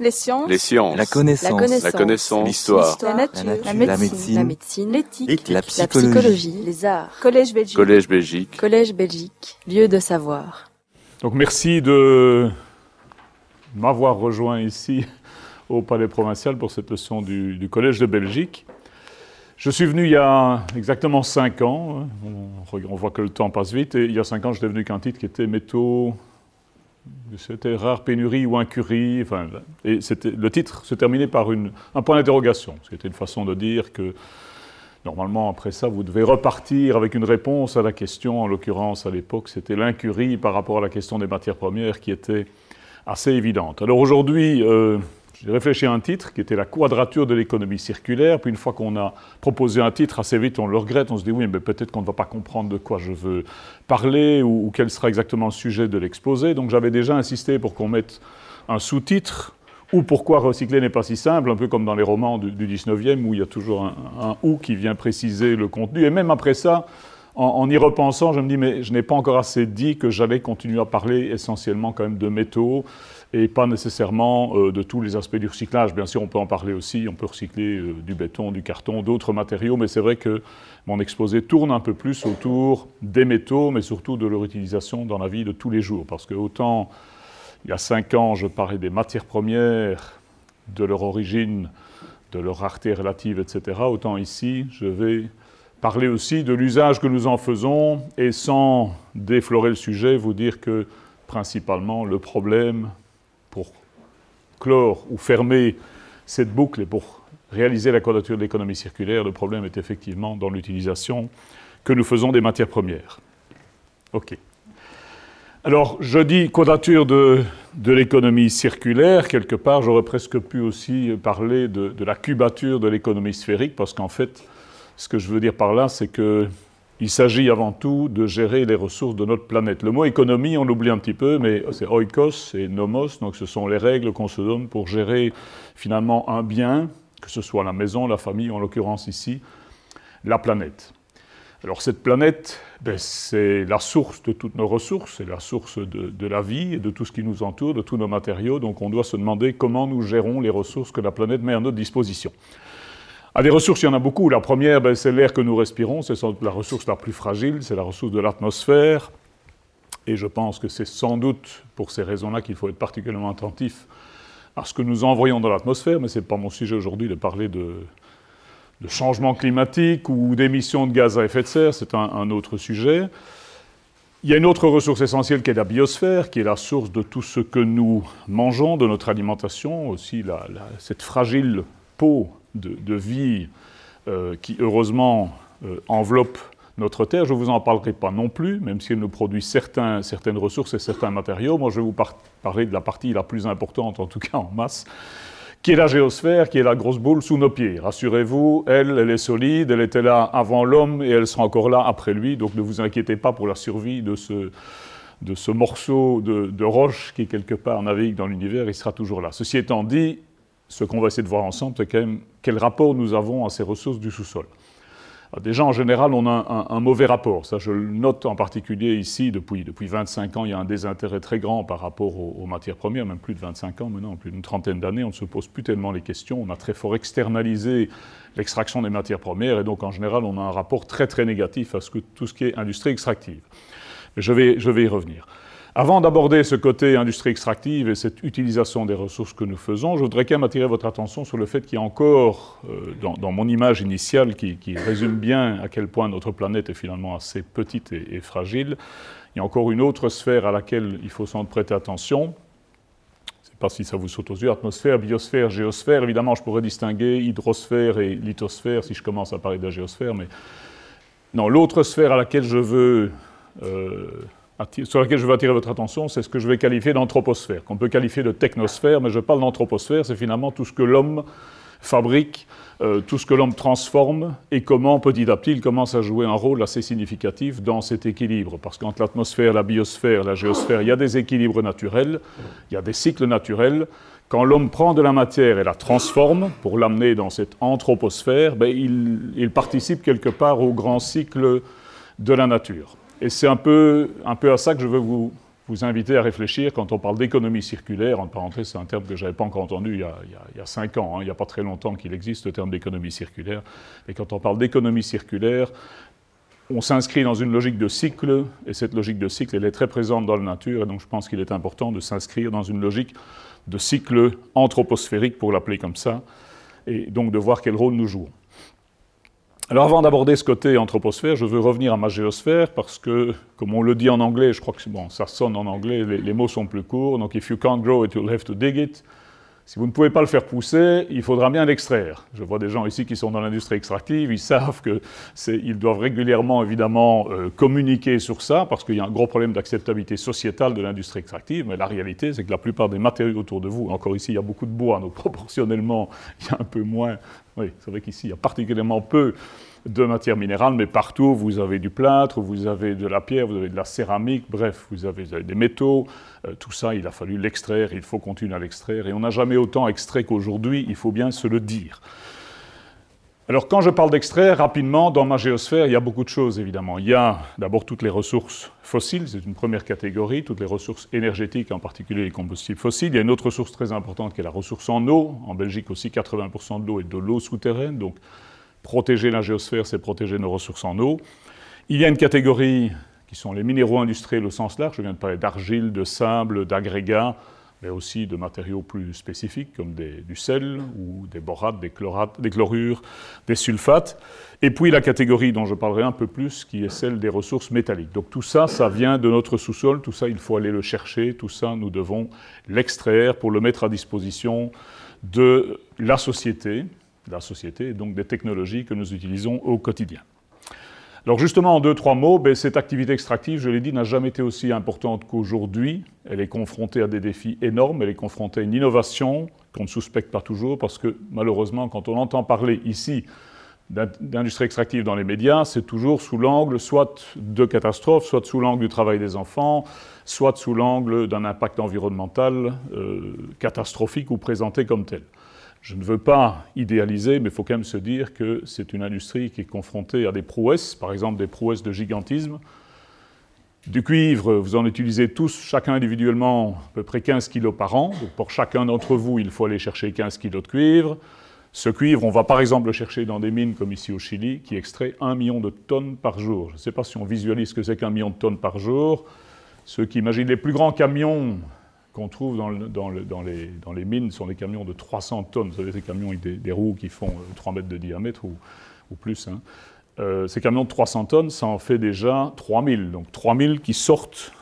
Les sciences. Les sciences. La connaissance. La connaissance. La. L'histoire. La nature. La nature. La La médecine. médecine. La médecine. L'éthique. La La psychologie. psychologie. Les arts. Collège Belgique. Collège Belgique. Collège Belgique. Lieu de savoir. Donc merci de m'avoir rejoint ici au Palais Provincial pour cette leçon du, du Collège de Belgique. Je suis venu il y a exactement cinq ans. On, on voit que le temps passe vite. Et il y a cinq ans, j'étais venu avec un titre qui était Métaux. C'était rare pénurie ou incurie. Enfin, et le titre se terminait par une, un point d'interrogation. Ce qui était une façon de dire que Normalement, après ça, vous devez repartir avec une réponse à la question. En l'occurrence, à l'époque, c'était l'incurie par rapport à la question des matières premières qui était assez évidente. Alors aujourd'hui, euh, j'ai réfléchi à un titre qui était la quadrature de l'économie circulaire. Puis une fois qu'on a proposé un titre, assez vite, on le regrette. On se dit oui, mais peut-être qu'on ne va pas comprendre de quoi je veux parler ou, quel sera exactement le sujet de l'exposé. Donc j'avais déjà insisté pour qu'on mette un sous-titre ou pourquoi recycler n'est pas si simple, un peu comme dans les romans du, du 19e où il y a toujours un, ou qui vient préciser le contenu. Et même après ça, en y repensant, je me dis, mais je n'ai pas encore assez dit que j'allais continuer à parler essentiellement quand même de métaux et pas nécessairement euh, de tous les aspects du recyclage. Bien sûr, on peut en parler aussi, on peut recycler euh, du béton, du carton, d'autres matériaux, mais c'est vrai que mon exposé tourne un peu plus autour des métaux, mais surtout de leur utilisation dans la vie de tous les jours. Parce que autant il y a cinq ans, je parlais des matières premières, de leur origine, de leur rareté relative, etc. Autant ici, je vais parler aussi de l'usage que nous en faisons et sans déflorer le sujet, vous dire que principalement le problème clore ou fermer cette boucle et pour réaliser la quadrature de l'économie circulaire, le problème est effectivement dans l'utilisation que nous faisons des matières premières. OK. Alors, je dis quadrature de, de l'économie circulaire, quelque part, j'aurais presque pu aussi parler de, de la cubature de l'économie sphérique, parce qu'en fait, ce que je veux dire par là, c'est que il s'agit avant tout de gérer les ressources de notre planète. Le mot économie, on l'oublie un petit peu, mais c'est oikos et nomos, donc ce sont les règles qu'on se donne pour gérer finalement un bien, que ce soit la maison, la famille, en l'occurrence ici, la planète. Alors cette planète, ben, c'est la source de toutes nos ressources, c'est la source de, de, la vie et de tout ce qui nous entoure, de tous nos matériaux. Donc on doit se demander comment nous gérons les ressources que la planète met à notre disposition. À des ressources, il y en a beaucoup. La première, ben, c'est l'air que nous respirons, c'est la ressource la plus fragile, c'est la ressource de l'atmosphère. Et je pense que c'est sans doute pour ces raisons-là qu'il faut être particulièrement attentif à ce que nous envoyons dans l'atmosphère, mais ce n'est pas mon sujet aujourd'hui de parler de, changement climatique ou d'émissions de gaz à effet de serre, c'est un, autre sujet. Il y a une autre ressource essentielle qui est la biosphère, qui est la source de tout ce que nous mangeons, de notre alimentation, aussi cette fragile peau de, vie euh, qui, heureusement, euh, enveloppe notre Terre. Je ne vous en parlerai pas non plus, même si elle nous produit certains, certaines ressources et certains matériaux. Moi, je vais vous par parler de la partie la plus importante, en tout cas en masse, qui est la géosphère, qui est la grosse boule sous nos pieds. Rassurez-vous, elle, elle est solide, elle était là avant l'homme et elle sera encore là après lui, donc ne vous inquiétez pas pour la survie de ce, de ce morceau de, de roche qui, quelque part, navigue dans l'univers, il sera toujours là. Ceci étant dit, ce qu'on va essayer de voir ensemble, c'est quand même quel rapport nous avons à ces ressources du sous-sol. Déjà, en général, on a un, mauvais rapport. Ça, je le note en particulier ici. Depuis, depuis 25 ans, il y a un désintérêt très grand par rapport aux, aux matières premières, même plus de 25 ans maintenant, plus d'une trentaine d'années. On ne se pose plus tellement les questions. On a très fort externalisé l'extraction des matières premières. Et donc, en général, on a un rapport très, très négatif à ce que, tout ce qui est industrie extractive. Je vais, je vais y revenir. Avant d'aborder ce côté industrie extractive et cette utilisation des ressources que nous faisons, je voudrais quand même attirer votre attention sur le fait qu'il y a encore, euh, dans, mon image initiale qui, résume bien à quel point notre planète est finalement assez petite et, fragile, il y a encore une autre sphère à laquelle il faut doute prêter attention. Pas si ça vous saute aux yeux, atmosphère, biosphère, géosphère. Évidemment, je pourrais distinguer hydrosphère et lithosphère si je commence à parler de la géosphère, mais non, l'autre sphère à laquelle je veux... Euh, sur laquelle je veux attirer votre attention, c'est ce que je vais qualifier d'anthroposphère, qu'on peut qualifier de technosphère, mais je parle d'anthroposphère, c'est finalement tout ce que l'homme fabrique, euh, tout ce que l'homme transforme, et comment petit à petit il commence à jouer un rôle assez significatif dans cet équilibre. Parce qu'entre l'atmosphère, la biosphère, la géosphère, il y a des équilibres naturels, il y a des cycles naturels. Quand l'homme prend de la matière et la transforme pour l'amener dans cette anthroposphère, ben, il, il participe quelque part au grand cycle de la nature. Et c'est un peu, à ça que je veux vous, inviter à réfléchir quand on parle d'économie circulaire. En parenthèse, c'est un terme que je n'avais pas encore entendu il y a, cinq ans. Hein. il n'y a pas très longtemps qu'il existe le terme d'économie circulaire. Et quand on parle d'économie circulaire, on s'inscrit dans une logique de cycle, et cette logique de cycle, elle est très présente dans la nature, et donc je pense qu'il est important de s'inscrire dans une logique de cycle anthroposphérique, pour l'appeler comme ça, et donc de voir quel rôle nous jouons. Alors avant d'aborder ce côté anthroposphère, je veux revenir à ma géosphère parce que, comme on le dit en anglais, je crois que bon, ça sonne en anglais, les, mots sont plus courts. Donc, if you can't grow it, you'll have to dig it. Si vous ne pouvez pas le faire pousser, il faudra bien l'extraire. Je vois des gens ici qui sont dans l'industrie extractive, ils savent qu'ils doivent régulièrement, évidemment, euh, communiquer sur ça, parce qu'il y a un gros problème d'acceptabilité sociétale de l'industrie extractive, mais la réalité, c'est que la plupart des matériaux autour de vous, encore ici, il y a beaucoup de bois, donc proportionnellement, il y a un peu moins, oui, c'est vrai qu'ici, il y a particulièrement peu de matières minérales, mais partout, vous avez du plâtre, vous avez de la pierre, vous avez de la céramique, bref, vous avez, des métaux. Euh, tout ça, il a fallu l'extraire, il faut continuer à l'extraire. Et on n'a jamais autant extrait qu'aujourd'hui, il faut bien se le dire. Alors quand je parle d'extraire, rapidement, dans ma géosphère, il y a beaucoup de choses, évidemment. Il y a d'abord toutes les ressources fossiles, c'est une première catégorie, toutes les ressources énergétiques, en particulier les combustibles fossiles. Il y a une autre ressource très importante qui est la ressource en eau. En Belgique aussi, 80% de l'eau est de l'eau souterraine, donc Protéger la géosphère, c'est protéger nos ressources en eau. Il y a une catégorie qui sont les minéraux industriels au sens large. Je viens de parler d'argile, de sable, d'agrégats, mais aussi de matériaux plus spécifiques comme du sel ou des borates, des, chlorates, des chlorures, des sulfates. Et puis la catégorie dont je parlerai un peu plus, qui est celle des ressources métalliques. Donc tout ça, ça vient de notre sous-sol, tout ça, il faut aller le chercher, tout ça, nous devons l'extraire pour le mettre à disposition de la société, la société donc des technologies que nous utilisons au quotidien. Alors justement, en deux, trois mots, ben, cette activité extractive, je l'ai dit, n'a jamais été aussi importante qu'aujourd'hui. Elle est confrontée à des défis énormes, elle est confrontée à une innovation qu'on ne suspecte pas toujours, parce que malheureusement, quand on entend parler ici d'industrie extractive dans les médias, c'est toujours sous l'angle soit de catastrophe, soit sous l'angle du travail des enfants, soit sous l'angle d'un impact environnemental euh, catastrophique ou présenté comme tel. Je ne veux pas idéaliser, mais il faut quand même se dire que c'est une industrie qui est confrontée à des prouesses, par exemple des prouesses de gigantisme. Du cuivre, vous en utilisez tous, chacun individuellement, à peu près 15 kg par an. Donc pour chacun d'entre vous, il faut aller chercher 15 kg de cuivre. Ce cuivre, on va par exemple le chercher dans des mines comme ici au Chili, qui extrait 1 million de tonnes par jour. Je ne sais pas si on visualise ce que c'est qu'un million de tonnes par jour. Ceux qui imaginent les plus grands camions qu'on trouve dans, les, mines sont des camions de 300 tonnes. Vous savez, ces camions avec des, roues qui font 3 euh, mètres de diamètre ou, plus. Hein. Euh, ces camions de 300 tonnes, ça en fait déjà 3000. Donc 3000 qui sortent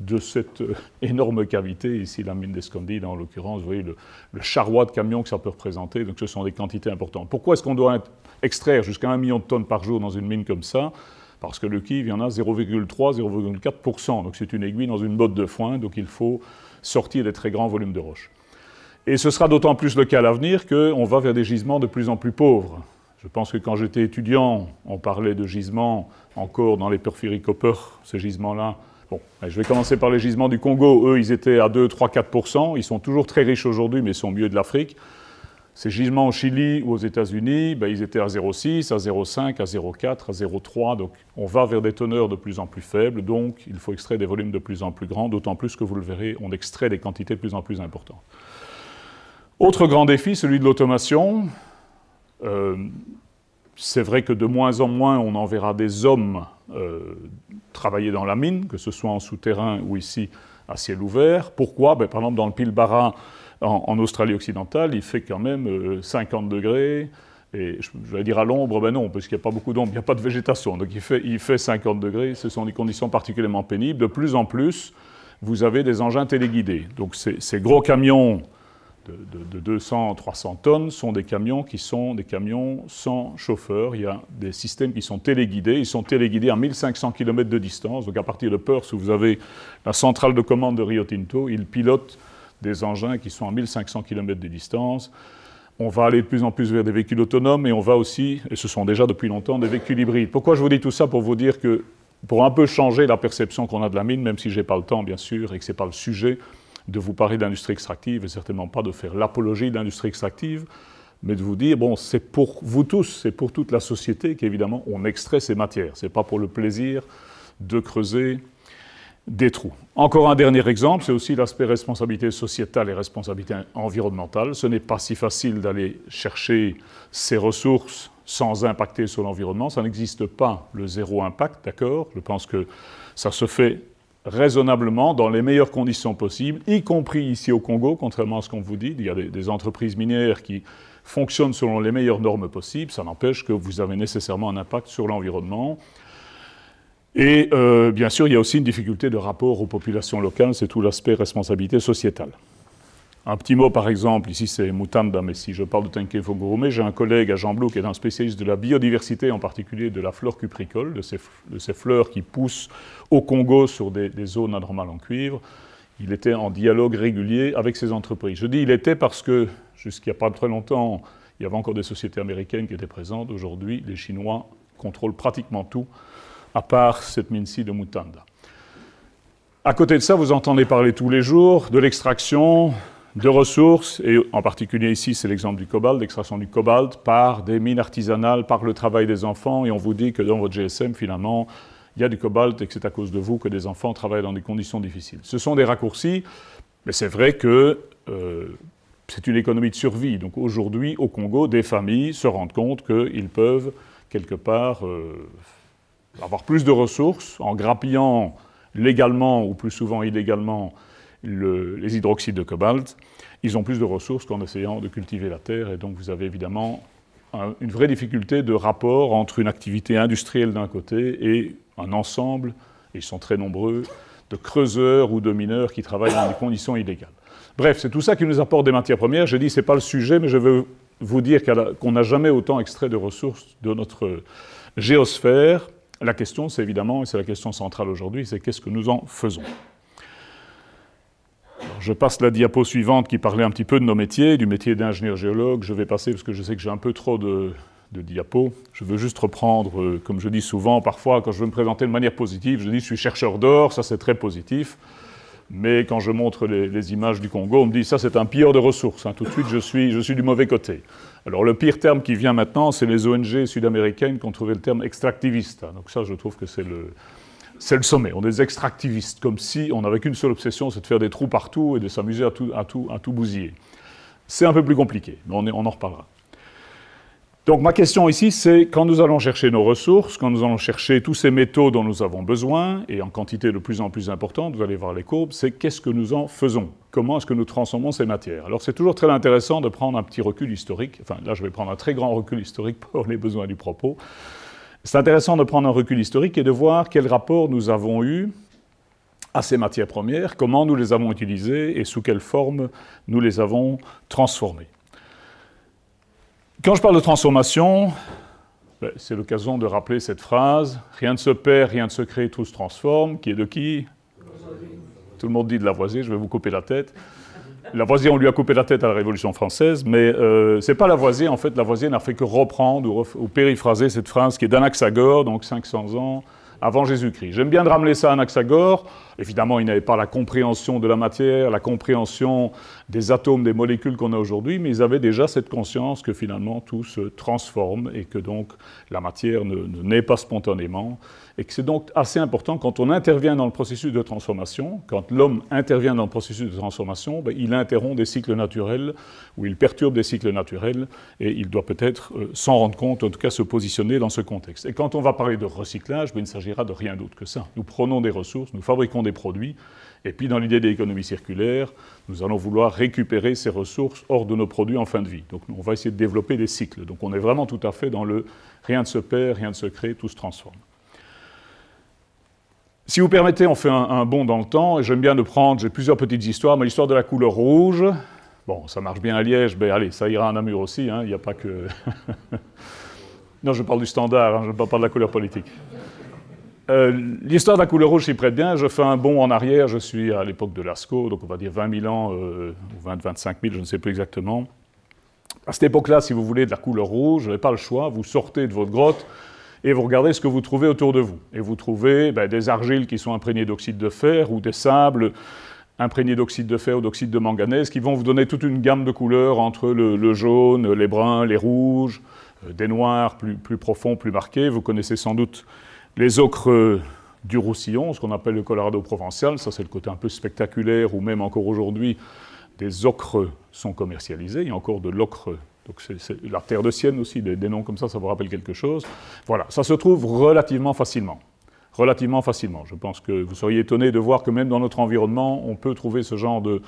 de cette euh, énorme cavité, ici la mine d'Escondide en l'occurrence, vous voyez le, le, charroi de camions que ça peut représenter, donc ce sont des quantités importantes. Pourquoi est-ce qu'on doit extraire jusqu'à 1 million de tonnes par jour dans une mine comme ça? Parce que le cuivre, il y en a 0,3, 0,4%, donc c'est une aiguille dans une botte de foin, donc il faut sortir des très grands volumes de roches. Et ce sera d'autant plus le cas à l'avenir qu'on va vers des gisements de plus en plus pauvres. Je pense que quand j'étais étudiant, on parlait de gisements encore dans les porphyry copper, ces gisements-là. Bon, je vais commencer par les gisements du Congo. Eux, ils étaient à 2, 3, 4% Ils sont toujours très riches aujourd'hui, mais ils sont mieux de l'Afrique. Ces gisements au Chili ou aux États-Unis, ben, ils étaient à 0,6, à 0,5, à 0,4, à 0,3. Donc on va vers des teneurs de plus en plus faibles. Donc il faut extraire des volumes de plus en plus grands, d'autant plus que vous le verrez, on extrait des quantités de plus en plus importantes. Autre grand défi, celui de l'automation. Euh, c'est vrai que de moins en moins, on enverra des hommes euh, travailler dans la mine, que ce soit en souterrain ou ici à ciel ouvert. Pourquoi? Ben, Par exemple, dans le Pilbara, en, Australie occidentale, il fait quand même 50 euh, degrés. Et je, vais dire à l'ombre, ben non, parce qu'il n'y a pas beaucoup d'ombre, il n'y a pas de végétation. Donc il fait, il fait 50 degrés, ce sont des conditions particulièrement pénibles. De plus en plus, vous avez des engins téléguidés. Donc ces, gros camions de, 200, 300 tonnes sont des camions qui sont des camions sans chauffeur. Il y a des systèmes qui sont téléguidés. Ils sont téléguidés à 1500 km de distance. Donc à partir de Perth, où vous avez la centrale de commande de Rio Tinto, ils pilotent des engins qui sont à 1500 km de distance. On va aller de plus en plus vers des véhicules autonomes et on va aussi, et ce sont déjà depuis longtemps, des véhicules hybrides. Pourquoi je vous dis tout ça Pour vous dire que, pour un peu changer la perception qu'on a de la mine, même si je n'ai pas le temps, bien sûr, et que ce n'est pas le sujet de vous parler d'industrie extractive, et certainement pas de faire l'apologie de l'industrie extractive, mais de vous dire, bon, c'est pour vous tous, c'est pour toute la société qu'évidemment on extrait ces matières. Ce n'est pas pour le plaisir de creuser des trous. Encore un dernier exemple, c'est aussi l'aspect responsabilité sociétale et responsabilité environnementale. Ce n'est pas si facile d'aller chercher ces ressources sans impacter sur l'environnement. Ça n'existe pas le zéro impact, d'accord? Je pense que ça se fait raisonnablement dans les meilleures conditions possibles, y compris ici au Congo, contrairement à ce qu'on vous dit. Il y a des, entreprises minières qui fonctionnent selon les meilleures normes possibles. Ça n'empêche que vous avez nécessairement un impact sur l'environnement. Et euh, bien sûr, il y a aussi une difficulté de rapport aux populations locales, c'est tout l'aspect responsabilité sociétale. Un petit mot, par exemple, ici c'est Mutanda, mais si je parle de Tenke Fogorome, j'ai un collègue à Jean Blou qui est un spécialiste de la biodiversité, en particulier de la flore cupricole, de ces, fleurs qui poussent au Congo sur des, des, zones anormales en cuivre. Il était en dialogue régulier avec ces entreprises. Je dis il était parce que, jusqu'il n'y a pas très longtemps, il y avait encore des sociétés américaines qui étaient présentes. Aujourd'hui, les Chinois contrôlent pratiquement tout à part cette mine-ci de Mutanda. À côté de ça, vous entendez parler tous les jours de l'extraction de ressources, et en particulier ici, c'est l'exemple du cobalt, l'extraction du cobalt par des mines artisanales, par le travail des enfants, et on vous dit que dans votre GSM, finalement, il y a du cobalt et que c'est à cause de vous que des enfants travaillent dans des conditions difficiles. Ce sont des raccourcis, mais c'est vrai que euh, c'est une économie de survie. Donc aujourd'hui, au Congo, des familles se rendent compte qu'ils peuvent, quelque part, euh, avoir plus de ressources en grappillant légalement ou plus souvent illégalement le, les hydroxydes de cobalt, ils ont plus de ressources qu'en essayant de cultiver la terre. Et donc vous avez évidemment un, une vraie difficulté de rapport entre une activité industrielle d'un côté et un ensemble, et ils sont très nombreux, de creuseurs ou de mineurs qui travaillent dans des conditions illégales. Bref, c'est tout ça qui nous apporte des matières premières. J'ai dit, ce n'est pas le sujet, mais je veux vous dire qu'on n'a jamais autant extrait de ressources de notre géosphère la question, c'est évidemment, et c'est la question centrale aujourd'hui, c'est qu'est-ce que nous en faisons Je passe la diapo suivante qui parlait un petit peu de nos métiers, du métier d'ingénieur géologue. Je vais passer parce que je sais que j'ai un peu trop de, de diapos. Je veux juste reprendre, euh, comme je dis souvent, parfois, quand je veux me présenter de manière positive, je dis je suis chercheur d'or, ça c'est très positif. Mais quand je montre les, images du Congo, on me dit ça c'est un pilleur de ressources. Hein. Tout de suite, je suis du mauvais côté. Alors le pire terme qui vient maintenant, c'est les ONG sud-américaines qui ont trouvé le terme extractiviste. Donc ça, je trouve que c'est le, c'est le sommet. On est des extractivistes, comme si on n'avait qu'une seule obsession, c'est de faire des trous partout et de s'amuser à tout, à, tout, à tout bousiller. C'est un peu plus compliqué, mais on, on en reparlera. Donc ma question ici, c'est quand nous allons chercher nos ressources, quand nous allons chercher tous ces métaux dont nous avons besoin, et en quantité de plus en plus importante, vous allez voir les courbes, c'est qu'est-ce que nous en faisons? Comment est-ce que nous transformons ces matières? Alors c'est toujours très intéressant de prendre un petit recul historique, enfin là je vais prendre un très grand recul historique pour les besoins du propos. C'est intéressant de prendre un recul historique et de voir quel rapport nous avons eu à ces matières premières, comment nous les avons utilisées et sous quelle forme nous les avons transformées. Quand je parle de transformation, ben, c'est l'occasion de rappeler cette phrase Rien ne se perd, rien ne se crée, tout se transforme. Qui est de qui? Tout le monde dit de Lavoisier, je vais vous couper la tête. Lavoisier, on lui a coupé la tête à la Révolution française, mais euh, c'est pas Lavoisier. En fait, Lavoisier n'a fait que reprendre ou, ou, périphraser cette phrase qui est d'Anaxagore, donc 500 ans avant Jésus-Christ. J'aime bien de ramener ça à Anaxagore. Évidemment, il n'avait pas la compréhension de la matière, la compréhension des atomes, des molécules qu'on a aujourd'hui, mais ils avaient déjà cette conscience que finalement tout se transforme et que donc la matière ne, ne naît pas spontanément. Et que c'est donc assez important quand on intervient dans le processus de transformation, quand l'homme intervient dans le processus de transformation, ben, il interrompt des cycles naturels ou il perturbe des cycles naturels et il doit peut-être euh, s'en rendre compte, en tout cas se positionner dans ce contexte. Et quand on va parler de recyclage, ben, il ne s'agira de rien d'autre que ça. Nous prenons des ressources, nous fabriquons des produits, et puis dans l'idée de l'économie circulaire, nous allons vouloir récupérer ces ressources hors de nos produits en fin de vie. Donc on va essayer de développer des cycles. Donc on est vraiment tout à fait dans le rien ne se perd, rien ne se crée, tout se transforme. Si vous permettez, on fait un, bond dans le temps, j'aime bien de prendre, j'ai plusieurs petites histoires, mais l'histoire de la couleur rouge, bon, ça marche bien à Liège, mais allez, ça ira à Namur aussi, hein, il n'y a pas que... non, je parle du standard, hein, je ne parle pas de la couleur politique. Euh, l'histoire de la couleur rouge s'y prête bien. Je fais un bond en arrière. Je suis à l'époque de Lascaux, donc on va dire 20 000 ans, euh, ou 20, 25 000, je ne sais plus exactement. À cette époque-là, si vous voulez de la couleur rouge, vous n'avez pas le choix. Vous sortez de votre grotte et vous regardez ce que vous trouvez autour de vous. Et vous trouvez ben, des argiles qui sont imprégnées d'oxyde de fer ou des sables imprégnés d'oxyde de fer ou d'oxyde de manganèse qui vont vous donner toute une gamme de couleurs entre le, jaune, les bruns, les rouges, euh, des noirs plus, plus profonds, plus marqués. Vous connaissez sans doute les ocres du Roussillon, ce qu'on appelle le Colorado provençal. Ça, c'est le côté un peu spectaculaire, où même encore aujourd'hui, des ocres sont commercialisés. Il y a encore de l'ocre. Donc, c'est la terre de Sienne aussi, des, noms comme ça, ça vous rappelle quelque chose. Voilà, ça se trouve relativement facilement relativement facilement. Je pense que vous seriez étonné de voir que même dans notre environnement, on peut trouver ce genre de,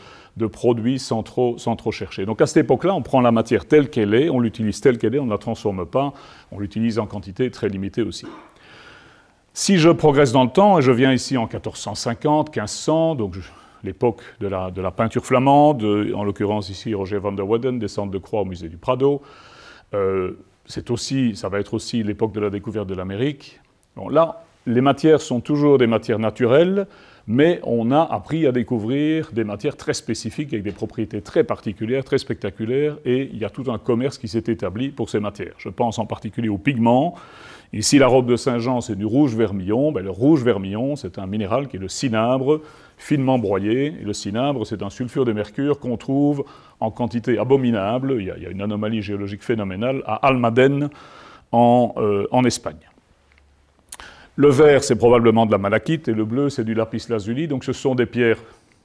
produits sans trop, sans trop chercher. Donc à cette époque-là, on prend la matière telle qu'elle est, on l'utilise telle qu'elle est, on ne la transforme pas, on l'utilise en quantité très limitée aussi. Si je progresse dans le temps, et je viens ici en 1450, 1500, donc l'époque de la, de la, peinture flamande, en l'occurrence ici Roger van der Weyden, descente de croix au musée du Prado, euh, c'est aussi, ça va être aussi l'époque de la découverte de l'Amérique. Là, les matières sont toujours des matières naturelles, mais on a appris à découvrir des matières très spécifiques avec des propriétés très particulières, très spectaculaires, et il y a tout un commerce qui s'est établi pour ces matières. Je pense en particulier aux pigments. Ici, la robe de Saint-Jean, c'est du rouge vermillon. Ben, le rouge vermillon, c'est un minéral qui est le cinabre, finement broyé. Et le cinabre, c'est un sulfure de mercure qu'on trouve en quantité abominable. Il y, a, une anomalie géologique phénoménale à Almaden, en euh, Espagne. Le vert, c'est probablement de la malachite, et le bleu, c'est du lapis lazuli. Donc ce sont des pierres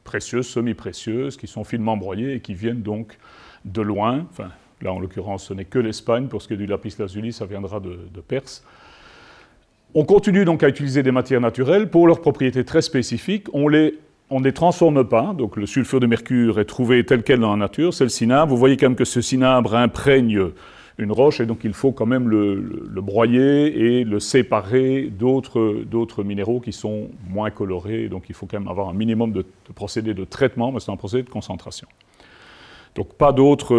précieuses, semi-précieuses, qui sont finement broyées et qui viennent donc de loin. Enfin, là, en l'occurrence, ce n'est que l'Espagne. Pour ce qui est du lapis lazuli, ça viendra de, Perse. On continue donc à utiliser des matières naturelles pour leurs propriétés très spécifiques. On les on ne les transforme pas, donc le sulfure de mercure est trouvé tel quel dans la nature, c'est le cinabre. Vous voyez quand même que ce cinabre imprègne une roche, et donc il faut quand même le, broyer et le séparer d'autres minéraux qui sont moins colorés, donc il faut quand même avoir un minimum de, procédés de traitement, mais c'est un procédé de concentration. Donc pas d'autres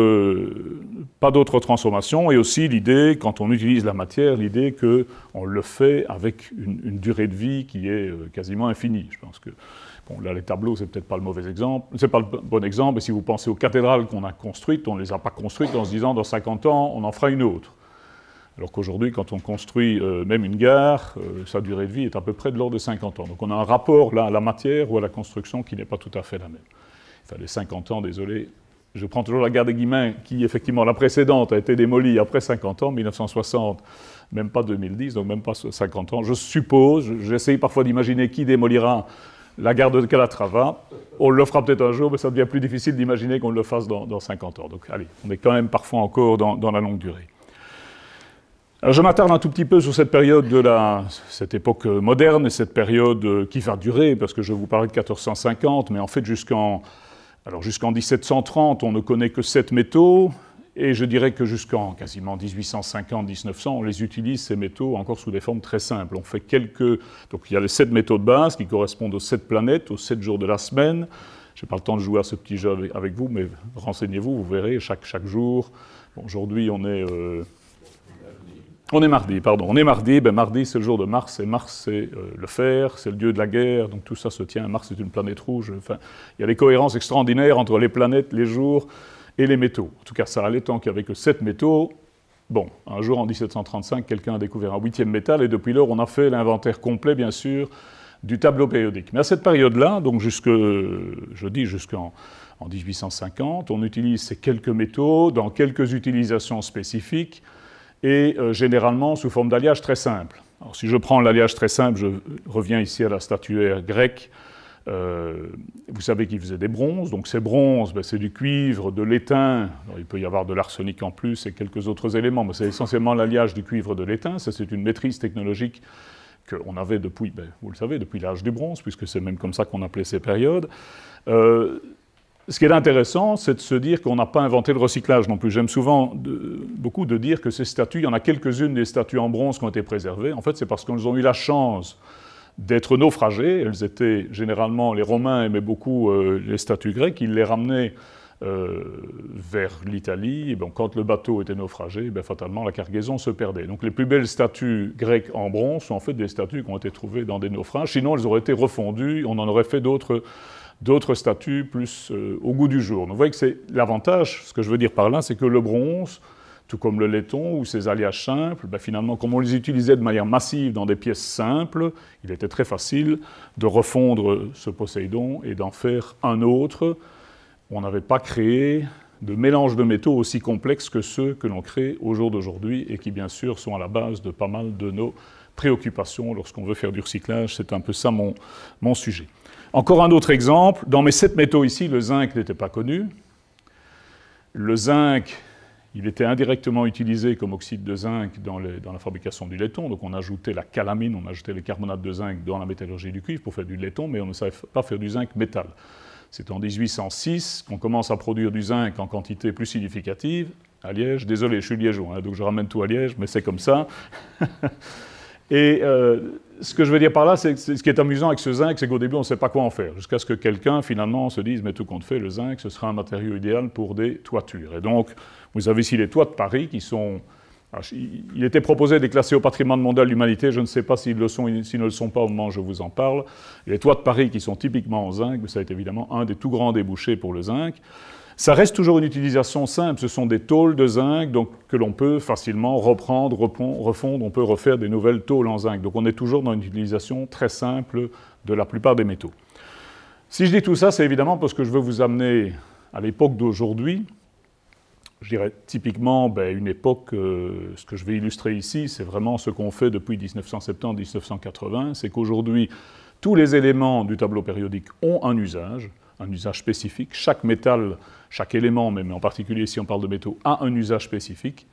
transformations, et aussi l'idée, quand on utilise la matière, l'idée qu'on le fait avec une, durée de vie qui est euh, quasiment infinie. Je pense que Bon, là, les tableaux, c'est peut-être pas le mauvais exemple, c'est pas le bon exemple, mais si vous pensez aux cathédrales qu'on a construites, on ne les a pas construites en se disant dans 50 ans, on en fera une autre. Alors qu'aujourd'hui, quand on construit euh, même une gare, euh, sa durée de vie est à peu près de l'ordre de 50 ans. Donc on a un rapport là à la matière ou à la construction qui n'est pas tout à fait la même. Enfin, les 50 ans, désolé, je prends toujours la gare des Guillemins, qui effectivement, la précédente, a été démolie après 50 ans, 1960, même pas 2010, donc même pas 50 ans. Je suppose, j'essaye parfois d'imaginer qui démolira la gare de Calatrava. On le fera peut-être un jour, mais ça devient plus difficile d'imaginer qu'on le fasse dans, 50 ans. Donc allez, on est quand même parfois encore dans, la longue durée. je m'attarde un tout petit peu sur cette période de la, cette époque moderne et cette période qui va durer, parce que je vous parlais de 1450, mais en fait jusqu'en alors jusqu'en 1730, on ne connaît que sept métaux, et je dirais que jusqu'en quasiment 1850-1900, on les utilise, ces métaux, encore sous des formes très simples. On fait quelques. Donc il y a les sept métaux de base qui correspondent aux sept planètes, aux sept jours de la semaine. Je n'ai pas le temps de jouer à ce petit jeu avec vous, mais renseignez-vous, vous verrez, chaque, chaque jour. Aujourd'hui, on est. Euh, on est mardi, pardon. On est mardi. Ben, mardi, c'est le jour de Mars, et Mars, c'est euh, le fer, c'est le dieu de la guerre, donc tout ça se tient. Mars est une planète rouge. Enfin, il y a des cohérences extraordinaires entre les planètes, les jours et les métaux. En tout cas, ça allait tant que sept métaux. Bon, un jour en 1735, quelqu'un a découvert un huitième métal, et depuis lors, on a fait l'inventaire complet, bien sûr, du tableau périodique. Mais à cette période-là, donc jusque, je dis jusqu'en en 1850, on utilise ces quelques métaux dans quelques utilisations spécifiques et euh, généralement sous forme d'alliage très simple. Alors, si je prends l'alliage très simple, je reviens ici à la statuaire grecque euh, vous savez qu'il faisait des bronzes, donc ces bronzes, ben, c'est du cuivre, de l'étain, il peut y avoir de l'arsenic en plus et quelques autres éléments, mais c'est essentiellement l'alliage du cuivre de l'étain, ça c'est une maîtrise technologique qu'on avait depuis, ben, vous le savez, depuis l'âge du bronze, puisque c'est même comme ça qu'on appelait ces périodes. Euh, ce qui est intéressant, c'est de se dire qu'on n'a pas inventé le recyclage non plus. J'aime souvent beaucoup de dire que ces statues, il y en a quelques-unes des statues en bronze qui ont été préservées. En fait, c'est parce qu'elles ont eu la chance d'être naufragées. Elles étaient généralement, les Romains aimaient beaucoup euh, les statues grecques, ils les ramenaient euh, vers l'Italie. quand le bateau était naufragé, ben, fatalement la cargaison se perdait. Donc les plus belles statues grecques en bronze sont en fait des statues qui ont été trouvées dans des naufrages. Sinon, elles auraient été refondues, on en aurait fait d'autres d'autres statues plus euh, au goût du jour. Donc, vous voyez que c'est l'avantage, ce que je veux dire par là, c'est que le bronze, tout comme le laiton ou ces alliages simples, ben finalement, comme on les utilisait de manière massive dans des pièces simples, il était très facile de refondre ce Poséidon et d'en faire un autre. On n'avait pas créé de mélange de métaux aussi complexes que ceux que l'on crée au jour d'aujourd'hui et qui, bien sûr, sont à la base de pas mal de nos préoccupation lorsqu'on veut faire du recyclage. C'est un peu ça mon, mon sujet. Encore un autre exemple. Dans mes sept métaux ici, le zinc n'était pas connu. Le zinc, il était indirectement utilisé comme oxyde de zinc dans, la fabrication du laiton. Donc on ajoutait la calamine, on ajoutait les carbonates de zinc dans la métallurgie du cuivre pour faire du laiton, mais on ne savait pas faire du zinc métal. C'est en 1806 qu'on commence à produire du zinc en quantité plus significative à Liège. Désolé, je suis liégeois, hein, donc je ramène tout à Liège, mais c'est comme ça. Euh, ce que je veux dire par là, c'est ce qui est amusant avec ce zinc, c'est qu'au début, on ne sait pas quoi en faire, jusqu'à ce que quelqu'un, finalement, se dise, mais tout compte fait, le zinc, ce sera un matériau idéal pour des toitures. Et donc, vous avez ici les toits de Paris qui sont... il était proposé de les classer au patrimoine mondial de l'humanité, je ne sais pas s'ils le sont, s'ils ne le sont pas au moment où je vous en parle. Les toits de Paris qui sont typiquement en zinc, ça a été évidemment un des tout grands débouchés pour le zinc. Ça reste toujours une utilisation simple, ce sont des tôles de zinc donc, que l'on peut facilement reprendre, refondre, on peut refaire des nouvelles tôles en zinc. Donc on est toujours dans une utilisation très simple de la plupart des métaux. Si je dis tout ça, c'est évidemment parce que je veux vous amener à l'époque d'aujourd'hui. Je dirais typiquement ben, une époque, euh, ce que je vais illustrer ici, c'est vraiment ce qu'on fait depuis 1970-1980, c'est qu'aujourd'hui, tous les éléments du tableau périodique ont un usage un usage spécifique. Chaque métal, chaque élément, mais en particulier si on parle de métaux, a un usage spécifique.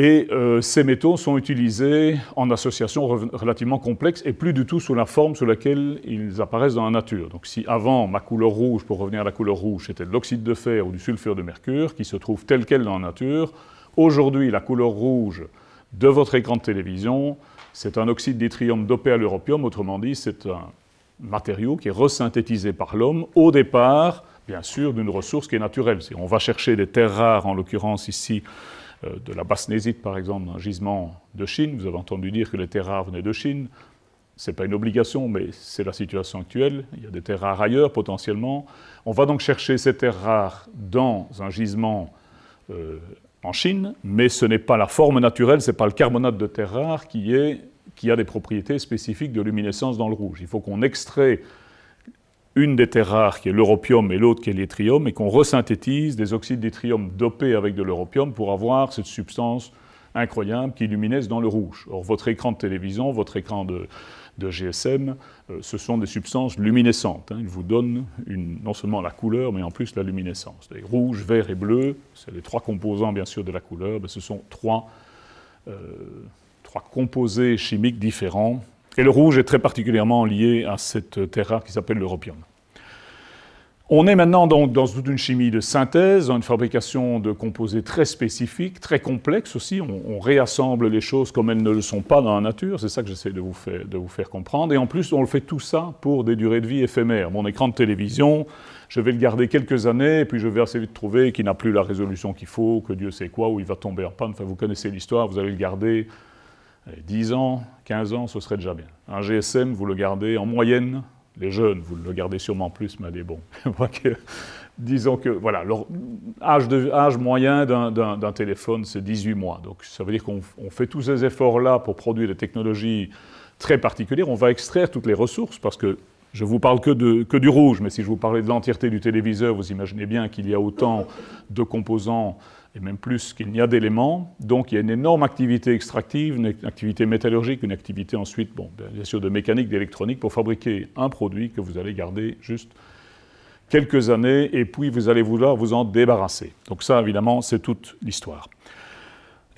Et euh, ces métaux sont utilisés en association relativement complexe et plus du tout sous la forme sous laquelle ils apparaissent dans la nature. Donc si avant ma couleur rouge, pour revenir à la couleur rouge, c'était de l'oxyde de fer ou du sulfure de mercure qui se trouve tel quel dans la nature, aujourd'hui la couleur rouge de votre écran de télévision, c'est un oxyde d'yttrium dopé à l'europium, autrement dit c'est un matériau qui est resynthétisé par l'homme au départ, bien sûr, d'une ressource qui est naturelle. On va chercher des terres rares, en l'occurrence ici euh, de la basnésite par exemple, un gisement de Chine, vous avez entendu dire que les terres rares venaient de Chine, ce n'est pas une obligation, mais c'est la situation actuelle. Il y a des terres rares ailleurs potentiellement. On va donc chercher ces terres rares dans un gisement euh, en Chine, mais ce n'est pas la forme naturelle, ce n'est pas le carbonate de terre rare qui est qui a des propriétés spécifiques de luminescence dans le rouge. Il faut qu'on extrait une des terres rares qui est l'europium et l'autre qui est l'yttrium et qu'on resynthétise des oxydes d'yttrium dopés avec de l'europium pour avoir cette substance incroyable qui luminesce dans le rouge. Or, votre écran de télévision, votre écran de, GSM, euh, ce sont des substances luminescentes. Hein. Ils vous donnent non seulement la couleur, mais en plus la luminescence. Les rouges, verts et bleus, c'est les trois composants bien sûr de la couleur, ce sont trois euh, trois composés chimiques différents. Et le rouge est très particulièrement lié à cette terre rare qui s'appelle l'europium. On est maintenant donc dans toute une chimie de synthèse, dans une fabrication de composés très spécifiques, très complexes aussi. On, réassemble les choses comme elles ne le sont pas dans la nature. C'est ça que j'essaie de, vous faire, comprendre. Et en plus, on le fait tout ça pour des durées de vie éphémères. Mon écran de télévision, je vais le garder quelques années, et puis je vais assez vite trouver qu'il n'a plus la résolution qu'il faut, que Dieu sait quoi, ou il va tomber en panne. Enfin, vous connaissez l'histoire, vous allez le garder 10 ans, 15 ans, ce serait déjà bien. Un GSM, vous le gardez en moyenne, les jeunes, vous le gardez sûrement plus, mais des disons que, voilà, l'âge moyen d'un téléphone, c'est 18 mois. Donc ça veut dire qu'on fait tous ces efforts-là pour produire des technologies très particulières. On va extraire toutes les ressources parce que je vous parle que, de, que, du rouge, mais si je vous parlais de l'entièreté du téléviseur, vous imaginez bien qu'il y a autant de composants et même plus qu'il n'y a d'éléments. Donc il y a une énorme activité extractive, une activité métallurgique, une activité ensuite, bon, bien sûr, de mécanique, d'électronique pour fabriquer un produit que vous allez garder juste quelques années et puis vous allez vouloir vous en débarrasser. Donc ça, évidemment, c'est toute l'histoire.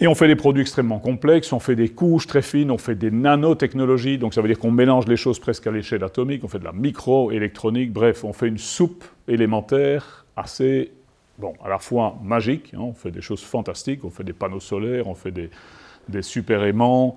Et on fait des produits extrêmement complexes, on fait des couches très fines, on fait des nanotechnologies, donc ça veut dire qu'on mélange les choses presque à l'échelle atomique, on fait de la microélectronique, bref, on fait une soupe élémentaire assez bon, à la fois magique, hein, on fait des choses fantastiques, on fait des panneaux solaires, on fait des, super aimants,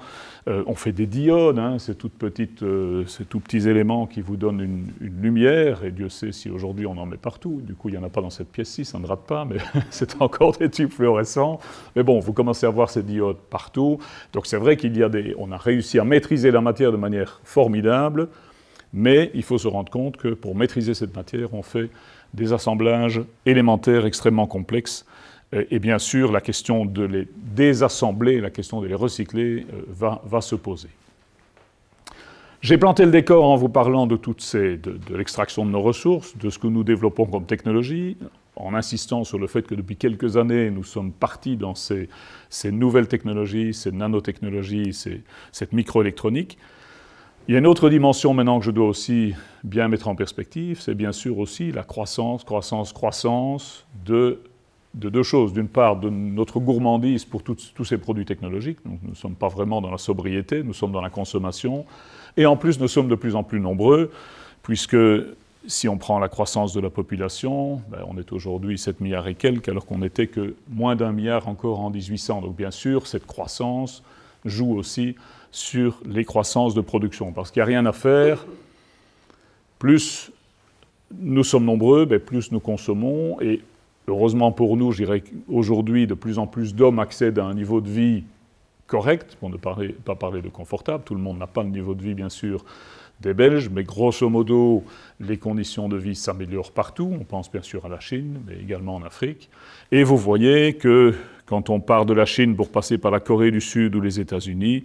euh, on fait des diodes, hein, euh, ces tout petits éléments qui vous donnent une, lumière, et Dieu sait si aujourd'hui on en met partout, du coup il n'y en a pas dans cette pièce-ci, ça ne rate pas, mais c'est encore des tubes fluorescents, mais bon, vous commencez à voir ces diodes partout, donc c'est vrai qu'il y a des... on a réussi à maîtriser la matière de manière formidable, mais il faut se rendre compte que pour maîtriser cette matière, on fait des assemblages élémentaires extrêmement complexes. Euh, et bien sûr, la question de les désassembler, la question de les recycler euh, va, va se poser. J'ai planté le décor en vous parlant de, toutes ces, de, l'extraction de nos ressources, de ce que nous développons comme technologie. en insistant sur le fait que depuis quelques années, nous sommes partis dans ces, nouvelles technologies, ces nanotechnologies, cette microélectronique. Il y a une autre dimension maintenant que je dois aussi bien mettre en perspective, c'est bien sûr aussi la croissance, croissance, croissance de, deux choses. D'une part, de notre gourmandise pour tous ces produits technologiques. nous ne sommes pas vraiment dans la sobriété, nous sommes dans la consommation. Et en plus, nous sommes de plus en plus nombreux, puisque si on prend la croissance de la population, ben, on est aujourd'hui 7 milliards et quelques, alors qu'on n'était que moins d'un milliard encore en 1800. Donc bien sûr, cette croissance joue aussi sur les croissances de production, parce qu'il n'y a rien à faire. Plus nous sommes nombreux, ben, plus nous consommons, et heureusement pour nous, je dirais qu'aujourd'hui, de plus en plus d'hommes accèdent à un niveau de vie correct, pour ne pas parler de confortable. Tout le monde n'a pas le niveau de vie, bien sûr, des Belges, mais grosso modo, les conditions de vie s'améliorent partout. On pense bien sûr à la Chine, mais également en Afrique. Et vous voyez que quand on part de la Chine pour passer par la Corée du Sud ou les États-Unis,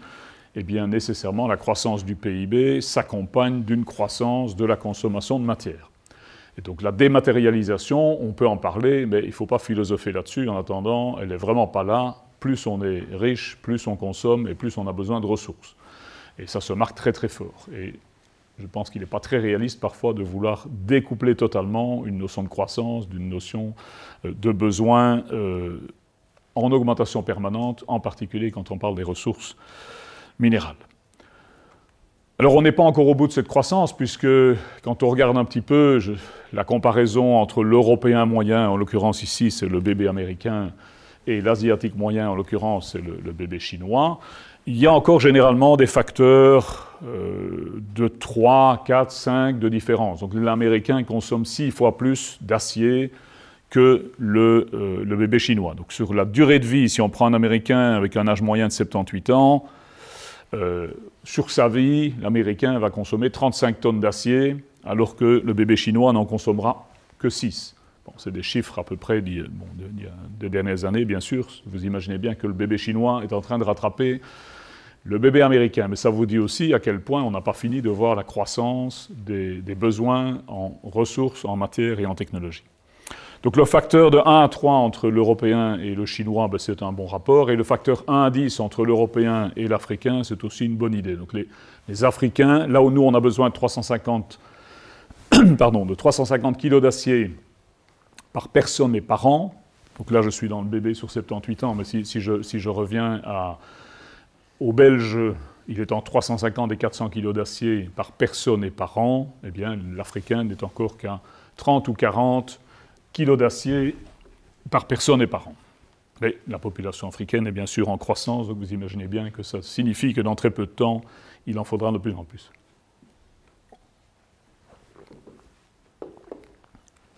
eh bien nécessairement la croissance du PIB s'accompagne d'une croissance de la consommation de matière. Et donc la dématérialisation, on peut en parler, mais il ne faut pas philosopher là-dessus. En attendant, elle n'est vraiment pas là. Plus on est riche, plus on consomme et plus on a besoin de ressources. Et ça se marque très très fort. Et je pense qu'il n'est pas très réaliste parfois de vouloir découpler totalement une notion de croissance d'une notion euh, de besoin euh, en augmentation permanente, en particulier quand on parle des ressources minérales. Alors on n'est pas encore au bout de cette croissance, puisque quand on regarde un petit peu la comparaison entre l'Européen moyen, en l'occurrence ici c'est le bébé américain, et l'Asiatique moyen, en l'occurrence c'est le, bébé chinois, il y a encore généralement des facteurs euh, de 3, 4, 5 de différence. Donc l'Américain consomme 6 fois plus d'acier que euh, le, bébé chinois. Donc sur la durée de vie, si on prend un Américain avec un âge moyen de 78 ans, euh, sur sa vie, l'Américain va consommer 35 tonnes d'acier, alors que le bébé chinois n'en consommera que 6. Bon, c'est des chiffres à peu près d'il y a des dernières années, bien sûr. Vous imaginez bien que le bébé chinois est en train de rattraper le bébé américain. Mais ça vous dit aussi à quel point on n'a pas fini de voir la croissance des, besoins en ressources, en matière et en technologie. Donc le facteur de 1 à 3 entre l'européen et le chinois, ben, c'est un bon rapport. Et le facteur 1 à 10 entre l'européen et l'africain, c'est aussi une bonne idée. Donc les, Africains, là où nous on a besoin de 350, pardon, de 350 kg d'acier par personne et par an, donc là je suis dans le bébé sur 78 ans, mais si, je, reviens à, aux Belges, il est en 350 et 400 kg d'acier par personne et par an. Eh bien, l'Africain n'est encore qu'à 30 ou 40 kg d'acier par personne et par an. Mais la population africaine est bien sûr en croissance, donc vous imaginez bien que ça signifie que dans très peu de temps, il en faudra de plus en plus.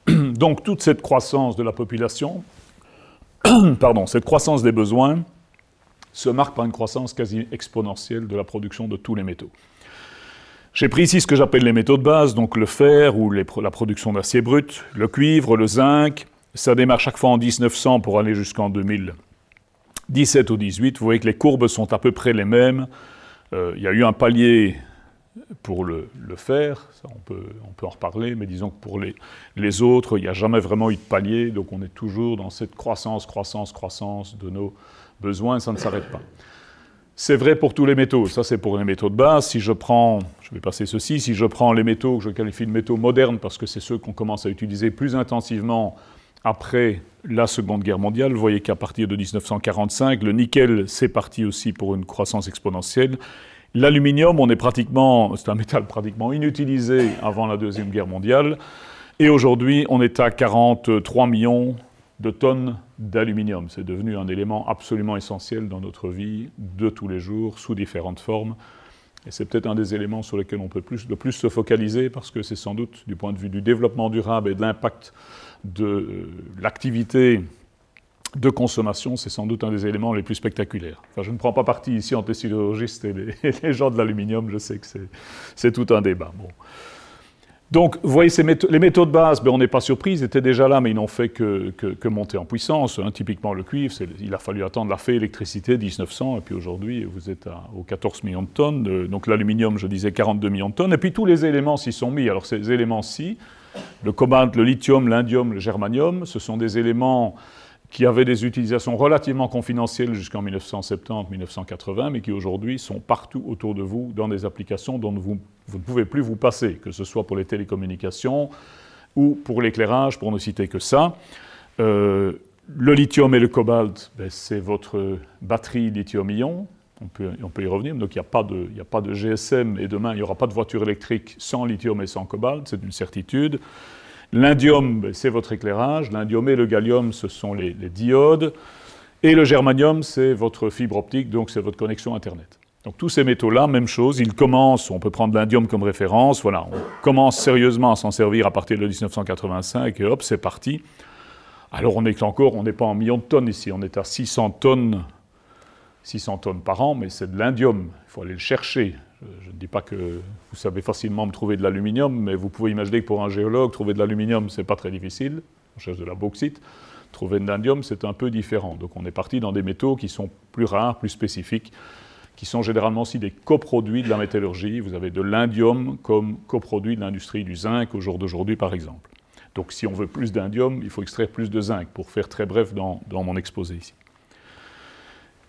Donc toute cette croissance de la population, pardon, cette croissance des besoins, se marque par une croissance quasi exponentielle de la production de tous les métaux. J'ai pris ici ce que j'appelle les métaux de base, donc le fer ou la production d'acier brut, le cuivre, le zinc. Ça démarre chaque fois en 1900 pour aller jusqu'en 2017 ou 18. Vous voyez que les courbes sont à peu près les mêmes. Euh, il y a eu un palier pour le, fer, on, peut, en reparler, mais disons que pour les, les autres, il n'y a jamais vraiment eu de palier, donc on est toujours dans cette croissance, croissance, croissance de nos besoin, ça ne s'arrête pas. C'est vrai pour tous les métaux, ça c'est pour les métaux de base. Si je prends, je vais passer ceci, si je prends les métaux que je qualifie de métaux modernes, parce que c'est ceux qu'on commence à utiliser plus intensivement après la Seconde Guerre mondiale, vous voyez qu'à partir de 1945, le nickel, c'est parti aussi pour une croissance exponentielle. L'aluminium, on est pratiquement, c'est un métal pratiquement inutilisé avant la Deuxième Guerre mondiale. Et aujourd'hui, on est à 43 millions de tonnes d'aluminium. C'est devenu un élément absolument essentiel dans notre vie de tous les jours, sous différentes formes. Et c'est peut-être un des éléments sur lesquels on peut le plus se focaliser, parce que c'est sans doute, du point de vue du développement durable et de l'impact de euh, l'activité de consommation, c'est sans doute un des éléments les plus spectaculaires. Je ne prends pas parti ici en les, et les gens de l'aluminium, je sais que c'est tout un débat. Donc, vous voyez, les métaux de base, ben, on n'est pas surpris, ils étaient déjà là, mais ils n'ont fait que, monter en puissance. Hein. Typiquement, le cuivre, il a fallu attendre la fée électricité 1900, et puis aujourd'hui, vous êtes aux 14 millions de tonnes. Euh, donc, l'aluminium, je disais 42 millions de tonnes. Et puis, tous les éléments s'y sont mis. Alors, ces éléments-ci, Le cobalt, le lithium, l'indium, le germanium, ce sont des éléments qui avaient des utilisations relativement confidentielles jusqu'en 1970-1980, mais qui aujourd'hui sont partout autour de vous dans des applications dont vous, ne pouvez plus vous passer, que ce soit pour les télécommunications ou pour l'éclairage, pour ne citer que ça. Euh, le lithium et le cobalt, ben, c'est votre batterie lithium-ion. On peut, y revenir. Donc il n'y a, a pas de GSM et demain il n'y aura pas de voiture électrique sans lithium et sans cobalt, c'est une certitude. L'indium, c'est votre éclairage. L'indium et le gallium, ce sont les, diodes. Et le germanium, c'est votre fibre optique, donc c'est votre connexion Internet. Donc tous ces métaux-là, même chose, ils commencent, on peut prendre l'indium comme référence, voilà, on commence sérieusement à s'en servir à partir de 1985 et hop, c'est parti. Alors on est encore, on n'est pas en millions de tonnes ici, on est à 600 tonnes, 600 tonnes par an, mais c'est de l'indium, il faut aller le chercher. Je, ne dis pas que vous savez facilement me trouver de l'aluminium, mais vous pouvez imaginer que pour un géologue, trouver de l'aluminium, c'est pas très difficile. On cherche de la bauxite. Trouver de l'indium, c'est un peu différent. Donc on est parti dans des métaux qui sont plus rares, plus spécifiques, qui sont généralement aussi des coproduits de la métallurgie. Vous avez de l'indium comme coproduit de l'industrie du zinc au jour d'aujourd'hui, par exemple. Donc si on veut plus d'indium, il faut extraire plus de zinc, pour faire très bref dans, mon exposé ici.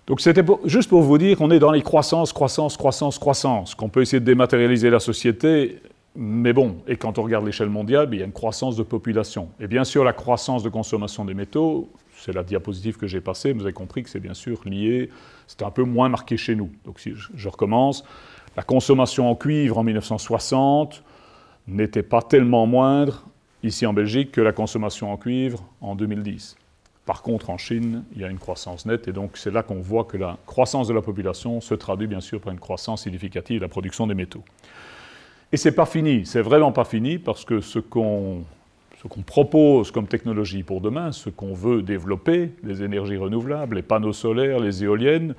Donc c'était juste pour vous dire qu'on est dans les croissances, croissance, croissance, croissance, qu'on peut essayer de dématérialiser la société, mais bon, et quand on regarde l'échelle mondiale, il y a une croissance de population. Et bien sûr, la croissance de consommation des métaux, c'est la diapositive que j'ai passée, vous avez compris que c'est bien sûr lié, c'est un peu moins marqué chez nous. Donc si je recommence, la consommation en cuivre en 1960 n'était pas tellement moindre ici en Belgique que la consommation en cuivre en 2010. Par contre, en Chine, il y a une croissance nette, et donc c'est là qu'on voit que la croissance de la population se traduit bien sûr par une croissance significative de la production des métaux. Et c'est pas fini, c'est vraiment pas fini, parce que ce qu'on propose comme technologie pour demain, ce qu'on veut développer, les énergies renouvelables, les panneaux solaires, les éoliennes,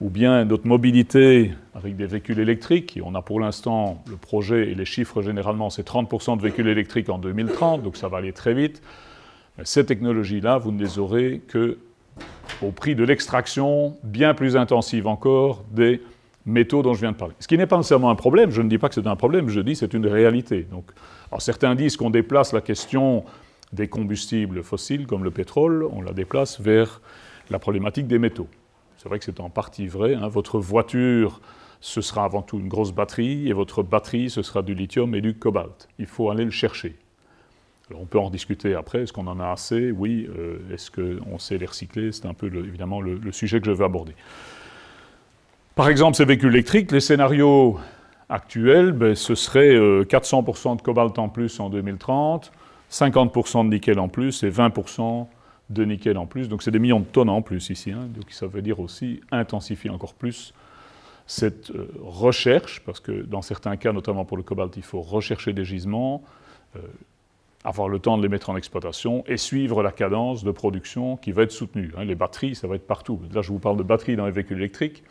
ou bien notre mobilité avec des véhicules électriques. On a pour l'instant le projet et les chiffres généralement, c'est 30% de véhicules électriques en 2030, donc ça va aller très vite. Ces technologies-là, vous ne les aurez que au prix de l'extraction bien plus intensive encore des métaux dont je viens de parler. Ce qui n'est pas nécessairement un problème, je ne dis pas que c'est un problème, je dis que c'est une réalité. Donc, certains disent qu'on déplace la question des combustibles fossiles comme le pétrole, on la déplace vers la problématique des métaux. C'est vrai que c'est en partie vrai. Hein. Votre voiture, ce sera avant tout une grosse batterie, et votre batterie, ce sera du lithium et du cobalt. Il faut aller le chercher. On peut en discuter après, est-ce qu'on en a assez? Oui, euh, est-ce qu'on sait les recycler? C'est un peu évidemment le, sujet que je veux aborder. Par exemple, ces véhicules électriques, les scénarios actuels, ben, ce serait 400% euh, de cobalt en plus en 2030, 50% de nickel en plus et 20% de nickel en plus. Donc c'est des millions de tonnes en plus ici. Hein. Donc ça veut dire aussi intensifier encore plus cette euh, recherche, parce que dans certains cas, notamment pour le cobalt, il faut rechercher des gisements, avoir le temps de les mettre en exploitation et suivre la cadence de production qui va être soutenue. Hein. Les batteries, ça va être partout. Là, je vous parle de batteries dans les véhicules électriques.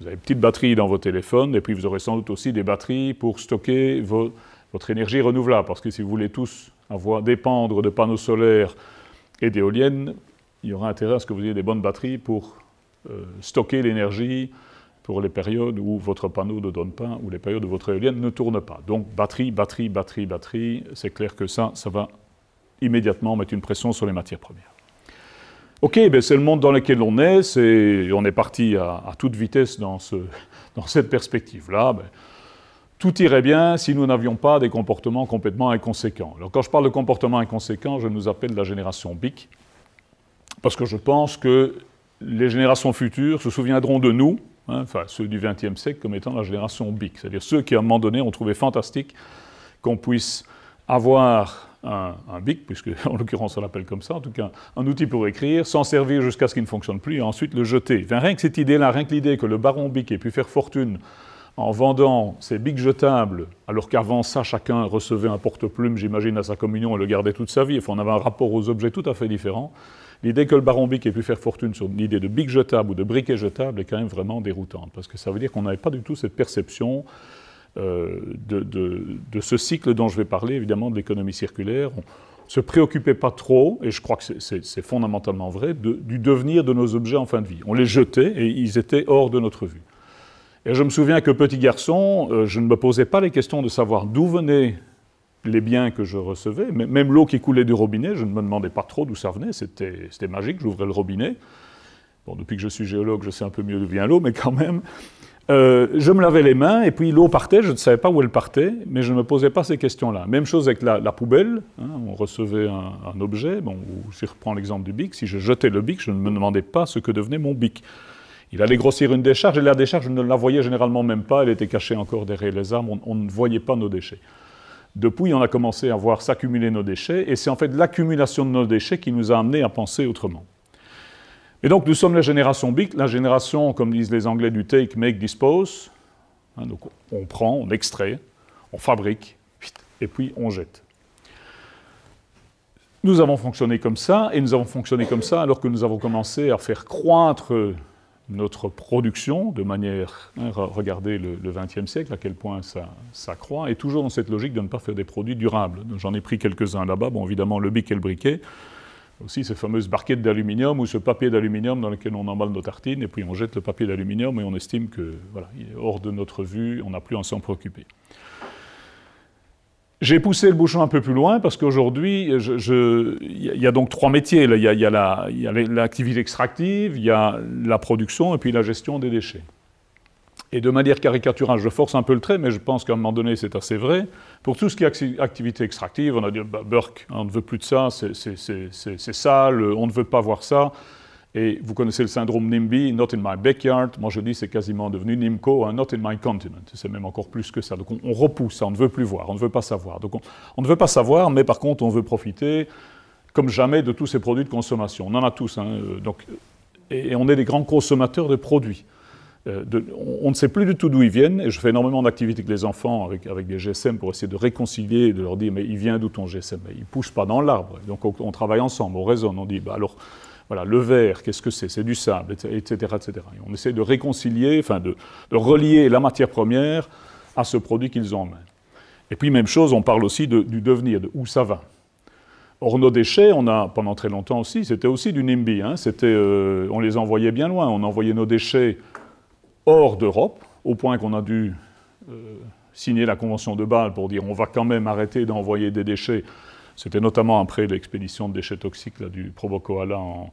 Vous avez une petite batterie dans vos téléphones, et puis vous aurez sans doute aussi des batteries pour stocker votre énergie renouvelable, parce que si vous voulez tous avoir, dépendre de panneaux solaires et d'éoliennes, il y aura intérêt à ce que vous ayez des bonnes batteries pour euh, stocker l'énergie pour les périodes où votre panneau ne donne pas, ou les périodes où votre éolienne ne tourne pas. Donc batterie, batterie, batterie, batterie, c'est clair que ça, ça va immédiatement mettre une pression sur les matières premières. Ok, ben c'est le monde dans lequel on est, on est parti à, toute vitesse dans, ce, dans cette perspective-là. Ben, tout irait bien si nous n'avions pas des comportements complètement inconséquents. Alors quand je parle de comportements inconséquents, je nous appelle la génération BIC, parce que je pense que les générations futures se souviendront de nous, hein, enfin ceux du XXe siècle, comme étant la génération BIC, c'est-à-dire ceux qui à un moment donné ont trouvé fantastique qu'on puisse avoir un, BIC, puisque en l'occurrence on l'appelle comme ça, en tout cas un outil pour écrire, s'en servir jusqu'à ce qu'il ne fonctionne plus et ensuite le jeter. rien que cette idée-là, rien que l'idée que le baron BIC ait pu faire fortune en vendant ces bics jetables, alors qu'avant ça, chacun recevait un porte-plume, j'imagine, à sa communion et le gardait toute sa vie. Enfin, on avait un rapport aux objets tout à fait différent. L'idée que le baron Bic ait pu faire fortune sur l'idée de bic jetable ou de briquet jetable est quand même vraiment déroutante, parce que ça veut dire qu'on n'avait pas du tout cette perception euh, de, ce cycle dont je vais parler, évidemment, de l'économie circulaire. On ne se préoccupait pas trop, et je crois que c'est fondamentalement vrai, du devenir de nos objets en fin de vie. On les jetait et ils étaient hors de notre vue. Et je me souviens que petit garçon, euh, je ne me posais pas les questions de savoir d'où venait les biens que je recevais. Même l'eau qui coulait du robinet, je ne me demandais pas trop d'où ça venait, c'était magique, j'ouvrais le robinet. Bon, depuis que je suis géologue, je sais un peu mieux d'où vient l'eau, mais quand même. Euh, je me lavais les mains et puis l'eau partait, je ne savais pas où elle partait, mais je ne me posais pas ces questions-là. Même chose avec la, poubelle, hein, on recevait un, objet, bon, si je reprends l'exemple du bic, si je jetais le bic, je ne me demandais pas ce que devenait mon bic. Il allait grossir une décharge et la décharge, je ne la voyais généralement même pas, elle était cachée encore derrière les arbres, on, ne voyait pas nos déchets. Depuis, on a commencé à voir s'accumuler nos déchets et c'est en fait l'accumulation de nos déchets qui nous a amenés à penser autrement. Et donc nous sommes la génération BIC, la génération, comme disent les Anglais, du take, make, dispose. Hein, donc on prend, on extrait, on fabrique, et puis on jette. Nous avons fonctionné comme ça, et nous avons fonctionné comme ça alors que nous avons commencé à faire croître notre production de manière, hein, regardez le XXe siècle, à quel point ça, ça, croît, et toujours dans cette logique de ne pas faire des produits durables. J'en ai pris quelques-uns là-bas, bon évidemment le bic et le briquet, aussi ces fameuses barquettes d'aluminium ou ce papier d'aluminium dans lequel on emballe nos tartines et puis on jette le papier d'aluminium et on estime que voilà, il est hors de notre vue, on n'a plus à s'en préoccuper. J'ai poussé le bouchon un peu plus loin parce qu'aujourd'hui, il y, a donc trois métiers. Il y a l'activité extractive, il y a la production et puis la gestion des déchets. Et de manière caricaturale, je force un peu le trait, mais je pense qu'à un moment donné, c'est assez vrai. Pour tout ce qui est activité extractive, on a dit bah, Burke, on ne veut plus de ça, c'est sale, on ne veut pas voir ça. Et vous connaissez le syndrome NIMBY, Not in my backyard. Moi, je dis c'est quasiment devenu NIMCO, hein, Not in my continent. C'est même encore plus que ça. Donc, on, repousse ça, on ne veut plus voir, on ne veut pas savoir. Donc, on, ne veut pas savoir, mais par contre, on veut profiter comme jamais de tous ces produits de consommation. On en a tous. Hein, euh, donc, et on est des grands consommateurs de produits. Euh, on ne sait plus du tout d'où ils viennent, et je fais énormément d'activités avec les enfants, avec, avec, des GSM, pour essayer de réconcilier, de leur dire, mais il vient d'où ton GSM Il ne pousse pas dans l'arbre. Donc on, travaille ensemble, on raisonne, on dit, bah alors, voilà, le verre, qu'est-ce que c'est? C'est du sable, etc. etc. Et on essaie de réconcilier, enfin de, relier la matière première à ce produit qu'ils ont en main. Et puis même chose, on parle aussi du devenir, de où ça va. Or, nos déchets, on a pendant très longtemps aussi, c'était aussi du NIMBY. Hein, euh, on les envoyait bien loin. On envoyait nos déchets hors d'Europe, au point qu'on a dû euh, signer la Convention de Bâle pour dire on va quand même arrêter d'envoyer des déchets. C'était notamment après l'expédition de déchets toxiques là, du Probokoala en,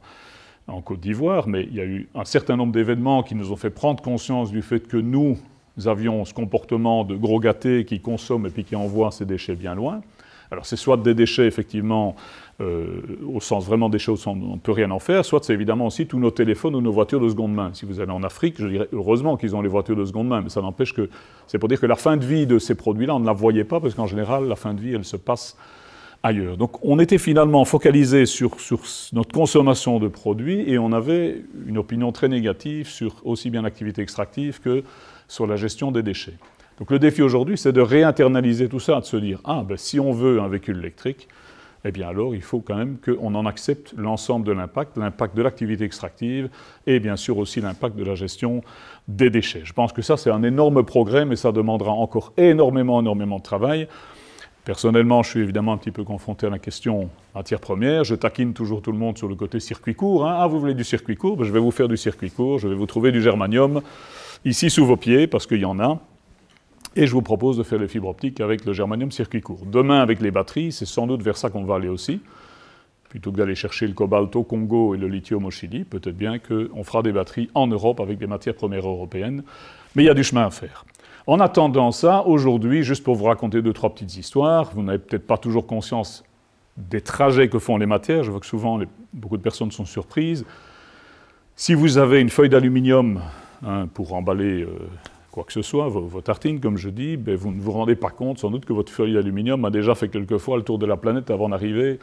en Côte d'Ivoire, mais il y a eu un certain nombre d'événements qui nous ont fait prendre conscience du fait que nous avions ce comportement de gros gâtés qui consomment et puis qui envoient ces déchets bien loin. Alors c'est soit des déchets effectivement euh, au sens vraiment déchets, on ne peut rien en faire, soit c'est évidemment aussi tous nos téléphones ou nos voitures de seconde main. Si vous allez en Afrique, je dirais heureusement qu'ils ont les voitures de seconde main, mais ça n'empêche que c'est pour dire que la fin de vie de ces produits-là, on ne la voyait pas parce qu'en général, la fin de vie, elle se passe Donc on était finalement focalisé sur, sur, notre consommation de produits et on avait une opinion très négative sur aussi bien l'activité extractive que sur la gestion des déchets. Donc le défi aujourd'hui, c'est de réinternaliser tout ça, de se dire, ah, ben, si on veut un véhicule électrique, eh bien alors il faut quand même qu'on en accepte l'ensemble de l'impact, l'impact de l'activité extractive et bien sûr aussi l'impact de la gestion des déchets. Je pense que ça c'est un énorme progrès, mais ça demandera encore énormément, énormément de travail. Personnellement, je suis évidemment un petit peu confronté à la question matière première. Je taquine toujours tout le monde sur le côté circuit court. Hein. Ah, vous voulez du circuit court? Ben, Je vais vous faire du circuit court. Je vais vous trouver du germanium ici sous vos pieds, parce qu'il y en a. Et je vous propose de faire les fibres optiques avec le germanium circuit court. Demain, avec les batteries, c'est sans doute vers ça qu'on va aller aussi. Plutôt que d'aller chercher le cobalt au Congo et le lithium au Chili, peut-être bien qu'on fera des batteries en Europe avec des matières premières européennes. Mais il y a du chemin à faire. En attendant ça, aujourd'hui, juste pour vous raconter deux, trois petites histoires, vous n'avez peut-être pas toujours conscience des trajets que font les matières. Je vois que souvent, beaucoup de personnes sont surprises. Si vous avez une feuille d'aluminium hein, pour emballer euh, quoi que ce soit, vos, tartines, comme je dis, ben, vous ne vous rendez pas compte sans doute que votre feuille d'aluminium a déjà fait quelques fois le tour de la planète avant d'arriver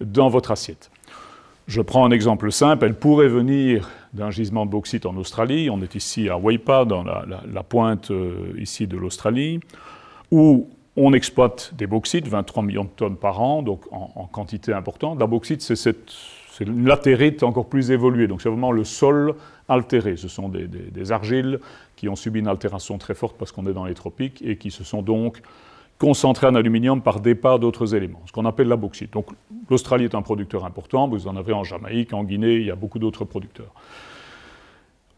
dans votre assiette. Je prends un exemple simple, elle pourrait venir d'un gisement de bauxite en Australie, on est ici à Waipa, dans la, pointe euh, ici de l'Australie, où on exploite des bauxites, 23 millions de tonnes par an, donc en, quantité importante. La bauxite, c'est une latérite encore plus évoluée. Donc c'est vraiment le sol altéré. Ce sont des, argiles qui ont subi une altération très forte parce qu'on est dans les tropiques et qui se sont donc concentrés en aluminium par départ d'autres éléments, ce qu'on appelle la bauxite. Donc l'Australie est un producteur important, vous en avez en Jamaïque, en Guinée, il y a beaucoup d'autres producteurs.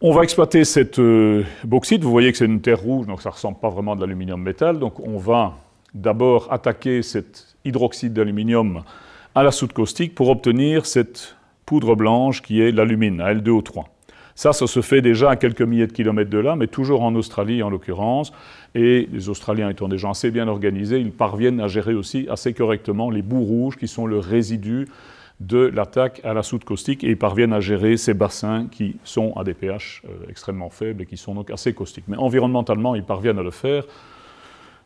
On va exploiter cette euh, bauxite, vous voyez que c'est une terre rouge, donc ça ne ressemble pas vraiment à de l'aluminium métal, donc on va d'abord attaquer cet hydroxyde d'aluminium à la soude caustique pour obtenir cette poudre blanche qui est l'alumine, Al2O3. Ça, ça se fait déjà à quelques milliers de kilomètres de là, mais toujours en Australie en l'occurrence. Et les Australiens étant des gens assez bien organisés, ils parviennent à gérer aussi assez correctement les bouts rouges qui sont le résidu de l'attaque à la soude caustique et ils parviennent à gérer ces bassins qui sont à des pH euh, extrêmement faibles et qui sont donc assez caustiques. Mais environnementalement, ils parviennent à le faire.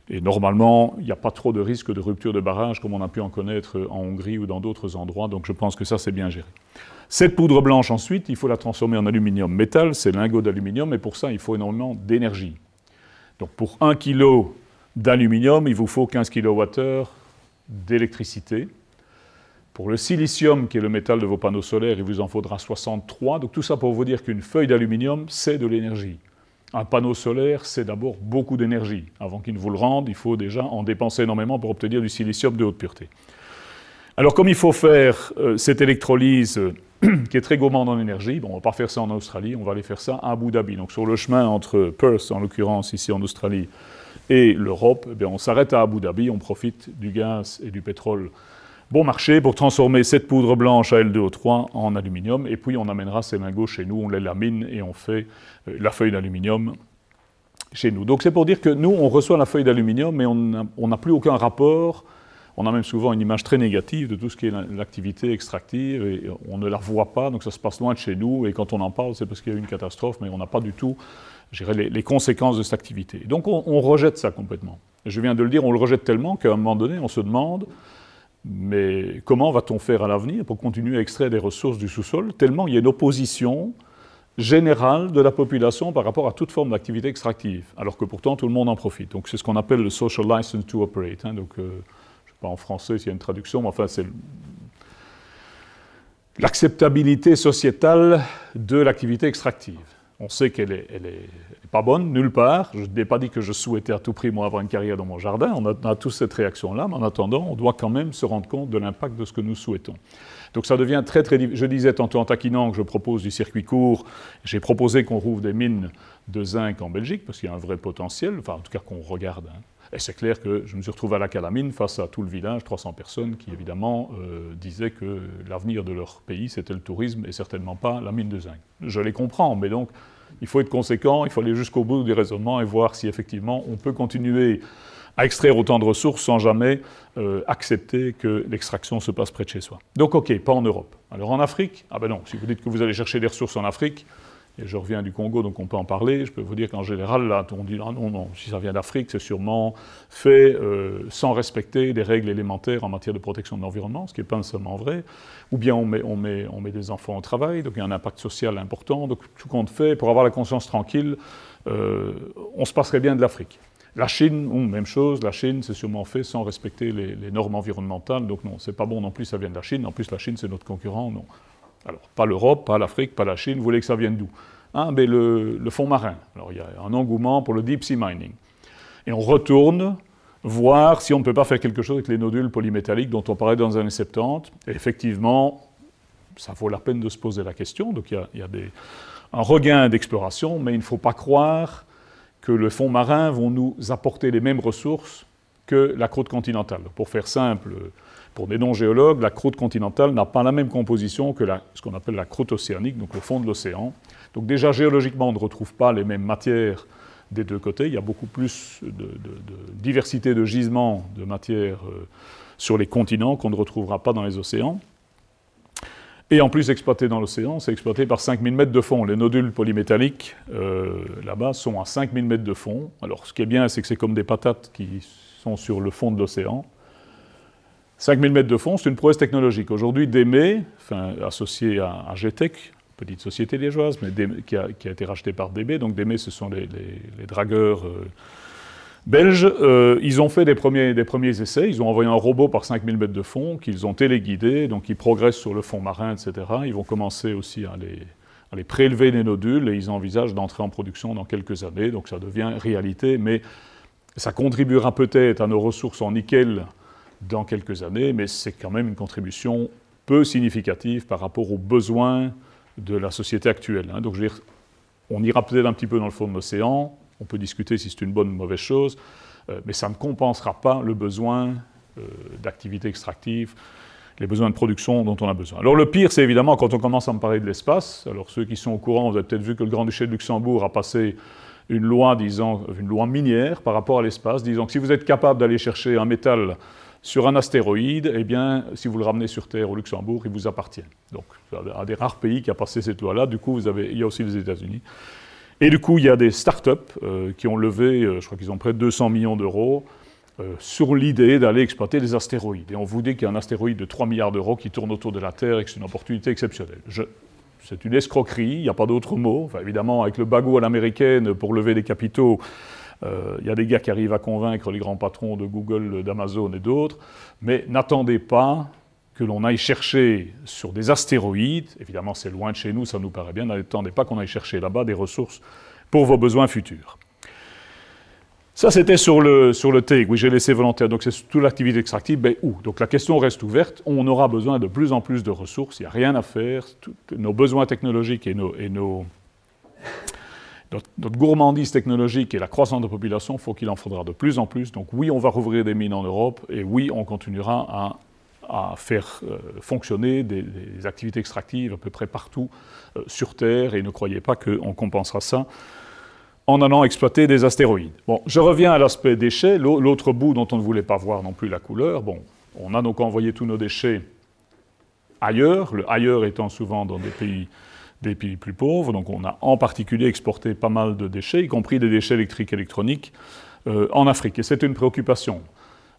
Et normalement, il n'y a pas trop de risque de rupture de barrage comme on a pu en connaître en Hongrie ou dans d'autres endroits. Donc je pense que ça, c'est bien géré. Cette poudre blanche, ensuite, il faut la transformer en aluminium métal, c'est lingot d'aluminium, et pour ça, il faut énormément d'énergie. Donc pour 1 kg d'aluminium, il vous faut 15 kWh d'électricité. Pour le silicium, qui est le métal de vos panneaux solaires, il vous en faudra 63. Donc tout ça pour vous dire qu'une feuille d'aluminium, c'est de l'énergie. Un panneau solaire, c'est d'abord beaucoup d'énergie. Avant qu'il ne vous le rende, il faut déjà en dépenser énormément pour obtenir du silicium de haute pureté. Alors comme il faut faire euh, cette électrolyse qui est très gourmande en énergie, bon, on ne va pas faire ça en Australie, on va aller faire ça à Abu Dhabi. Donc sur le chemin entre Perth, en l'occurrence ici en Australie, et l'Europe, eh on s'arrête à Abu Dhabi, on profite du gaz et du pétrole bon marché pour transformer cette poudre blanche à L2O3 en aluminium, et puis on amènera ces lingots chez nous, on les lamine et on fait euh, la feuille d'aluminium chez nous. Donc c'est pour dire que nous, on reçoit la feuille d'aluminium, mais on n'a plus aucun rapport. On a même souvent une image très négative de tout ce qui est l'activité extractive, et on ne la voit pas, donc ça se passe loin de chez nous, et quand on en parle, c'est parce qu'il y a eu une catastrophe, mais on n'a pas du tout les, les, conséquences de cette activité. Donc on, rejette ça complètement. Je viens de le dire, on le rejette tellement qu'à un moment donné, on se demande mais comment va-t-on faire à l'avenir pour continuer à extraire des ressources du sous-sol Tellement il y a une opposition générale de la population par rapport à toute forme d'activité extractive, alors que pourtant tout le monde en profite. Donc c'est ce qu'on appelle le social license to operate. Hein. Donc, euh, en français s'il y a une traduction, mais enfin c'est l'acceptabilité sociétale de l'activité extractive. On sait qu'elle est, pas bonne nulle part. Je n'ai pas dit que je souhaitais à tout prix, moi, avoir une carrière dans mon jardin. On a, tous cette réaction-là, mais en attendant, on doit quand même se rendre compte de l'impact de ce que nous souhaitons. Donc ça devient très, très... Je disais tantôt en taquinant que je propose du circuit court. J'ai proposé qu'on rouvre des mines de zinc en Belgique, parce qu'il y a un vrai potentiel, enfin, en tout cas qu'on regarde. Hein. Et c'est clair que je me suis retrouvé à la Calamine face à tout le village, 300 personnes, qui évidemment euh, disaient que l'avenir de leur pays, c'était le tourisme et certainement pas la mine de zinc. Je les comprends, mais donc il faut être conséquent, il faut aller jusqu'au bout du raisonnement et voir si effectivement on peut continuer à extraire autant de ressources sans jamais euh, accepter que l'extraction se passe près de chez soi. Donc ok, pas en Europe. Alors en Afrique, ah ben non, si vous dites que vous allez chercher des ressources en Afrique, et je reviens du Congo, donc on peut en parler. Je peux vous dire qu'en général, là, on dit ah non, non, si ça vient d'Afrique, c'est sûrement fait euh, sans respecter des règles élémentaires en matière de protection de l'environnement, ce qui n'est pas seulement vrai. Ou bien on met, des enfants au travail, donc il y a un impact social important. Donc tout compte fait, pour avoir la conscience tranquille, euh, on se passerait bien de l'Afrique. La Chine, même chose, la Chine, c'est sûrement fait sans respecter les, les normes environnementales, donc non, c'est pas bon non plus, ça vient de la Chine. En plus, la Chine, c'est notre concurrent, non. Alors, pas l'Europe, pas l'Afrique, pas la Chine, vous voulez que ça vienne d'où ah, ben le, fond marin. Alors, il y a un engouement pour le deep sea mining. Et on retourne voir si on ne peut pas faire quelque chose avec les nodules polymétalliques dont on parlait dans les années 70. Et effectivement, ça vaut la peine de se poser la question. Donc, il y a, un regain d'exploration, mais il ne faut pas croire que le fond marin vont nous apporter les mêmes ressources que la croûte continentale. Pour faire simple, pour des non-géologues, la croûte continentale n'a pas la même composition que ce qu'on appelle la croûte océanique, donc le fond de l'océan. Donc déjà, géologiquement, on ne retrouve pas les mêmes matières des deux côtés. Il y a beaucoup plus de, diversité de gisements de matières euh, sur les continents qu'on ne retrouvera pas dans les océans. Et en plus, exploité dans l'océan, c'est exploité par 5000 mètres de fond. Les nodules polymétalliques, euh, là-bas, sont à 5000 mètres de fond. Alors, ce qui est bien, c'est que c'est comme des patates qui sont sur le fond de l'océan. 5000 mètres de fond, c'est une prouesse technologique. Aujourd'hui, DEME, associé à, GTEC, petite société liégeoise, mais qui, a, été rachetée par DB, donc DEME, ce sont les, dragueurs euh, belges, euh, ils ont fait des premiers, essais, ils ont envoyé un robot par 5000 mètres de fond, qu'ils ont téléguidé, donc ils progressent sur le fond marin, etc. Ils vont commencer aussi à les, à les prélever des nodules, et ils envisagent d'entrer en production dans quelques années, donc ça devient réalité, mais ça contribuera peut-être à nos ressources en nickel dans quelques années, mais c'est quand même une contribution peu significative par rapport aux besoins de la société actuelle. Hein. Donc, je veux dire, on ira peut-être un petit peu dans le fond de l'océan, on peut discuter si c'est une bonne ou une mauvaise chose, mais ça ne compensera pas le besoin d'activité extractive, les besoins de production dont on a besoin. Alors le pire, c'est évidemment quand on commence à me parler de l'espace. Alors ceux qui sont au courant, vous avez peut-être vu que le Grand-Duché de Luxembourg a passé une loi, disant, une loi minière par rapport à l'espace, disant que si vous êtes capable d'aller chercher un métal sur un astéroïde, eh bien, si vous le ramenez sur Terre au Luxembourg, il vous appartient. Donc, un des rares pays qui a passé cette loi-là. Du coup, il y a aussi les États-Unis. Et du coup, il y a des start-up euh, qui ont levé, euh, je crois qu'ils ont près de 200 millions d'euros, euh, sur l'idée d'aller exploiter les astéroïdes. Et on vous dit qu'il y a un astéroïde de 3 milliards d'euros qui tourne autour de la Terre et que c'est une opportunité exceptionnelle. c'est une escroquerie, il n'y a pas d'autre mot. Évidemment, avec le bagot à l'américaine pour lever des capitaux, il y a des gars qui arrivent à convaincre les grands patrons de Google, d'Amazon et d'autres, mais n'attendez pas que l'on aille chercher sur des astéroïdes, évidemment c'est loin de chez nous, ça nous paraît bien, n'attendez pas qu'on aille chercher là-bas des ressources pour vos besoins futurs. Ça, c'était sur le, sur le take. Oui, j'ai laissé volontaire. Donc, c'est toute l'activité extractive. Ben, où? Donc, la question reste ouverte. On aura besoin de plus en plus de ressources. Il n'y a rien à faire. nos besoins technologiques et nos, et nos, notre, gourmandise technologique et la croissance de la population, faut qu'il en faudra de plus en plus. Donc oui, on va rouvrir des mines en Europe et oui, on continuera à, faire euh, fonctionner des, activités extractives à peu près partout euh, sur Terre et ne croyez pas qu'on compensera ça en allant exploiter des astéroïdes. Bon, je reviens à l'aspect déchets, l'autre bout dont on ne voulait pas voir non plus la couleur. Bon, on a donc envoyé tous nos déchets ailleurs, le ailleurs étant souvent dans des pays des pays plus pauvres. Donc on a en particulier exporté pas mal de déchets, y compris des déchets électriques et électroniques, euh, en Afrique. Et c'est une préoccupation.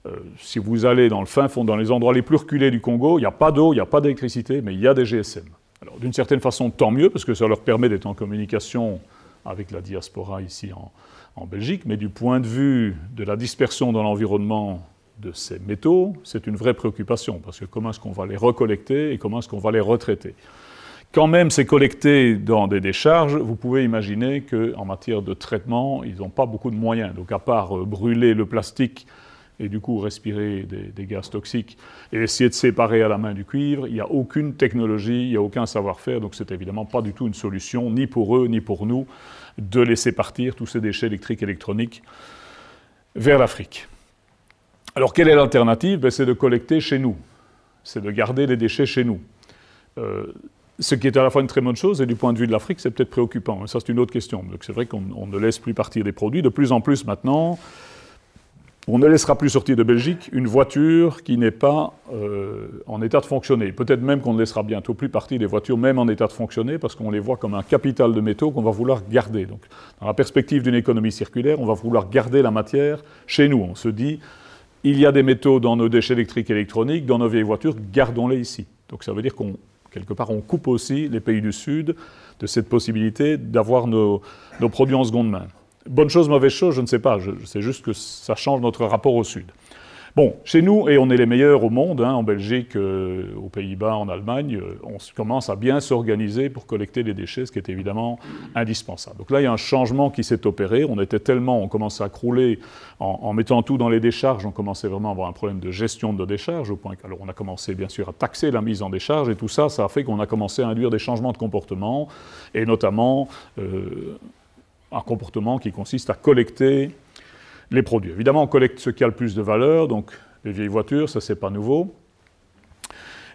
Euh, si vous allez dans le fin fond, dans les endroits les plus reculés du Congo, il n'y a pas d'eau, il n'y a pas d'électricité, mais il y a des GSM. Alors d'une certaine façon, tant mieux, parce que ça leur permet d'être en communication avec la diaspora ici en, en Belgique, mais du point de vue de la dispersion dans l'environnement de ces métaux, c'est une vraie préoccupation, parce que comment est-ce qu'on va les recollecter et comment est-ce qu'on va les retraiter? Quand même c'est collecté dans des décharges, vous pouvez imaginer qu'en matière de traitement, ils n'ont pas beaucoup de moyens. Donc à part euh, brûler le plastique et du coup respirer des, gaz toxiques et essayer de séparer à la main du cuivre, il n'y a aucune technologie, il n'y a aucun savoir-faire, donc c'est évidemment pas du tout une solution, ni pour eux, ni pour nous, de laisser partir tous ces déchets électriques et électroniques vers l'Afrique. Alors quelle est l'alternative? Ben, C'est de collecter chez nous, c'est de garder les déchets chez nous. Euh, ce qui est à la fois une très bonne chose, et du point de vue de l'Afrique, c'est peut-être préoccupant. Ça, c'est une autre question. Donc, c'est vrai qu'on ne laisse plus partir des produits. De plus en plus maintenant, on ne laissera plus sortir de Belgique une voiture qui n'est pas euh, en état de fonctionner. Peut-être même qu'on ne laissera bientôt plus partir des voitures même en état de fonctionner, parce qu'on les voit comme un capital de métaux qu'on va vouloir garder. Donc, dans la perspective d'une économie circulaire, on va vouloir garder la matière chez nous. On se dit, il y a des métaux dans nos déchets électriques et électroniques, dans nos vieilles voitures, gardons-les ici. Donc ça veut dire qu'on quelque part, on coupe aussi les pays du Sud de cette possibilité d'avoir nos, produits en seconde main. Bonne chose, mauvaise chose, je ne sais pas. Je, sais juste que ça change notre rapport au Sud. Bon, chez nous, et on est les meilleurs au monde, hein, en Belgique, euh, aux Pays-Bas, en Allemagne, euh, on commence à bien s'organiser pour collecter les déchets, ce qui est évidemment indispensable. Donc là, il y a un changement qui s'est opéré. On était tellement, on commençait à crouler en, mettant tout dans les décharges, on commençait vraiment à avoir un problème de gestion de décharges, au point alors on a commencé bien sûr à taxer la mise en décharge, et tout ça, ça a fait qu'on a commencé à induire des changements de comportement, et notamment euh, un comportement qui consiste à collecter les produits. Évidemment, on collecte ce qui a le plus de valeur, donc les vieilles voitures, ça c'est pas nouveau.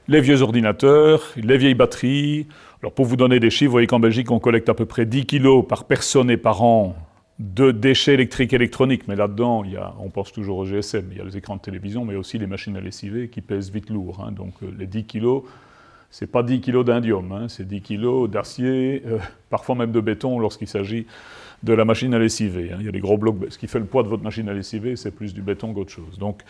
Les vieux ordinateurs, les vieilles batteries. Alors pour vous donner des chiffres, vous voyez qu'en Belgique, on collecte à peu près 10 kg par personne et par an de déchets électriques et électroniques. Mais là-dedans, on pense toujours au GSM. Il y a les écrans de télévision, mais aussi les machines à lessiver qui pèsent vite lourd. Hein. Donc euh, les 10 kg, c'est pas 10 kg d'indium, hein. c'est 10 kg d'acier, euh, parfois même de béton lorsqu'il s'agit de la machine à lessiver. Hein. Il y a des gros blocs. Ce qui fait le poids de votre machine à lessiver, c'est plus du béton qu'autre chose. Donc,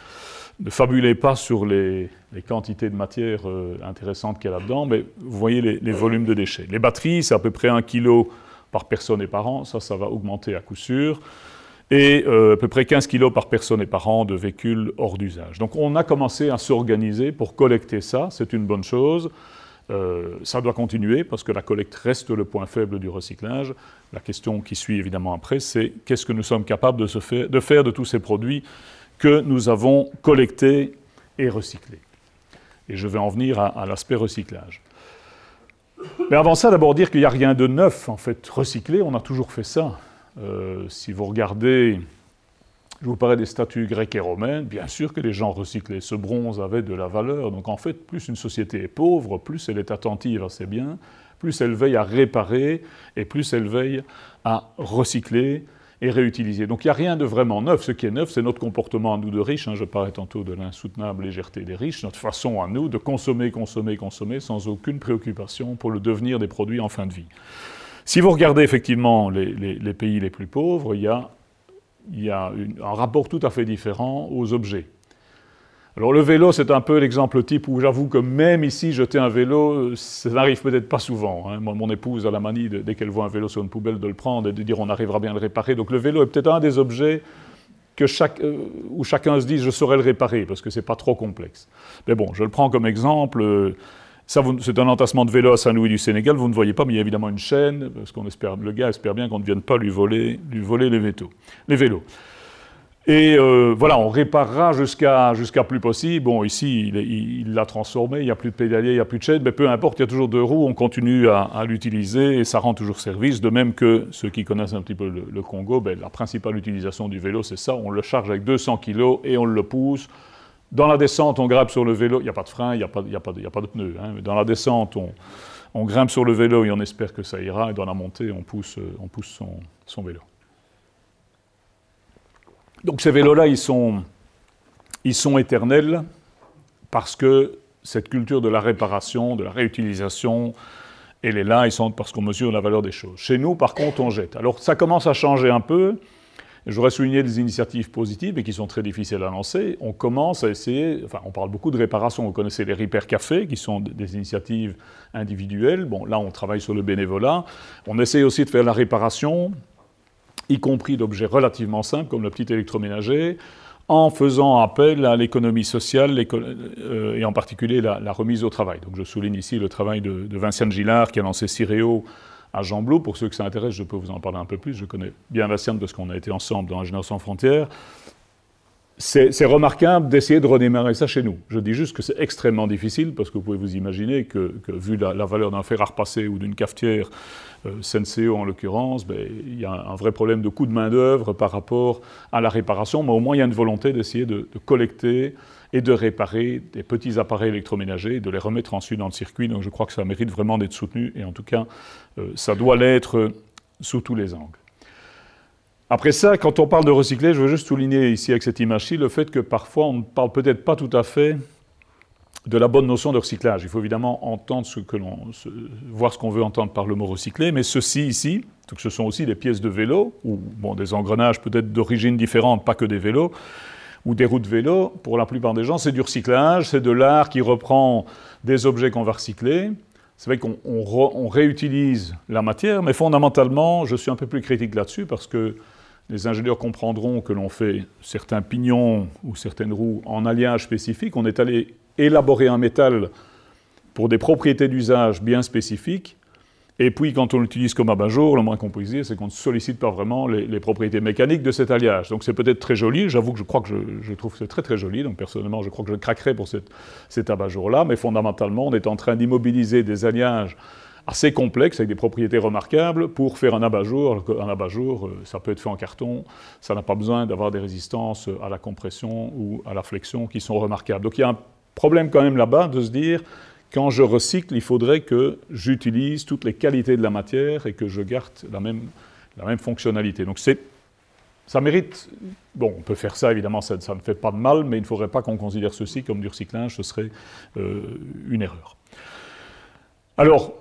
ne fabulez pas sur les, quantités de matière euh, intéressantes qu'il y a là-dedans, mais vous voyez les, volumes de déchets. Les batteries, c'est à peu près 1 kg par personne et par an. Ça, ça va augmenter à coup sûr. Et euh, à peu près 15 kg par personne et par an de véhicules hors d'usage. Donc on a commencé à s'organiser pour collecter ça, c'est une bonne chose. Euh, ça doit continuer parce que la collecte reste le point faible du recyclage. La question qui suit évidemment après, c'est qu'est-ce que nous sommes capables de, faire, de, tous ces produits que nous avons collectés et recyclés. Et je vais en venir à, l'aspect recyclage. Mais avant ça, d'abord dire qu'il n'y a rien de neuf. En fait, recycler, on a toujours fait ça. Euh, si vous regardez Je vous parlais des statues grecques et romaines. Bien sûr que les gens recyclaient. Ce bronze avait de la valeur. Donc en fait, plus une société est pauvre, plus elle est attentive à ses biens, plus elle veille à réparer et plus elle veille à recycler et réutiliser. Donc il n'y a rien de vraiment neuf. Ce qui est neuf, c'est notre comportement à nous de riches. Hein. Je parlais tantôt de l'insoutenable légèreté des riches, notre façon à nous de consommer, consommer, consommer sans aucune préoccupation pour le devenir des produits en fin de vie. Si vous regardez effectivement les, pays les plus pauvres, il y a un rapport tout à fait différent aux objets. Alors le vélo, c'est un peu l'exemple type où j'avoue que même ici, jeter un vélo, ça n'arrive peut-être pas souvent. Hein. Mon, épouse a la manie, dès qu'elle voit un vélo sur une poubelle, de le prendre et de dire on arrivera bien à le réparer. Donc le vélo est peut-être un des objets que chaque, euh, où chacun se dit je saurais le réparer, parce que ce n'est pas trop complexe. Mais bon, je le prends comme exemple c'est un entassement de vélo à Saint-Louis du Sénégal, vous ne voyez pas, mais il y a évidemment une chaîne, parce qu'on espère, le gars espère bien qu'on ne vienne pas lui voler, lui voler les, vétos, les vélos. Et euh, voilà, on réparera jusqu'à jusqu'à plus possible. Bon, ici, il l'a transformé, il n'y a plus de pédalier, il n'y a plus de chaîne, mais peu importe, il y a toujours deux roues, on continue à, l'utiliser et ça rend toujours service. De même que ceux qui connaissent un petit peu le, Congo, ben, la principale utilisation du vélo, c'est ça, on le charge avec 200 kg et on le pousse dans la descente, on grimpe sur le vélo, il n'y a pas de frein, il n'y a, pas, de pneu. Hein, dans la descente, on, grimpe sur le vélo et on espère que ça ira, et dans la montée, on pousse, on pousse son, vélo. Donc ces vélos-là, ils sont, ils sont éternels parce que cette culture de la réparation, de la réutilisation, elle est là, ils sont parce qu'on mesure la valeur des choses. Chez nous, par contre, on jette. Alors ça commence à changer un peu. J'aurais souligné des initiatives positives et qui sont très difficiles à lancer. On commence à essayer, enfin on parle beaucoup de réparation, vous connaissez les Repair Café qui sont des initiatives individuelles. Bon là on travaille sur le bénévolat. On essaie aussi de faire la réparation, y compris d'objets relativement simples comme le petit électroménager, en faisant appel à l'économie sociale euh, et en particulier la, remise au travail. Donc je souligne ici le travail de, de Vincent Gillard qui a lancé Ciréo à Jean Blou. Pour ceux que ça intéresse, je peux vous en parler un peu plus. Je connais bien la science parce qu'on a été ensemble dans Ingénieurs sans frontières. C'est remarquable d'essayer de redémarrer ça chez nous. Je dis juste que c'est extrêmement difficile parce que vous pouvez vous imaginer que, vu la, valeur d'un fer à repasser ou d'une cafetière, Senseo en l'occurrence, ben, il y a un, vrai problème de coût de main-d'œuvre par rapport à la réparation, mais au moins il y a une volonté d'essayer de, de collecter et de réparer des petits appareils électroménagers et de les remettre ensuite dans le circuit. Donc je crois que ça mérite vraiment d'être soutenu et en tout cas, euh, ça doit l'être sous tous les angles. Après ça, quand on parle de recycler, je veux juste souligner ici avec cette image-ci le fait que parfois on ne parle peut-être pas tout à fait de la bonne notion de recyclage. Il faut évidemment entendre ce que l'on, voir ce qu'on veut entendre par le mot recycler, mais ceci ici, ce sont aussi des pièces de vélo, ou bon, des engrenages peut-être d'origine différente, pas que des vélos, ou des roues de vélo, pour la plupart des gens, c'est du recyclage, c'est de l'art qui reprend des objets qu'on va recycler. C'est vrai qu'on réutilise la matière, mais fondamentalement, je suis un peu plus critique là-dessus parce que les ingénieurs comprendront que l'on fait certains pignons ou certaines roues en alliage spécifique. On est allé élaborer un métal pour des propriétés d'usage bien spécifiques et puis, quand on l'utilise comme abat-jour, le moins qu'on puisse dire, c'est qu'on ne sollicite pas vraiment les, propriétés mécaniques de cet alliage. Donc, c'est peut-être très joli. J'avoue que je crois que je, trouve que c'est très, très joli. Donc, personnellement, je crois que je craquerai pour cet abat-jour-là. Mais fondamentalement, on est en train d'immobiliser des alliages assez complexes, avec des propriétés remarquables, pour faire un abat-jour. Un abat-jour, euh, ça peut être fait en carton. Ça n'a pas besoin d'avoir des résistances à la compression ou à la flexion qui sont remarquables. Donc, il y a un problème quand même là-bas de se dire quand je recycle, il faudrait que j'utilise toutes les qualités de la matière et que je garde la même, la même fonctionnalité. Donc ça mérite, bon, on peut faire ça évidemment, ça, ne fait pas de mal, mais il ne faudrait pas qu'on considère ceci comme du recyclage, ce serait euh, une erreur. Alors,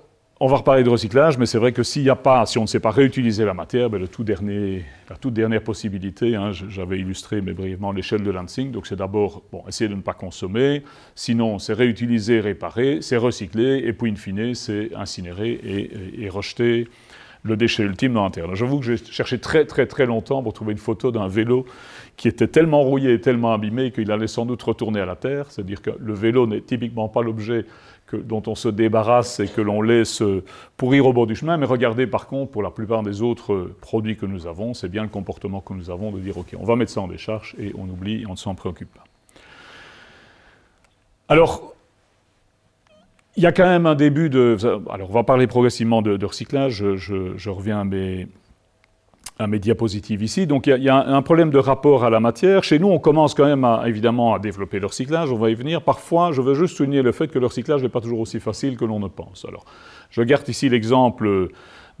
on va reparler de recyclage, mais c'est vrai que s'il n'y a pas, si on ne sait pas réutiliser la matière, ben la toute dernière possibilité, hein, j'avais illustré mais brièvement l'échelle de Lansing, donc c'est d'abord bon, essayer de ne pas consommer, sinon c'est réutiliser, réparer, c'est recycler, et puis in fine c'est incinérer et, et, rejeter le déchet ultime dans la terre. J'avoue que j'ai cherché très très très longtemps pour trouver une photo d'un vélo qui était tellement rouillé et tellement abîmé qu'il allait sans doute retourner à la terre, c'est-à-dire que le vélo n'est typiquement pas l'objet dont on se débarrasse et que l'on laisse pourrir au bord du chemin. Mais regardez par contre, pour la plupart des autres produits que nous avons, c'est bien le comportement que nous avons de dire OK, on va mettre ça en décharge et on oublie et on ne s'en préoccupe pas. Alors, il y a quand même un début de. Alors, on va parler progressivement de, recyclage. Je, reviens à mes, à mes diapositives ici. Donc il y, a un problème de rapport à la matière. Chez nous, on commence quand même à, évidemment à développer le recyclage, on va y venir. Parfois, je veux juste souligner le fait que le recyclage n'est pas toujours aussi facile que l'on ne pense. Alors, je garde ici l'exemple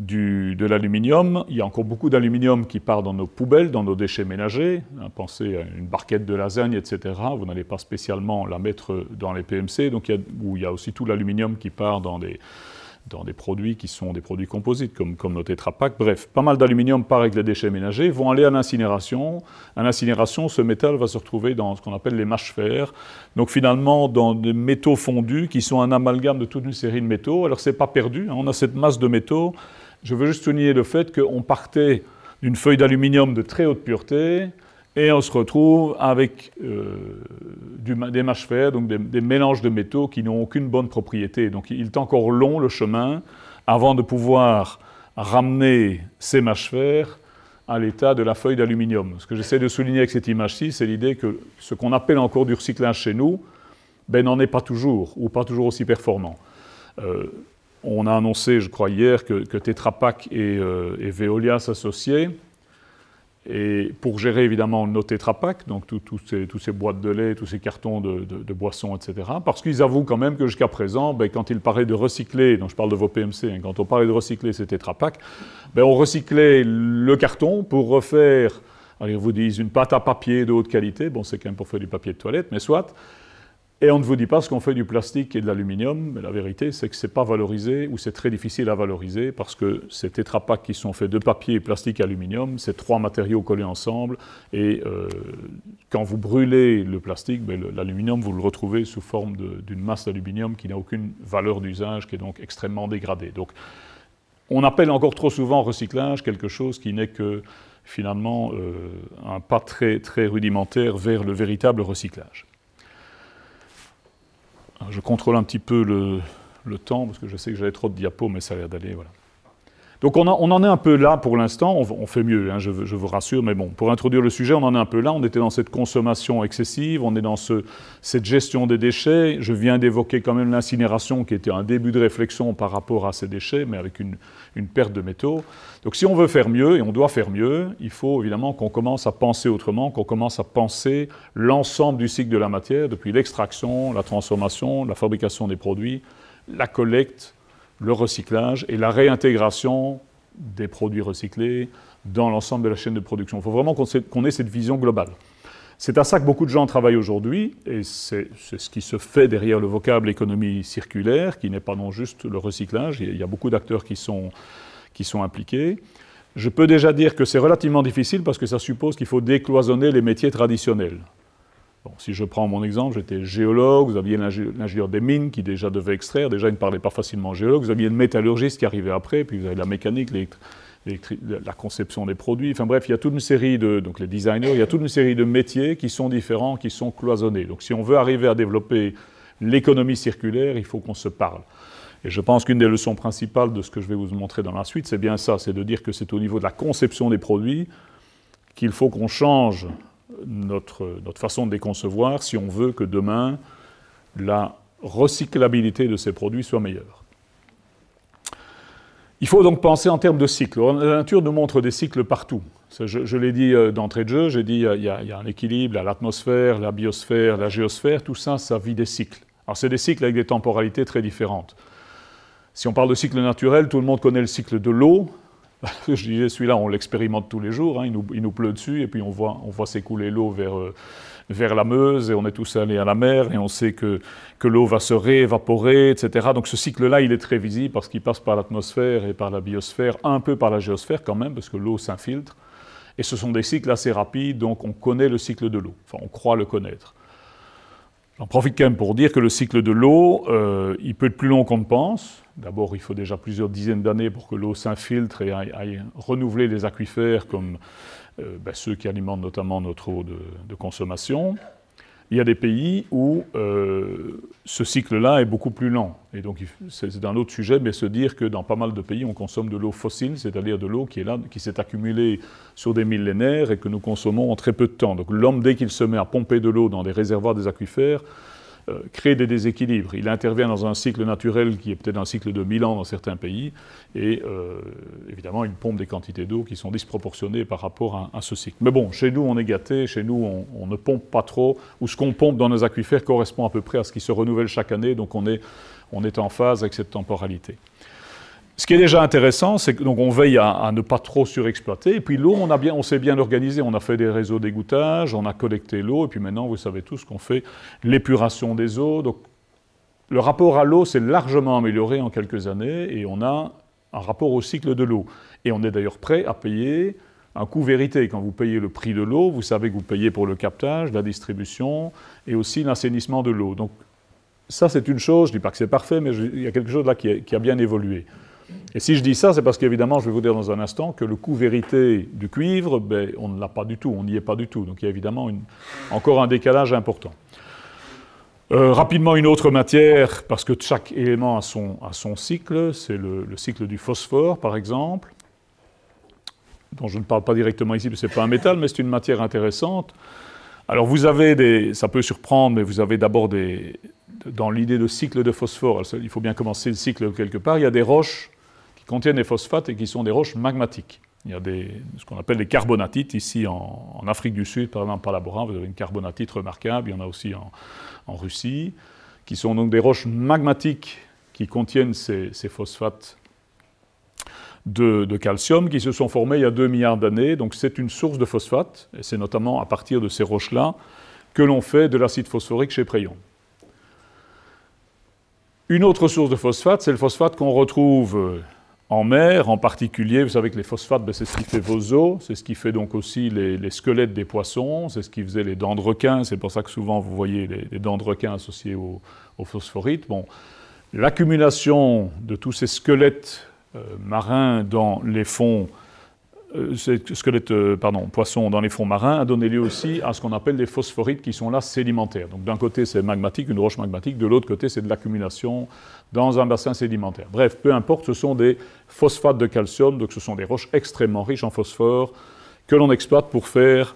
de l'aluminium. Il y a encore beaucoup d'aluminium qui part dans nos poubelles, dans nos déchets ménagers. Pensez à une barquette de lasagne, etc. Vous n'allez pas spécialement la mettre dans les PMC, donc où il y a aussi tout l'aluminium qui part dans des dans des produits qui sont des produits composites, comme, comme nos tétrapacks. Bref, pas mal d'aluminium part avec les déchets ménagers, vont aller à l'incinération. À l'incinération, ce métal va se retrouver dans ce qu'on appelle les mâches fer. Donc finalement, dans des métaux fondus qui sont un amalgame de toute une série de métaux. Alors c'est pas perdu, hein. on a cette masse de métaux. Je veux juste souligner le fait qu'on partait d'une feuille d'aluminium de très haute pureté, et on se retrouve avec euh, des mâches fer, donc des, mélanges de métaux qui n'ont aucune bonne propriété. Donc il est encore long le chemin avant de pouvoir ramener ces mâches fer à l'état de la feuille d'aluminium. Ce que j'essaie de souligner avec cette image-ci, c'est l'idée que ce qu'on appelle encore du recyclage chez nous, ben, n'en est pas toujours, ou pas toujours aussi performant. Euh, on a annoncé, je crois hier, que, Tetra Pak et, euh, et Veolia s'associaient et pour gérer évidemment nos tétrapacks, donc toutes ces, boîtes de lait, tous ces cartons de, boissons, etc. Parce qu'ils avouent quand même que jusqu'à présent, ben, quand ils parlaient de recycler, donc je parle de vos PMC, hein, quand on parlait de recycler ces tétrapacks, ben, on recyclait le carton pour refaire, alors ils vous disent une pâte à papier de haute qualité, bon c'est quand même pour faire du papier de toilette, mais soit, et on ne vous dit pas ce qu'on fait du plastique et de l'aluminium, mais la vérité, c'est que ce n'est pas valorisé ou c'est très difficile à valoriser parce que ces tétrapacks qui sont faits de papier, plastique et aluminium, c'est trois matériaux collés ensemble. Et euh, quand vous brûlez le plastique, ben, l'aluminium, vous le retrouvez sous forme d'une masse d'aluminium qui n'a aucune valeur d'usage, qui est donc extrêmement dégradée. Donc, on appelle encore trop souvent recyclage quelque chose qui n'est que finalement euh, un pas très, très rudimentaire vers le véritable recyclage. Je contrôle un petit peu le, temps, parce que je sais que j'avais trop de diapos, mais ça a l'air d'aller. Voilà. Donc on, en est un peu là pour l'instant, on, fait mieux, hein, je, vous rassure, mais bon, pour introduire le sujet, on en est un peu là, on était dans cette consommation excessive, on est dans cette gestion des déchets, je viens d'évoquer quand même l'incinération qui était un début de réflexion par rapport à ces déchets, mais avec une perte de métaux. Donc si on veut faire mieux, et on doit faire mieux, il faut évidemment qu'on commence à penser autrement, qu'on commence à penser l'ensemble du cycle de la matière, depuis l'extraction, la transformation, la fabrication des produits, la collecte, le recyclage et la réintégration des produits recyclés dans l'ensemble de la chaîne de production. Il faut vraiment qu'on ait cette vision globale. C'est à ça que beaucoup de gens travaillent aujourd'hui, et c'est ce qui se fait derrière le vocable économie circulaire, qui n'est pas non juste le recyclage, il y a beaucoup d'acteurs qui sont, qui sont impliqués. Je peux déjà dire que c'est relativement difficile parce que ça suppose qu'il faut décloisonner les métiers traditionnels si je prends mon exemple, j'étais géologue, vous aviez l'ingénieur des mines qui déjà devait extraire, déjà il ne parlait pas facilement géologue, vous aviez le métallurgiste qui arrivait après, puis vous avez la mécanique, la conception des produits, enfin bref, il y a toute une série de, donc les designers, il y a toute une série de métiers qui sont différents, qui sont cloisonnés. Donc si on veut arriver à développer l'économie circulaire, il faut qu'on se parle. Et je pense qu'une des leçons principales de ce que je vais vous montrer dans la suite, c'est bien ça, c'est de dire que c'est au niveau de la conception des produits qu'il faut qu'on change notre, notre façon de les concevoir si on veut que demain, la recyclabilité de ces produits soit meilleure. Il faut donc penser en termes de cycles. La nature nous montre des cycles partout. Je, l'ai dit euh, d'entrée de jeu, j'ai dit il y, a, il y, a, un équilibre, l'atmosphère, la biosphère, la géosphère, tout ça, ça vit des cycles. Alors c'est des cycles avec des temporalités très différentes. Si on parle de cycle naturel, tout le monde connaît le cycle de l'eau, je disais, celui-là, on l'expérimente tous les jours, hein. il, nous, il, nous, pleut dessus, et puis on voit, on voit s'écouler l'eau vers, euh, vers la Meuse, et on est tous allés à la mer, et on sait que, que l'eau va se réévaporer, etc. Donc ce cycle-là, il est très visible parce qu'il passe par l'atmosphère et par la biosphère, un peu par la géosphère quand même, parce que l'eau s'infiltre. Et ce sont des cycles assez rapides, donc on connaît le cycle de l'eau, enfin on croit le connaître. J'en profite quand même pour dire que le cycle de l'eau, euh, il peut être plus long qu'on ne pense. D'abord, il faut déjà plusieurs dizaines d'années pour que l'eau s'infiltre et aille, renouveler les aquifères comme euh, ben, ceux qui alimentent notamment notre eau de consommation il y a des pays où euh, ce cycle-là est beaucoup plus lent. Et donc, c'est un autre sujet, mais se dire que dans pas mal de pays, on consomme de l'eau fossile, c'est-à-dire de l'eau qui est là, qui s'est accumulée sur des millénaires et que nous consommons en très peu de temps. Donc, l'homme, dès qu'il se met à pomper de l'eau dans des réservoirs des aquifères, crée des déséquilibres. Il intervient dans un cycle naturel qui est peut-être un cycle de 1000 ans dans certains pays, et euh, évidemment, il pompe des quantités d'eau qui sont disproportionnées par rapport à, ce cycle. Mais bon, chez nous, on est gâté, chez nous, on, on, ne pompe pas trop, ou ce qu'on pompe dans nos aquifères correspond à peu près à ce qui se renouvelle chaque année, donc on est, on est en phase avec cette temporalité. Ce qui est déjà intéressant, c'est qu'on veille à, ne pas trop surexploiter. Et puis l'eau, on, on s'est bien organisé. On a fait des réseaux d'égouttage, on a collecté l'eau. Et puis maintenant, vous savez tous qu'on fait l'épuration des eaux. Donc le rapport à l'eau s'est largement amélioré en quelques années. Et on a un rapport au cycle de l'eau. Et on est d'ailleurs prêt à payer un coût vérité. Quand vous payez le prix de l'eau, vous savez que vous payez pour le captage, la distribution et aussi l'assainissement de l'eau. Donc ça, c'est une chose. Je ne dis pas que c'est parfait, mais il y a quelque chose là qui a bien évolué. Et si je dis ça, c'est parce qu'évidemment, je vais vous dire dans un instant que le coût vérité du cuivre, ben, on ne l'a pas du tout, on n'y est pas du tout. Donc il y a évidemment encore un décalage important. Euh, rapidement, une autre matière, parce que chaque élément a son, son cycle, c'est le, cycle du phosphore, par exemple, dont je ne parle pas directement ici, parce que ce n'est pas un métal, mais c'est une matière intéressante. Alors vous avez des, ça peut surprendre, mais vous avez d'abord des, dans l'idée de cycle de phosphore, il faut bien commencer le cycle quelque part, il y a des roches contiennent des phosphates et qui sont des roches magmatiques. Il y a des, ce qu'on appelle des carbonatites ici en, Afrique du Sud, par exemple par Labora, vous avez une carbonatite remarquable, il y en a aussi en, Russie, qui sont donc des roches magmatiques qui contiennent ces, phosphates de, de, calcium qui se sont formés il y a 2 milliards d'années. Donc c'est une source de phosphate, et c'est notamment à partir de ces roches-là que l'on fait de l'acide phosphorique chez Prayon. Une autre source de phosphate, c'est le phosphate qu'on retrouve en mer, en particulier, vous savez que les phosphates, ben, c'est ce qui fait vos os, c'est ce qui fait donc aussi les, squelettes des poissons, c'est ce qui faisait les dents de requin, c'est pour ça que souvent vous voyez les, dents de requin associées aux au phosphorites. Bon, l'accumulation de tous ces squelettes euh, marins dans les fonds euh, ces squelettes, euh, pardon, poissons dans les fonds marins a donné lieu aussi à ce qu'on appelle des phosphorites qui sont là sédimentaires. Donc d'un côté c'est magmatique, une roche magmatique, de l'autre côté c'est de l'accumulation dans un bassin sédimentaire. Bref, peu importe, ce sont des phosphates de calcium, donc ce sont des roches extrêmement riches en phosphore que l'on exploite pour faire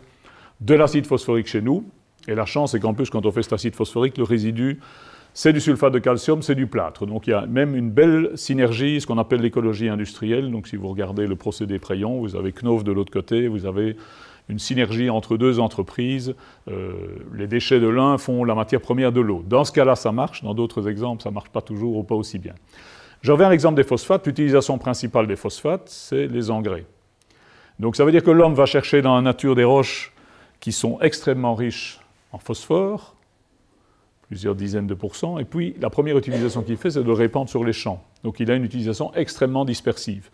de l'acide phosphorique chez nous. Et la chance c'est qu'en plus quand on fait cet acide phosphorique, le résidu c'est du sulfate de calcium, c'est du plâtre. Donc il y a même une belle synergie, ce qu'on appelle l'écologie industrielle. Donc si vous regardez le procédé Prayon, vous avez Knauf de l'autre côté, vous avez une synergie entre deux entreprises. Euh, les déchets de l'un font la matière première de l'autre. Dans ce cas-là, ça marche. Dans d'autres exemples, ça ne marche pas toujours ou pas aussi bien. Reviens à l'exemple des phosphates. L'utilisation principale des phosphates, c'est les engrais. Donc ça veut dire que l'homme va chercher dans la nature des roches qui sont extrêmement riches en phosphore, plusieurs dizaines de pourcents. Et puis, la première utilisation qu'il fait, c'est de le répandre sur les champs. Donc, il a une utilisation extrêmement dispersive.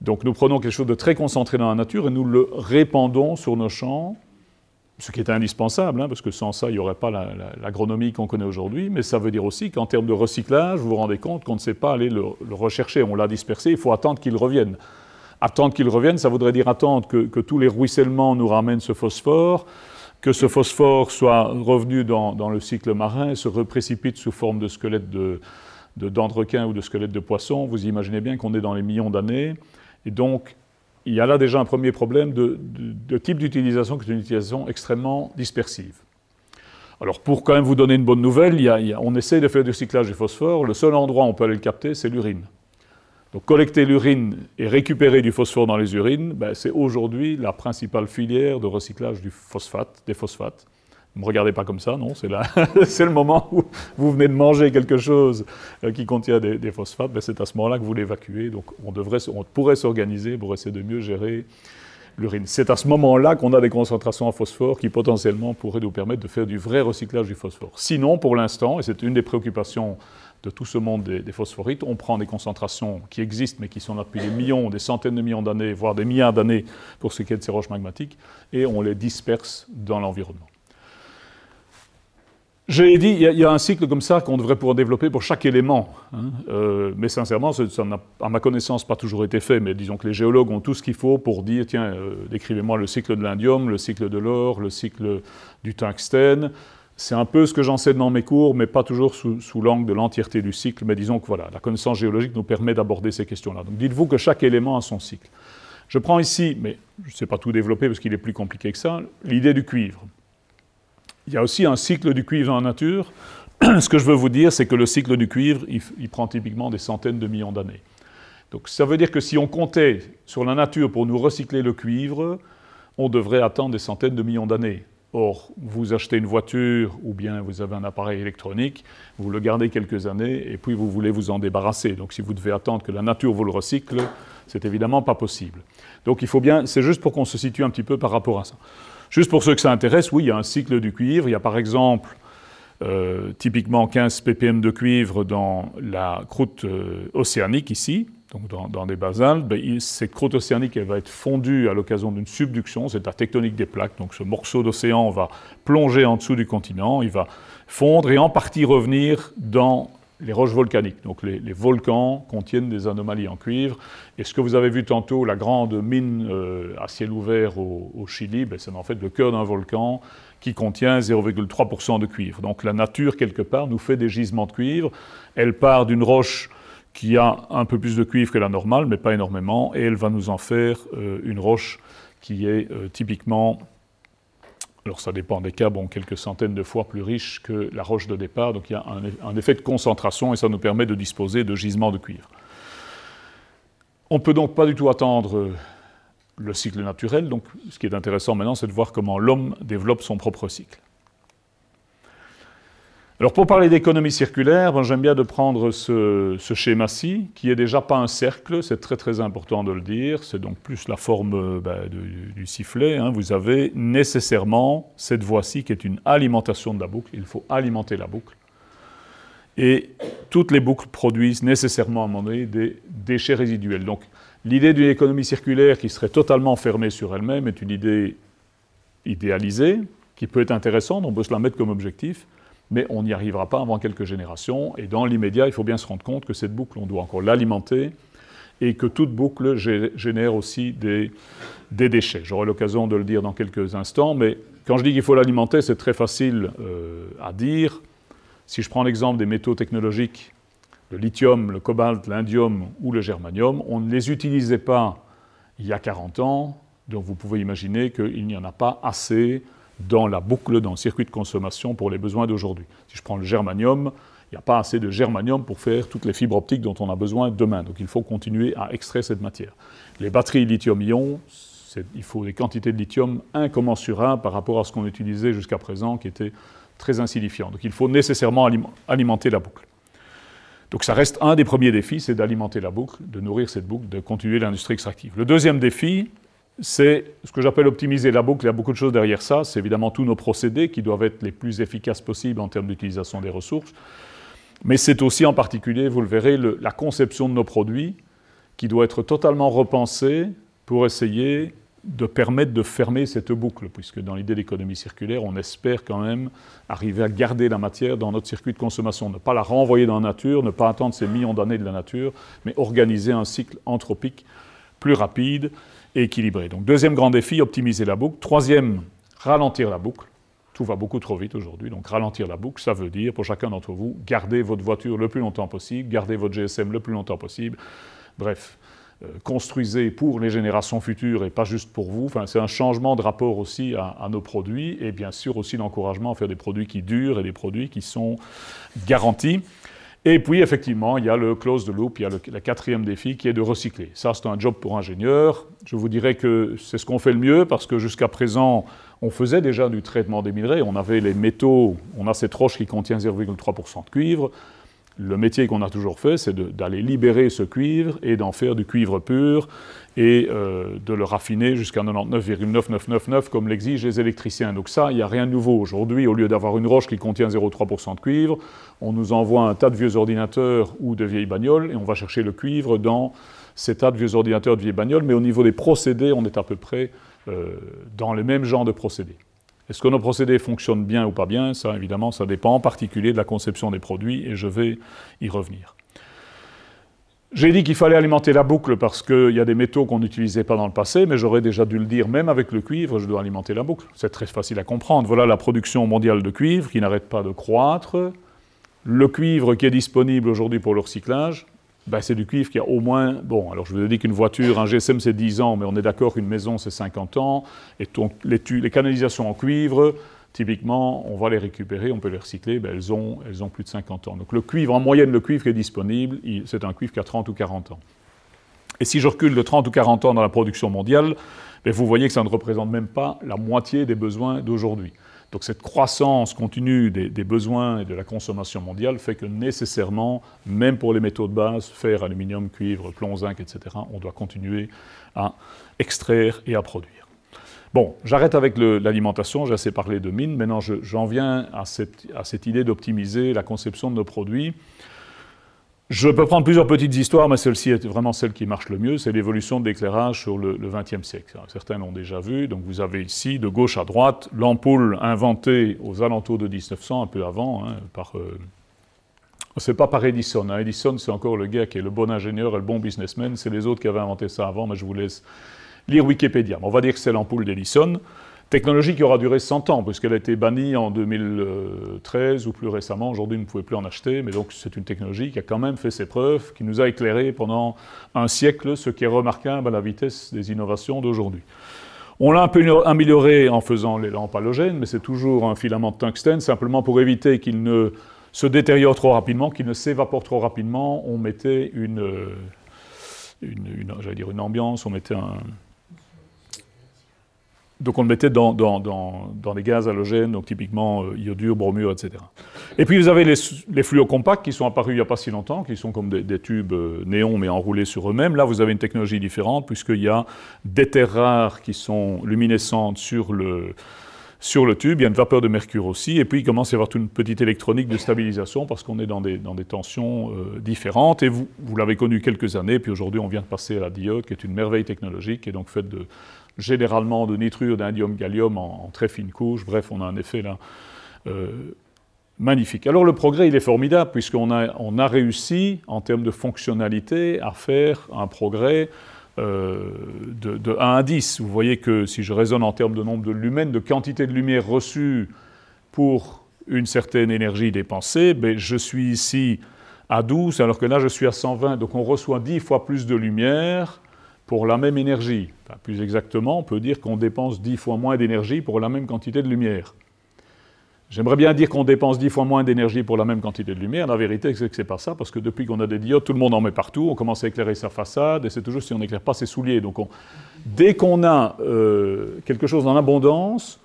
Donc, nous prenons quelque chose de très concentré dans la nature et nous le répandons sur nos champs, ce qui est indispensable, hein, parce que sans ça, il n'y aurait pas l'agronomie qu'on connaît aujourd'hui. Mais ça veut dire aussi qu'en termes de recyclage, vous vous rendez compte qu'on ne sait pas aller le, rechercher. On l'a dispersé, il faut attendre qu'il revienne. Attendre qu'il revienne, ça voudrait dire attendre que, que tous les ruissellements nous ramènent ce phosphore que ce phosphore soit revenu dans, le cycle marin se reprécipite sous forme de squelette de, de ou de squelette de poisson, vous imaginez bien qu'on est dans les millions d'années. Et donc, il y a là déjà un premier problème de, type d'utilisation qui est une utilisation extrêmement dispersive. Alors, pour quand même vous donner une bonne nouvelle, on essaie de faire du cyclage du phosphore. Le seul endroit où on peut aller le capter, c'est l'urine. Donc collecter l'urine et récupérer du phosphore dans les urines, ben, c'est aujourd'hui la principale filière de recyclage du phosphate, des phosphates. Ne me regardez pas comme ça, non, c'est, c'est le moment où vous venez de manger quelque chose euh, qui contient des, phosphates, ben, c'est à ce moment-là que vous l'évacuez. Donc on, devrait, on pourrait s'organiser pour essayer de mieux gérer l'urine. C'est à ce moment-là qu'on a des concentrations en phosphore qui potentiellement pourraient nous permettre de faire du vrai recyclage du phosphore. Sinon, pour l'instant, et c'est une des préoccupations de tout ce monde des, phosphorites, on prend des concentrations qui existent mais qui sont là depuis des millions, des centaines de millions d'années, voire des milliards d'années pour ce qui est de ces roches magmatiques, et on les disperse dans l'environnement. J'ai dit, il y, a un cycle comme ça qu'on devrait pouvoir développer pour chaque élément. Hein. Euh, mais sincèrement, ça n'a, à ma connaissance, pas toujours été fait. Mais disons que les géologues ont tout ce qu'il faut pour dire tiens, euh, décrivez-moi le cycle de l'indium, le cycle de l'or, le cycle du tungstène, c'est un peu ce que j'enseigne dans mes cours, mais pas toujours sous, l'angle de l'entièreté du cycle. Mais disons que voilà, la connaissance géologique nous permet d'aborder ces questions-là. Donc dites-vous que chaque élément a son cycle. Je prends ici, mais je ne sais pas tout développer parce qu'il est plus compliqué que ça, l'idée du cuivre. il y a aussi un cycle du cuivre en nature. Ce que je veux vous dire, c'est que le cycle du cuivre, il, prend typiquement des centaines de millions d'années. Donc ça veut dire que si on comptait sur la nature pour nous recycler le cuivre, on devrait attendre des centaines de millions d'années. Or, vous achetez une voiture ou bien vous avez un appareil électronique, vous le gardez quelques années et puis vous voulez vous en débarrasser. Donc si vous devez attendre que la nature vous le recycle, c'est évidemment pas possible. Donc il faut bien, c'est juste pour qu'on se situe un petit peu par rapport à ça. Juste pour ceux que ça intéresse, oui, il y a un cycle du cuivre. Il y a par exemple euh, typiquement 15 ppm de cuivre dans la croûte euh, océanique ici, donc dans, des basaltes. Ben, cette croûte océanique elle va être fondue à l'occasion d'une subduction, c'est la tectonique des plaques. Donc ce morceau d'océan va plonger en dessous du continent, il va fondre et en partie revenir dans les roches volcaniques. Donc les, volcans contiennent des anomalies en cuivre. Et ce que vous avez vu tantôt, la grande mine euh, à ciel ouvert au, Chili, ben, c'est en fait le cœur d'un volcan qui contient 0,3% de cuivre. Donc la nature, quelque part, nous fait des gisements de cuivre. Elle part d'une roche qui a un peu plus de cuivre que la normale, mais pas énormément, et elle va nous en faire euh, une roche qui est euh, typiquement alors ça dépend des cas, bon, quelques centaines de fois plus riche que la roche de départ, donc il y a un, effet de concentration et ça nous permet de disposer de gisements de cuivre. On ne peut donc pas du tout attendre euh, le cycle naturel, donc ce qui est intéressant maintenant, c'est de voir comment l'homme développe son propre cycle. Alors pour parler d'économie circulaire, j'aime bien de prendre ce, schéma-ci, qui est déjà pas un cercle, c'est très très important de le dire, c'est donc plus la forme ben, du, sifflet. Hein. Vous avez nécessairement cette voie-ci qui est une alimentation de la boucle, il faut alimenter la boucle. Et toutes les boucles produisent nécessairement à un moment donné des déchets résiduels. Donc l'idée d'une économie circulaire qui serait totalement fermée sur elle-même est une idée idéalisée, qui peut être intéressante, on peut se la mettre comme objectif, mais on n'y arrivera pas avant quelques générations. Et dans l'immédiat, il faut bien se rendre compte que cette boucle, on doit encore l'alimenter et que toute boucle génère aussi des, déchets. J'aurai l'occasion de le dire dans quelques instants, mais quand je dis qu'il faut l'alimenter, c'est très facile euh, à dire. Si je prends l'exemple des métaux technologiques, le lithium, le cobalt, l'indium ou le germanium, on ne les utilisait pas il y a 40 ans, donc vous pouvez imaginer qu'il n'y en a pas assez dans la boucle, dans le circuit de consommation pour les besoins d'aujourd'hui. Si je prends le germanium, il n'y a pas assez de germanium pour faire toutes les fibres optiques dont on a besoin demain. Donc il faut continuer à extraire cette matière. Les batteries lithium-ion, il faut des quantités de lithium incommensurables par rapport à ce qu'on utilisait jusqu'à présent, qui était très insignifiant. Donc il faut nécessairement alimenter la boucle. Donc ça reste un des premiers défis, c'est d'alimenter la boucle, de nourrir cette boucle, de continuer l'industrie extractive. Le deuxième défi, c'est ce que j'appelle optimiser la boucle. Il y a beaucoup de choses derrière ça. C'est évidemment tous nos procédés qui doivent être les plus efficaces possibles en termes d'utilisation des ressources. Mais c'est aussi en particulier, vous le verrez, la conception de nos produits qui doit être totalement repensée pour essayer de permettre de fermer cette boucle, puisque dans l'idée d'économie circulaire, on espère quand même arriver à garder la matière dans notre circuit de consommation, ne pas la renvoyer dans la nature, ne pas attendre ces millions d'années de la nature, mais organiser un cycle anthropique plus rapide équilibré. Donc deuxième grand défi, optimiser la boucle. Troisième, ralentir la boucle. Tout va beaucoup trop vite aujourd'hui, donc ralentir la boucle, ça veut dire pour chacun d'entre vous, garder votre voiture le plus longtemps possible, garder votre GSM le plus longtemps possible. Bref, euh, construisez pour les générations futures et pas juste pour vous. Enfin, c'est un changement de rapport aussi à, nos produits et bien sûr aussi l'encouragement à faire des produits qui durent et des produits qui sont garantis. Et puis, effectivement, il y a le close the loop, il y a le, quatrième défi qui est de recycler. Ça, c'est un job pour ingénieur. Je vous dirais que c'est ce qu'on fait le mieux parce que jusqu'à présent, on faisait déjà du traitement des minerais. On avait les métaux, on a cette roche qui contient 0,3% de cuivre. Le métier qu'on a toujours fait, c'est d'aller libérer ce cuivre et d'en faire du cuivre pur et euh, de le raffiner jusqu'à 99,9999 comme l'exigent les électriciens. Donc ça, il n'y a rien de nouveau. Aujourd'hui, au lieu d'avoir une roche qui contient 0,3% de cuivre, on nous envoie un tas de vieux ordinateurs ou de vieilles bagnoles et on va chercher le cuivre dans ces tas de vieux ordinateurs de vieilles bagnoles, mais au niveau des procédés, on est à peu près euh, dans le même genre de procédés. Est-ce que nos procédés fonctionnent bien ou pas bien? Ça, évidemment, ça dépend en particulier de la conception des produits et je vais y revenir. J'ai dit qu'il fallait alimenter la boucle parce qu'il y a des métaux qu'on n'utilisait pas dans le passé, mais j'aurais déjà dû le dire, même avec le cuivre, je dois alimenter la boucle. C'est très facile à comprendre. Voilà la production mondiale de cuivre qui n'arrête pas de croître. Le cuivre qui est disponible aujourd'hui pour le recyclage, ben, c'est du cuivre qui a au moins. Bon, alors je vous ai dit qu'une voiture, un GSM, c'est 10 ans, mais on est d'accord qu'une maison, c'est 50 ans. Et donc, les, les, canalisations en cuivre, typiquement, on va les récupérer, on peut les recycler, ben, elles, ont, elles ont plus de 50 ans. Donc le cuivre, en moyenne, le cuivre qui est disponible, c'est un cuivre qui a 30 ou 40 ans. Et si je recule de 30 ou 40 ans dans la production mondiale, ben, vous voyez que ça ne représente même pas la moitié des besoins d'aujourd'hui. Donc cette croissance continue des, besoins et de la consommation mondiale fait que nécessairement, même pour les métaux de base, fer, aluminium, cuivre, plomb, zinc, etc., on doit continuer à extraire et à produire. Bon, j'arrête avec l'alimentation, j'ai assez parlé de mines, maintenant j'en viens à cette, idée d'optimiser la conception de nos produits. Je peux prendre plusieurs petites histoires, mais celle-ci est vraiment celle qui marche le mieux, c'est l'évolution de l'éclairage sur le XXe siècle. certains l'ont déjà vu, donc vous avez ici, de gauche à droite, l'ampoule inventée aux alentours de 1900, un peu avant, hein, par... Euh, c'est pas par Edison. Hein. Edison, c'est encore le gars qui est le bon ingénieur et le bon businessman. C'est les autres qui avaient inventé ça avant, mais je vous laisse lire Wikipédia. On va dire que c'est l'ampoule d'Edison. Technologie qui aura duré 100 ans, puisqu'elle a été bannie en 2013 ou plus récemment. Aujourd'hui, vous ne pouvez plus en acheter, mais donc c'est une technologie qui a quand même fait ses preuves, qui nous a éclairé pendant un siècle, ce qui est remarquable à la vitesse des innovations d'aujourd'hui. On l'a un peu amélioré en faisant les lampes halogènes, mais c'est toujours un filament de tungstène, simplement pour éviter qu'il ne se détériore trop rapidement, qu'il ne s'évapore trop rapidement. On mettait une, une, dire une ambiance, on mettait un, donc on le mettait dans, dans, des gaz halogènes, donc typiquement euh, iodure, bromure, etc. Et puis vous avez les, les fluocompacts qui sont apparus il n'y a pas si longtemps, qui sont comme des, tubes euh, néons mais enroulés sur eux-mêmes. Là vous avez une technologie différente puisqu'il y a des terres rares qui sont luminescentes sur le, sur le tube, il y a une vapeur de mercure aussi, et puis il commence à y avoir toute une petite électronique de stabilisation parce qu'on est dans des, tensions euh, différentes, et vous, l'avez connu quelques années, puis aujourd'hui on vient de passer à la diode, qui est une merveille technologique, qui est donc faite de, généralement de nitrure d'indium-gallium en, très fine couche. Bref, on a un effet là euh, magnifique. Alors le progrès, il est formidable, puisqu'on a, on a réussi, en termes de fonctionnalité, à faire un progrès euh, de, de, 1 à 10. Vous voyez que si je raisonne en termes de nombre de lumens, de quantité de lumière reçue pour une certaine énergie dépensée, ben, je suis ici à 12, alors que là je suis à 120. Donc on reçoit 10 fois plus de lumière pour la même énergie. plus exactement, on peut dire qu'on dépense dix fois moins d'énergie pour la même quantité de lumière. J'aimerais bien dire qu'on dépense dix fois moins d'énergie pour la même quantité de lumière. La vérité, c'est que c'est pas ça, parce que depuis qu'on a des diodes, tout le monde en met partout. On commence à éclairer sa façade, et c'est toujours si on n'éclaire pas ses souliers. Donc, dès qu'on a euh, quelque chose en abondance,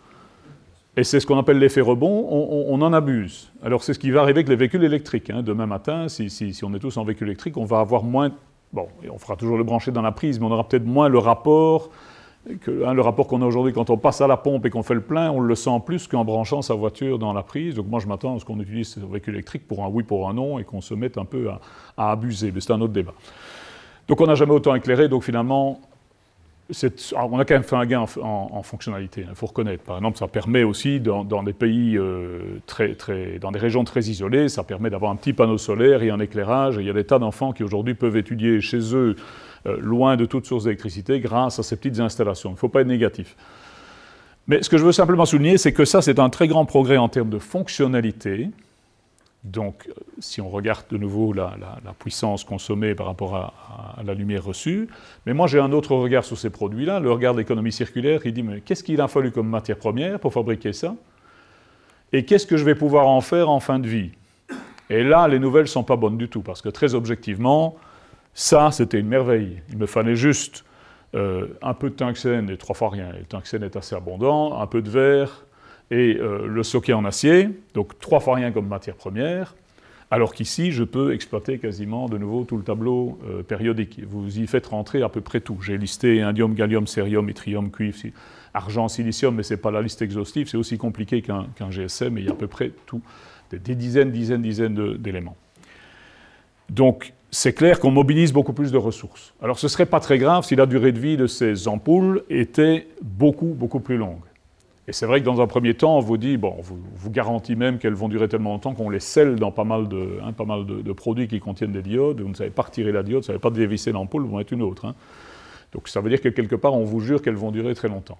et c'est ce qu'on appelle l'effet rebond, on, en abuse. Alors, c'est ce qui va arriver avec les véhicules électriques. Hein. Demain matin, si, si, on est tous en véhicule électrique, on va avoir moins Bon, on fera toujours le brancher dans la prise, mais on aura peut-être moins le rapport hein, le rapport qu'on a aujourd'hui quand on passe à la pompe et qu'on fait le plein, on le sent plus qu'en branchant sa voiture dans la prise. Donc moi, je m'attends à ce qu'on utilise ce véhicule électrique pour un oui, pour un non, et qu'on se mette un peu à abuser. Mais c'est un autre débat. Donc on n'a jamais autant éclairé, donc finalement, ah, on a quand même fait un gain en, fonctionnalité, il faut reconnaître. Par exemple, ça permet aussi, dans, des pays euh, très, très, dans des régions très isolées, ça permet d'avoir un petit panneau solaire et un éclairage. il y a des tas d'enfants qui aujourd'hui peuvent étudier chez eux, loin de toute source d'électricité, grâce à ces petites installations. Il ne faut pas être négatif. Mais ce que je veux simplement souligner, c'est que ça, c'est un très grand progrès en termes de fonctionnalité. Donc, euh, si on regarde de nouveau la, puissance consommée par rapport à, la lumière reçue, mais moi j'ai un autre regard sur ces produits-là, le regard de l'économie circulaire, qui dit mais qu'est-ce qu'il a fallu comme matière première pour fabriquer ça? Et qu'est-ce que je vais pouvoir en faire en fin de vie? Et là, les nouvelles ne sont pas bonnes du tout, parce que très objectivement, ça, c'était une merveille. Il me fallait juste euh, un peu de tungstène et trois fois rien. Le tungstène est assez abondant, un peu de verre, et euh, le socket en acier, donc trois fois rien comme matière première, alors qu'ici, je peux exploiter quasiment de nouveau tout le tableau euh, périodique. Vous y faites rentrer à peu près tout. J'ai listé indium, gallium, cérium, yttrium, cuivre, argent, silicium, mais ce n'est pas la liste exhaustive, c'est aussi compliqué qu'un GSM, mais il y a à peu près tout, des, dizaines, dizaines, dizaines d'éléments. Donc, c'est clair qu'on mobilise beaucoup plus de ressources. Alors, ce ne serait pas très grave si la durée de vie de ces ampoules était beaucoup, beaucoup plus longue. Et c'est vrai que dans un premier temps, on vous dit, bon, on vous, garantit même qu'elles vont durer tellement longtemps qu'on les scelle dans pas mal, de, hein, pas mal de, produits qui contiennent des diodes. Vous ne savez pas retirer la diode, vous ne savez pas dévisser l'ampoule, vous en mettre une autre. Hein. Donc ça veut dire que quelque part, on vous jure qu'elles vont durer très longtemps.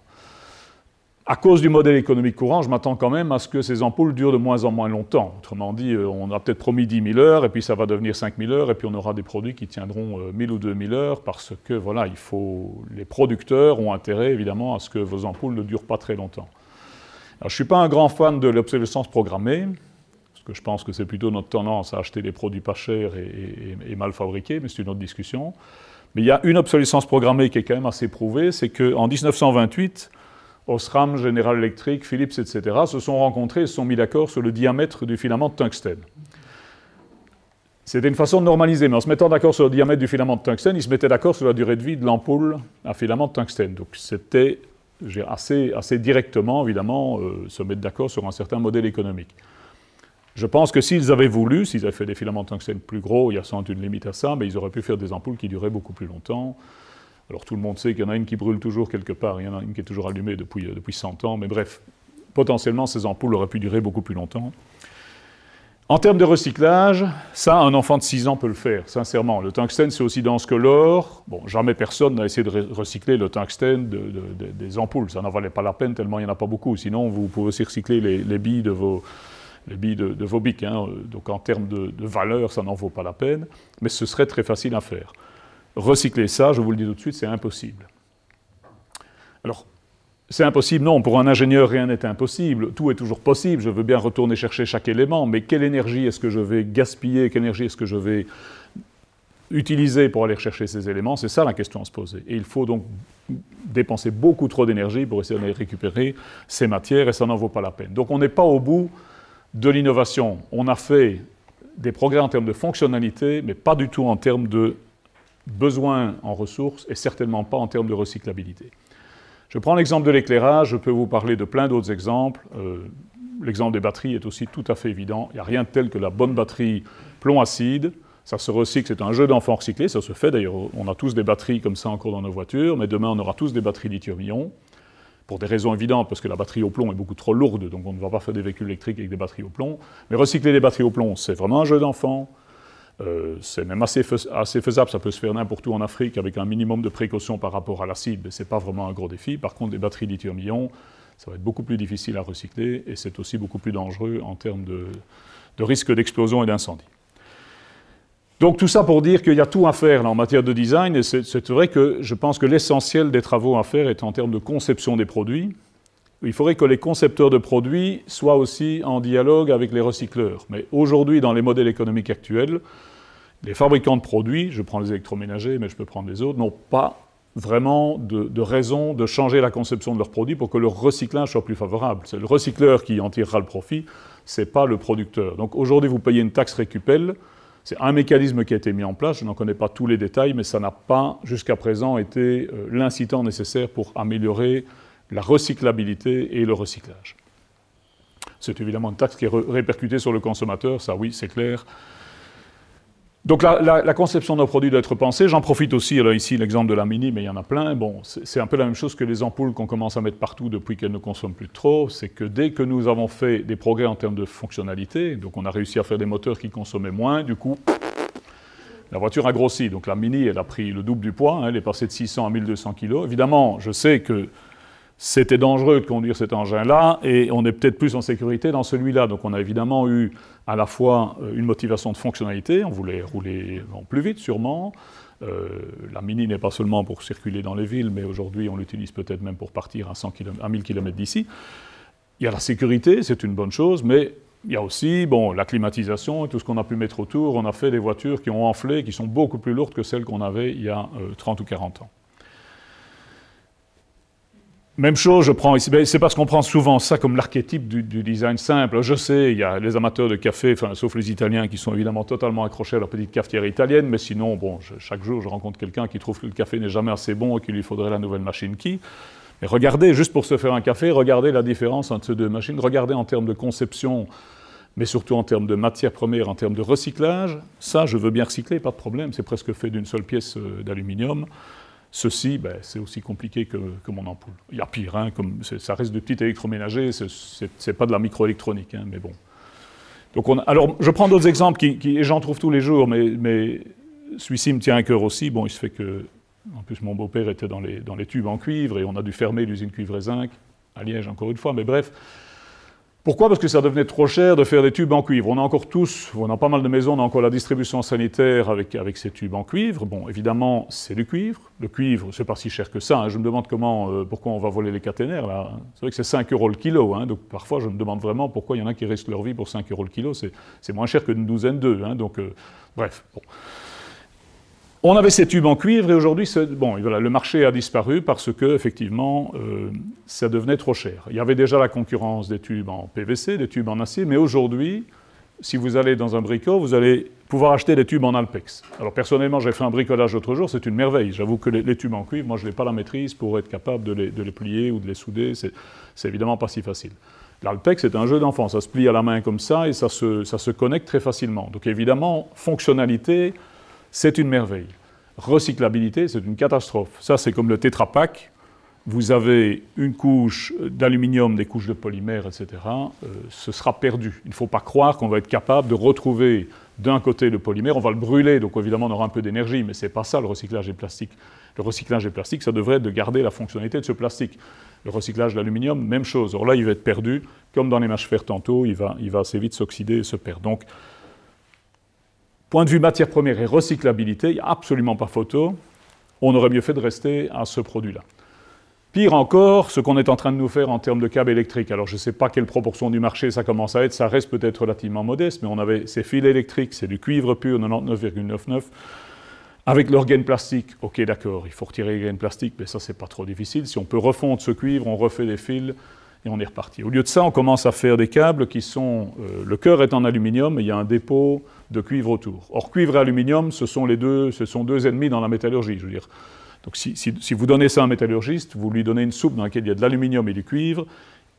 À cause du modèle économique courant, je m'attends quand même à ce que ces ampoules durent de moins en moins longtemps. Autrement dit, euh, on a peut-être promis 10 000 heures, et puis ça va devenir 5 000 heures, et puis on aura des produits qui tiendront 1000 euh, ou 2000 heures, parce que voilà, il faut, les producteurs ont intérêt évidemment à ce que vos ampoules ne durent pas très longtemps. je ne suis pas un grand fan de l'obsolescence programmée, parce que je pense que c'est plutôt notre tendance à acheter des produits pas chers et, mal fabriqués, mais c'est une autre discussion. Mais il y a une obsolescence programmée qui est quand même assez prouvée, c'est qu'en 1928, Osram, General Electric, Philips, etc., se sont rencontrés et se sont mis d'accord sur le diamètre du filament de tungstène. C'était une façon de normaliser, mais en se mettant d'accord sur le diamètre du filament de tungstène, ils se mettaient d'accord sur la durée de vie de l'ampoule à filament de tungstène. Donc c'était assez, directement, évidemment, euh, se mettre d'accord sur un certain modèle économique. Je pense que s'ils avaient voulu, s'ils avaient fait des filaments de tungstène plus gros, il y a sans doute une limite à ça, mais ils auraient pu faire des ampoules qui duraient beaucoup plus longtemps. Alors tout le monde sait qu'il y en a une qui brûle toujours quelque part, il y en a une qui est toujours allumée depuis, euh, depuis 100 ans, mais bref, potentiellement ces ampoules auraient pu durer beaucoup plus longtemps. En termes de recyclage, ça, un enfant de 6 ans peut le faire, sincèrement. Le tungstène, c'est aussi dense que l'or. Bon, jamais personne n'a essayé de recycler le tungstène des ampoules. Ça n'en valait pas la peine, tellement il n'y en a pas beaucoup. Sinon, vous pouvez aussi recycler les, billes de vos, les bics. Hein. Donc, en termes de valeur, ça n'en vaut pas la peine. Mais ce serait très facile à faire. Recycler ça, je vous le dis tout de suite, c'est impossible. Alors, c'est impossible, non, pour un ingénieur, rien n'est impossible, tout est toujours possible, je veux bien retourner chercher chaque élément, mais quelle énergie est-ce que je vais gaspiller, quelle énergie est-ce que je vais utiliser pour aller chercher ces éléments C'est ça la question à se poser. Et il faut donc dépenser beaucoup trop d'énergie pour essayer de récupérer ces matières, et ça n'en vaut pas la peine. Donc on n'est pas au bout de l'innovation. On a fait des progrès en termes de fonctionnalité, mais pas du tout en termes de besoins en ressources, et certainement pas en termes de recyclabilité. Je prends l'exemple de l'éclairage, je peux vous parler de plein d'autres exemples. Euh, l'exemple des batteries est aussi tout à fait évident. Il n'y a rien de tel que la bonne batterie plomb-acide. Ça se recycle, c'est un jeu d'enfant recyclé, ça se fait d'ailleurs. On a tous des batteries comme ça encore dans nos voitures, mais demain on aura tous des batteries lithium-ion, pour des raisons évidentes, parce que la batterie au plomb est beaucoup trop lourde, donc on ne va pas faire des véhicules électriques avec des batteries au plomb. Mais recycler des batteries au plomb, c'est vraiment un jeu d'enfant. Euh, c'est même assez, faisable, ça peut se faire n'importe où en Afrique avec un minimum de précaution par rapport à l'acide, mais ce n'est pas vraiment un gros défi. Par contre, les batteries lithium-ion, ça va être beaucoup plus difficile à recycler et c'est aussi beaucoup plus dangereux en termes de, risque d'explosion et d'incendie. Donc tout ça pour dire qu'il y a tout à faire en matière de design, et c'est vrai que je pense que l'essentiel des travaux à faire est en termes de conception des produits. Il faudrait que les concepteurs de produits soient aussi en dialogue avec les recycleurs. Mais aujourd'hui, dans les modèles économiques actuels, les fabricants de produits, je prends les électroménagers, mais je peux prendre les autres, n'ont pas vraiment de, raison de changer la conception de leurs produits pour que leur recyclage soit plus favorable. C'est le recycleur qui en tirera le profit, ce n'est pas le producteur. Donc aujourd'hui, vous payez une taxe récupelle, c'est un mécanisme qui a été mis en place, je n'en connais pas tous les détails, mais ça n'a pas jusqu'à présent été euh, l'incitant nécessaire pour améliorer la recyclabilité et le recyclage. C'est évidemment une taxe qui est répercutée sur le consommateur, ça oui, c'est clair. Donc la, conception de nos produits doit être pensée. J'en profite aussi, alors ici l'exemple de la Mini, mais il y en a plein. Bon, c'est un peu la même chose que les ampoules qu'on commence à mettre partout depuis qu'elles ne consomment plus trop. C'est que dès que nous avons fait des progrès en termes de fonctionnalité, donc on a réussi à faire des moteurs qui consommaient moins, du coup, la voiture a grossi. Donc la Mini, elle a pris le double du poids, hein. elle est passée de 600 à 1200 kg. Évidemment, je sais que c'était dangereux de conduire cet engin-là et on est peut-être plus en sécurité dans celui-là. Donc on a évidemment eu à la fois euh, une motivation de fonctionnalité, on voulait rouler plus vite sûrement. Euh, la Mini n'est pas seulement pour circuler dans les villes, mais aujourd'hui on l'utilise peut-être même pour partir à, 100 km, à 1000 km d'ici. Il y a la sécurité, c'est une bonne chose, mais il y a aussi bon, la climatisation et tout ce qu'on a pu mettre autour. On a fait des voitures qui ont enflé, qui sont beaucoup plus lourdes que celles qu'on avait il y a 30 euh, ou 40 ans. Même chose, je prends ben, c'est parce qu'on prend souvent ça comme l'archétype du, design simple. Je sais, il y a les amateurs de café, enfin, sauf les Italiens, qui sont évidemment totalement accrochés à leur petite cafetière italienne, mais sinon, bon, chaque jour, je rencontre quelqu'un qui trouve que le café n'est jamais assez bon et qu'il lui faudrait la nouvelle machine qui. Mais regardez, juste pour se faire un café, regardez la différence entre ces deux machines, regardez en termes de conception, mais surtout en termes de matière première, en termes de recyclage. Ça, je veux bien recycler, pas de problème, c'est presque fait d'une seule pièce euh, d'aluminium. Ceci, ben, c'est aussi compliqué que, mon ampoule. Il y a pire, hein, comme ça reste de petits électroménagers, ce n'est pas de la microélectronique, hein, mais bon. Donc on, alors, je prends d'autres exemples, qui, et j'en trouve tous les jours, mais, celui-ci me tient à cœur aussi. Bon, il se fait que, en plus, mon beau-père était dans les, dans les tubes en cuivre, et on a dù fermer l'usine cuivre et zinc, à Liège encore une fois, mais bref. Pourquoi? Parce que ça devenait trop cher de faire des tubes en cuivre. On a encore tous, on a pas mal de maisons, on a encore la distribution sanitaire avec, ces tubes en cuivre. Bon, évidemment, c'est du cuivre. Le cuivre, c'est pas si cher que ça. Hein. Je me demande comment, euh, pourquoi on va voler les caténaires, là. C'est vrai que c'est 5 euros le kilo. Hein. Donc parfois, je me demande vraiment pourquoi il y en a qui risquent leur vie pour 5 euros le kilo. C'est moins cher qu'une douzaine d'eux. Hein. Donc, euh, bref. On avait ces tubes en cuivre et aujourd'hui, bon, voilà, le marché a disparu parce que effectivement, euh, ça devenait trop cher. Il y avait déjà la concurrence des tubes en PVC, des tubes en acier, mais aujourd'hui, si vous allez dans un bricot, vous allez pouvoir acheter des tubes en Alpex. Alors personnellement, j'ai fait un bricolage l'autre jour, c'est une merveille. J'avoue que les, tubes en cuivre, moi, je n'ai pas la maîtrise pour être capable de les, plier ou de les souder. C'est évidemment pas si facile. L'Alpex, c'est un jeu d'enfant. Ça se plie à la main comme ça et ça se connecte très facilement. Donc évidemment, fonctionnalité, c'est une merveille. Recyclabilité, c'est une catastrophe. Ça, c'est comme le Tetra Pak. Vous avez une couche d'aluminium, des couches de polymère, etc. Euh, ce sera perdu. Il ne faut pas croire qu'on va être capable de retrouver d'un côté le polymère, on va le brûler, donc évidemment on aura un peu d'énergie, mais ce n'est pas ça le recyclage des plastiques. Le recyclage des plastiques, ça devrait être de garder la fonctionnalité de ce plastique. Le recyclage de l'aluminium, même chose. Or là, il va être perdu, comme dans les mâches fer tantôt, il va, il va assez vite s'oxyder et se perdre. Donc, Point de vue matière première et recyclabilité, il n'y a absolument pas photo. On aurait mieux fait de rester à ce produit-là. Pire encore, ce qu'on est en train de nous faire en termes de câbles électriques. Alors je ne sais pas quelle proportion du marché ça commence à être, ça reste peut-être relativement modeste, mais on avait ces fils électriques, c'est du cuivre pur, 99,99. Avec leur gaine plastique, ok d'accord, il faut retirer les gaines plastiques, mais ça c'est pas trop difficile. Si on peut refondre ce cuivre, on refait des fils, et on est reparti. Au lieu de ça, on commence à faire des câbles qui sont. Euh, le cœur est en aluminium et il y a un dépôt de cuivre autour. Or, cuivre et aluminium, ce sont, les deux, ce sont deux ennemis dans la métallurgie. Je veux dire. Donc, si, si, vous donnez ça à un métallurgiste, vous lui donnez une soupe dans laquelle il y a de l'aluminium et du cuivre,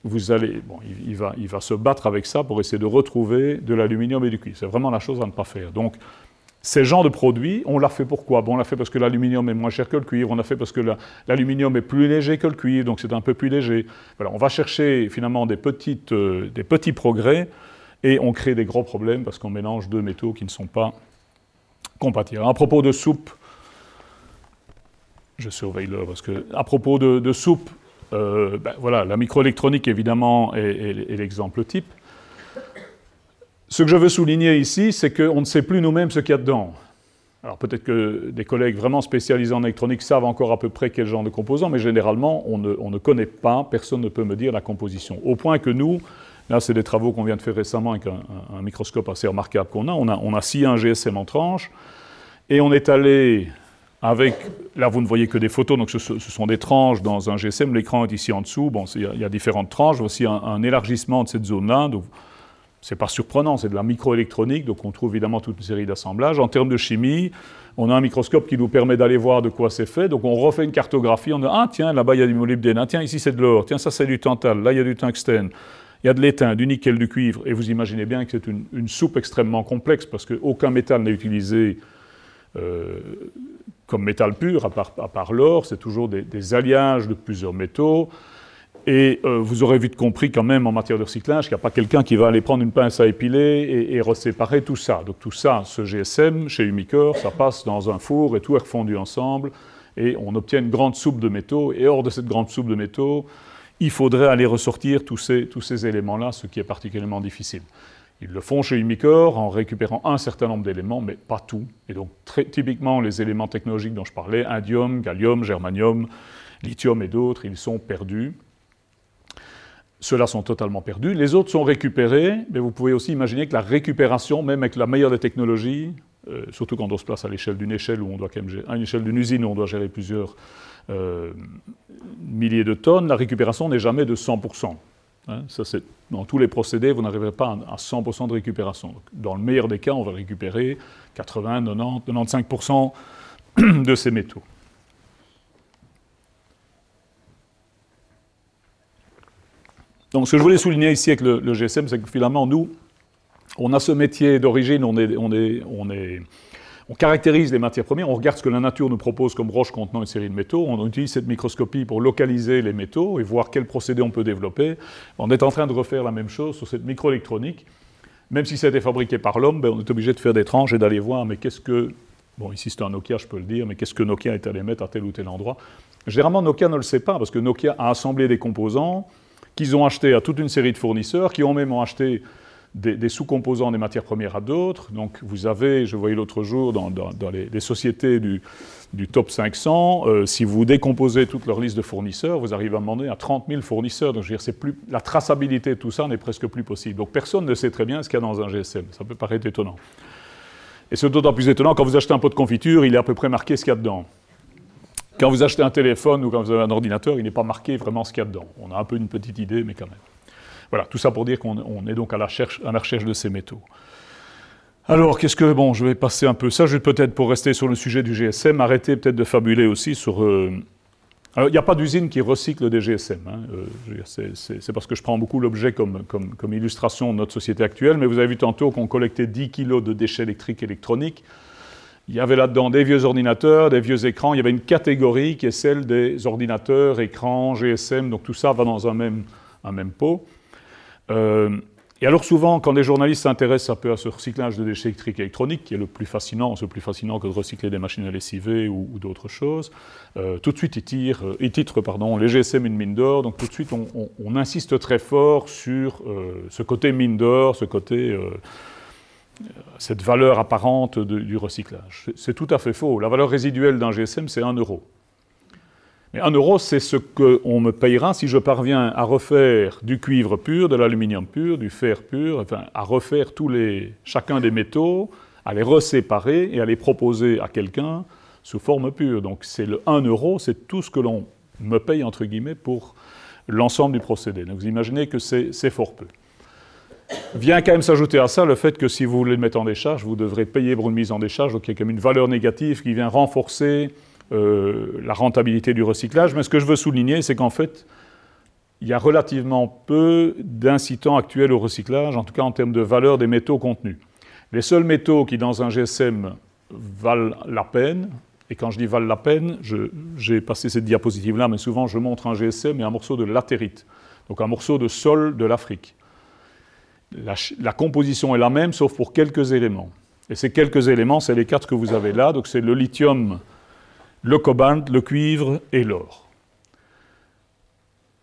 vous allez, bon, il, il, va, il va se battre avec ça pour essayer de retrouver de l'aluminium et du cuivre. C'est vraiment la chose à ne pas faire. Donc, ces genres de produits, on l'a fait pourquoi? Bon, On l'a fait parce que l'aluminium est moins cher que le cuivre, on l'a fait parce que l'aluminium est plus léger que le cuivre, donc c'est un peu plus léger. On va chercher finalement euh, des petits progrès et on crée des gros problèmes parce qu'on mélange deux métaux qui ne sont pas compatibles. À propos de soupe, je surveille l'heure parce que, à propos de, soupe, euh, ben, voilà, la microélectronique évidemment est l'exemple type. Ce que je veux souligner ici, c'est qu'on ne sait plus nous-mêmes ce qu'il y a dedans. Alors peut-être que des collègues vraiment spécialisés en électronique savent encore à peu près quel genre de composants, mais généralement, on ne, connaît pas, personne ne peut me dire la composition. Au point que nous, là c'est des travaux qu'on vient de faire récemment avec un, microscope assez remarquable qu'on a, on a, on scié un GSM en tranches, et on est allé avec, là vous ne voyez que des photos, donc ce, sont des tranches dans un GSM, l'écran est ici en dessous, bon, il y, a différentes tranches, voici un élargissement de cette zone-là, c'est pas surprenant, c'est de la microélectronique, donc on trouve évidemment toute une série d'assemblages. En termes de chimie, on a un microscope qui nous permet d'aller voir de quoi c'est fait, donc on refait une cartographie, on dit ah tiens, là-bas il y a du molybdène, ah tiens, ici c'est de l'or, tiens, ça c'est du tantal, là il y a du tungstène, il y a de l'étain, du nickel, du cuivre, et vous imaginez bien que c'est une, soupe extrêmement complexe, parce qu'aucun métal n'est utilisé euh, comme métal pur, à part, l'or, c'est toujours des alliages de plusieurs métaux. Et euh, vous aurez vite compris quand même en matière de recyclage qu'il n'y a pas quelqu'un qui va aller prendre une pince à épiler et, et reséparer tout ça. Donc tout ça, ce GSM, chez Umicore, ça passe dans un four et tout est refondu ensemble et on obtient une grande soupe de métaux. Et hors de cette grande soupe de métaux, il faudrait aller ressortir tous ces, éléments-là, ce qui est particulièrement difficile. Ils le font chez Umicore en récupérant un certain nombre d'éléments, mais pas tout. Et donc, typiquement, les éléments technologiques dont je parlais, indium, gallium, germanium, lithium et d'autres, ils sont perdus. Ceux-là sont totalement perdus. Les autres sont récupérés, mais vous pouvez aussi imaginer que la récupération, même avec la meilleure des technologies, euh, surtout quand on se place à l'échelle d'une échelle où on doit gérer, à une échelle d'une usine où on doit gérer plusieurs euh, milliers de tonnes, la récupération n'est jamais de 100%. Hein. dans tous les procédés, vous n'arriverez pas à 100% de récupération. Dans le meilleur des cas, on va récupérer 80, 90, 95% de ces métaux. Donc, ce que je voulais souligner ici avec le, GSM, c'est que finalement, nous, on a ce métier d'origine, on, caractérise les matières premières, on regarde ce que la nature nous propose comme roche contenant une série de métaux, on utilise cette microscopie pour localiser les métaux et voir quel procédé on peut développer. On est en train de refaire la même chose sur cette microélectronique. Même si ça a été fabriqué par l'homme, ben, on est obligé de faire des tranches et d'aller voir, mais qu'est-ce que. Bon, ici c'est un Nokia, je peux le dire, mais qu'est-ce que Nokia est allé mettre à tel ou tel endroit? Généralement, Nokia ne le sait pas, parce que Nokia a assemblé des composants qu'ils ont acheté à toute une série de fournisseurs, qui ont même acheté des, sous-composants des matières premières à d'autres. Donc vous avez, je voyais l'autre jour dans, les, sociétés du, top 500, euh, si vous décomposez toute leur liste de fournisseurs, vous arrivez à demander à 30 000 fournisseurs. Donc je veux dire, plus, la traçabilité de tout ça n'est presque plus possible. Donc personne ne sait très bien ce qu'il y a dans un GSM. Ça peut paraître étonnant. Et c'est d'autant plus étonnant quand vous achetez un pot de confiture, il est à peu près marqué ce qu'il y a dedans. Quand vous achetez un téléphone ou quand vous avez un ordinateur, il n'est pas marqué vraiment ce qu'il y a dedans. On a un peu une petite idée, mais quand même. Voilà, tout ça pour dire qu'on est donc à la, recherche, de ces métaux. Alors, qu'est-ce que. Bon, je vais passer un peu ça. Je vais peut-être, pour rester sur le sujet du GSM, arrêter peut-être de fabuler aussi sur. Euh, alors, il n'y a pas d'usine qui recycle des GSM. Hein. Euh, c'est parce que je prends beaucoup l'objet comme, illustration de notre société actuelle, mais vous avez vu tantôt qu'on collectait 10 kg de déchets électriques et électroniques. Il y avait là-dedans des vieux ordinateurs, des vieux écrans. Il y avait une catégorie qui est celle des ordinateurs, écrans, GSM. Donc tout ça va dans un même, un même pot. Euh, et alors souvent, quand des journalistes s'intéressent un peu à ce recyclage de déchets électriques et électroniques, qui est le plus fascinant, c'est plus fascinant que de recycler des machines à lessiver ou, d'autres choses, euh, tout de suite ils, tirent, euh, ils titrent pardon, les GSM une mine d'or, donc tout de suite on, insiste très fort sur ce côté mine d'or, ce côté, cette valeur apparente du recyclage. C'est tout à fait faux. La valeur résiduelle d'un GSM, c'est 1 euro. Mais un euro, c'est ce qu'on me payera si je parviens à refaire du cuivre pur, de l'aluminium pur, du fer pur, enfin, à refaire tous les, chacun des métaux, à les reséparer et à les proposer à quelqu'un sous forme pure. Donc c'est le 1 euro, c'est tout ce que l'on me paye, entre guillemets, pour l'ensemble du procédé. Donc vous imaginez que c'est fort peu. Vient quand même s'ajouter à ça le fait que si vous voulez le mettre en décharge, vous devrez payer pour une mise en décharge, donc il y a quand même une valeur négative qui vient renforcer euh, la rentabilité du recyclage. Mais ce que je veux souligner, c'est qu'en fait, il y a relativement peu d'incitants actuels au recyclage, en tout cas en termes de valeur des métaux contenus. Les seuls métaux qui, dans un GSM, valent la peine, et quand je dis valent la peine, j'ai passé cette diapositive-là, mais souvent je montre un GSM et un morceau de latérite, donc un morceau de sol de l'Afrique. La, composition est la même, sauf pour quelques éléments. Et ces quelques éléments, c'est les quatre que vous avez là. Donc c'est le lithium le cobalt, le cuivre et l'or.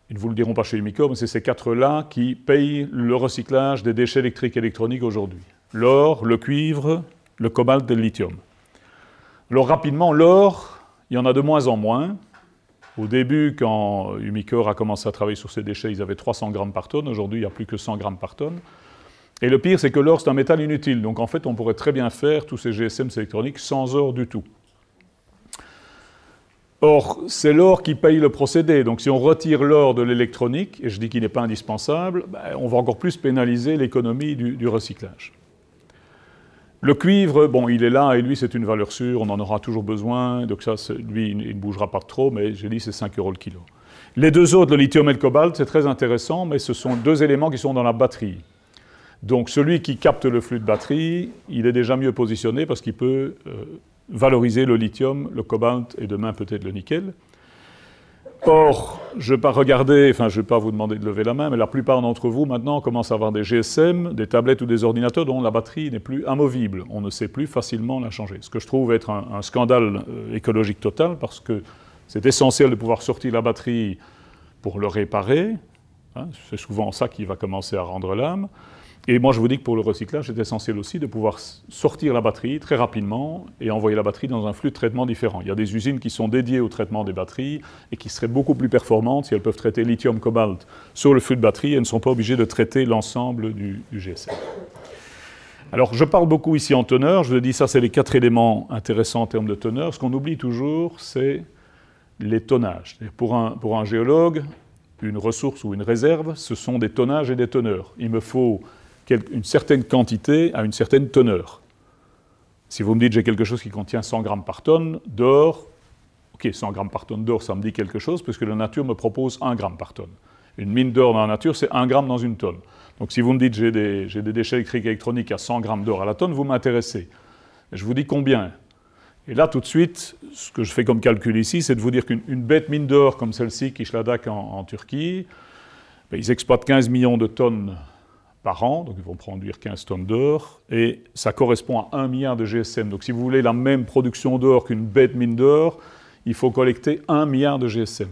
Ils ne vous le diront pas chez Umicore, mais c'est ces quatre-là qui payent le recyclage des déchets électriques et électroniques aujourd'hui. L'or, le cuivre, le cobalt et le lithium. Alors rapidement, l'or, il y en a de moins en moins. Au début, quand Umicore a commencé à travailler sur ces déchets, ils avaient 300 grammes par tonne. Aujourd'hui, il n'y a plus que 100 grammes par tonne. Et le pire, c'est que l'or, c'est un métal inutile. Donc en fait, on pourrait très bien faire tous ces GSM électroniques sans or du tout. Or, c'est l'or qui paye le procédé. Donc, si on retire l'or de l'électronique, et je dis qu'il n'est pas indispensable, ben, on va encore plus pénaliser l'économie du, recyclage. Le cuivre, bon, il est là, et lui, c'est une valeur sûre, on en aura toujours besoin. Donc, ça, lui, il ne bougera pas trop, mais j'ai dit, c'est 5 euros le kilo. Les deux autres, le lithium et le cobalt, c'est très intéressant, mais ce sont deux éléments qui sont dans la batterie. Donc, celui qui capte le flux de batterie, il est déjà mieux positionné parce qu'il peut euh, valoriser le lithium, le cobalt et demain peut-être le nickel. Or, je ne vais pas regarder, enfin je ne vais pas vous demander de lever la main, mais la plupart d'entre vous maintenant commencent à avoir des GSM, des tablettes ou des ordinateurs dont la batterie n'est plus amovible. On ne sait plus facilement la changer. Ce que je trouve être un, scandale euh, écologique total parce que c'est essentiel de pouvoir sortir la batterie pour le réparer. Hein, c'est souvent ça qui va commencer à rendre l'âme. Et moi, je vous dis que pour le recyclage, c'est essentiel aussi de pouvoir sortir la batterie très rapidement et envoyer la batterie dans un flux de traitement différent. Il y a des usines qui sont dédiées au traitement des batteries et qui seraient beaucoup plus performantes si elles peuvent traiter lithium, cobalt sur le flux de batterie et ne sont pas obligées de traiter l'ensemble du, GSM. Alors, je parle beaucoup ici en teneur. Je vous dis ça, c'est les quatre éléments intéressants en termes de teneur. Ce qu'on oublie toujours, c'est les tonnages. Pour un, pour un géologue, une ressource ou une réserve, ce sont des tonnages et des teneurs. Il me faut une certaine quantité à une certaine teneur. Si vous me dites j'ai quelque chose qui contient 100 grammes par tonne d'or, ok, 100 grammes par tonne d'or, ça me dit quelque chose, puisque la nature me propose 1 gramme par tonne. Une mine d'or dans la nature, c'est 1 gramme dans une tonne. Donc si vous me dites j'ai des, déchets électriques et électroniques à 100 grammes d'or à la tonne, vous m'intéressez. Je vous dis combien. Et là, tout de suite, ce que je fais comme calcul ici, c'est de vous dire qu'une bête mine d'or comme celle-ci, Kishladak en, en Turquie, ben, ils exploitent 15 millions de tonnes par an, donc ils vont produire 15 tonnes d'or, et ça correspond à 1 milliard de GSM. Donc si vous voulez la même production d'or qu'une bête mine d'or, il faut collecter 1 milliard de GSM.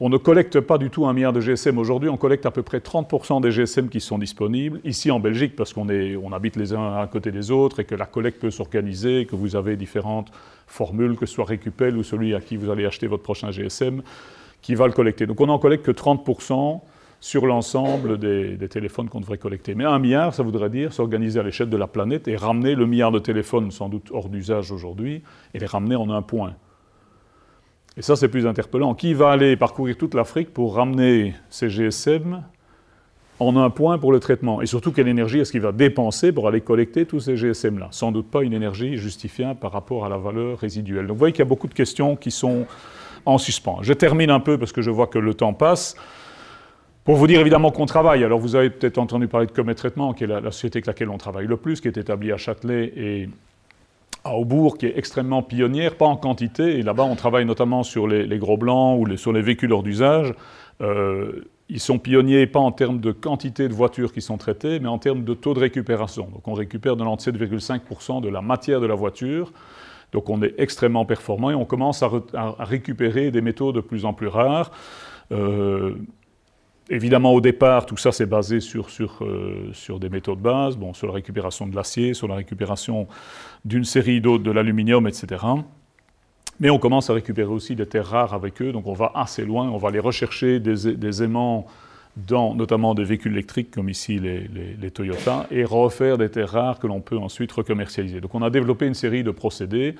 On ne collecte pas du tout un milliard de GSM. Aujourd'hui, on collecte à peu près 30% des GSM qui sont disponibles. Ici en Belgique, parce qu'on on habite les uns à côté des autres et que la collecte peut s'organiser, que vous avez différentes formules, que ce soit Récupel ou celui à qui vous allez acheter votre prochain GSM, qui va le collecter. Donc on n'en collecte que 30% sur l'ensemble des, téléphones qu'on devrait collecter. Mais un milliard, ça voudrait dire s'organiser à l'échelle de la planète et ramener le milliard de téléphones, sans doute hors d'usage aujourd'hui, et les ramener en un point. Et ça, c'est plus interpellant. Qui va aller parcourir toute l'Afrique pour ramener ces GSM en un point pour le traitement? Et surtout, quelle énergie est-ce qu'il va dépenser pour aller collecter tous ces GSM-là Sans doute pas une énergie justifiable par rapport à la valeur résiduelle. Donc vous voyez qu'il y a beaucoup de questions qui sont en suspens. Je termine un peu parce que je vois que le temps passe. Pour vous dire évidemment qu'on travaille, alors vous avez peut-être entendu parler de Comet Traitement, qui est la, société avec laquelle on travaille le plus, qui est établie à Châtelet et à Aubourg, qui est extrêmement pionnière, pas en quantité, et là-bas on travaille notamment sur les, gros blancs ou sur les véhicules hors d'usage. Euh, ils sont pionniers pas en termes de quantité de voitures qui sont traitées, mais en termes de taux de récupération. Donc on récupère de 7,5% de la matière de la voiture. Donc on est extrêmement performant et on commence à, récupérer des métaux de plus en plus rares. Euh, Évidemment, au départ, tout ça c'est basé sur, sur, euh, sur, des méthodes de base, bon, sur la récupération de l'acier, sur la récupération d'une série d'autres de l'aluminium, etc. Mais on commence à récupérer aussi des terres rares avec eux, donc on va assez loin, on va aller rechercher des, des aimants dans notamment des véhicules électriques comme ici les, les, Toyota, et refaire des terres rares que l'on peut ensuite recommercialiser. Donc on a développé une série de procédés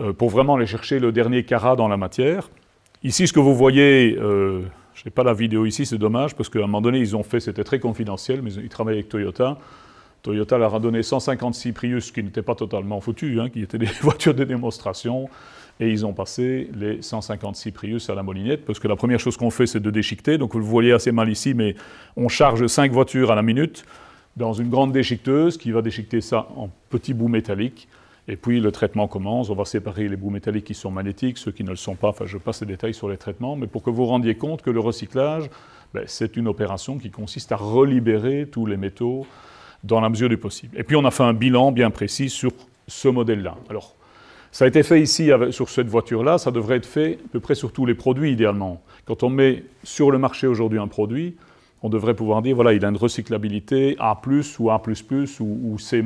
euh, pour vraiment aller chercher le dernier carat dans la matière. Ici, ce que vous voyez, euh, je n'ai pas la vidéo ici, c'est dommage, parce qu'à un moment donné, ils ont fait, c'était très confidentiel, mais ils travaillaient avec Toyota. Toyota leur a donné 156 Prius, qui n'étaient pas totalement foutus, hein, qui étaient des voitures de démonstration, et ils ont passé les 156 Prius à la molinette, parce que la première chose qu'on fait, c'est de déchiqueter. Donc vous le voyez assez mal ici, mais on charge 5 voitures à la minute dans une grande déchiqueteuse qui va déchiqueter ça en petits bouts métalliques. Et puis le traitement commence, on va séparer les bouts métalliques qui sont magnétiques, ceux qui ne le sont pas, enfin je passe les détails sur les traitements, mais pour que vous rendiez compte que le recyclage, ben, c'est une opération qui consiste à relibérer tous les métaux dans la mesure du possible. Et puis on a fait un bilan bien précis sur ce modèle-là. Alors, ça a été fait ici sur cette voiture-là, ça devrait être fait à peu près sur tous les produits idéalement. Quand on met sur le marché aujourd'hui un produit, on devrait pouvoir dire, voilà, il a une recyclabilité A+, ou A++, ou C-,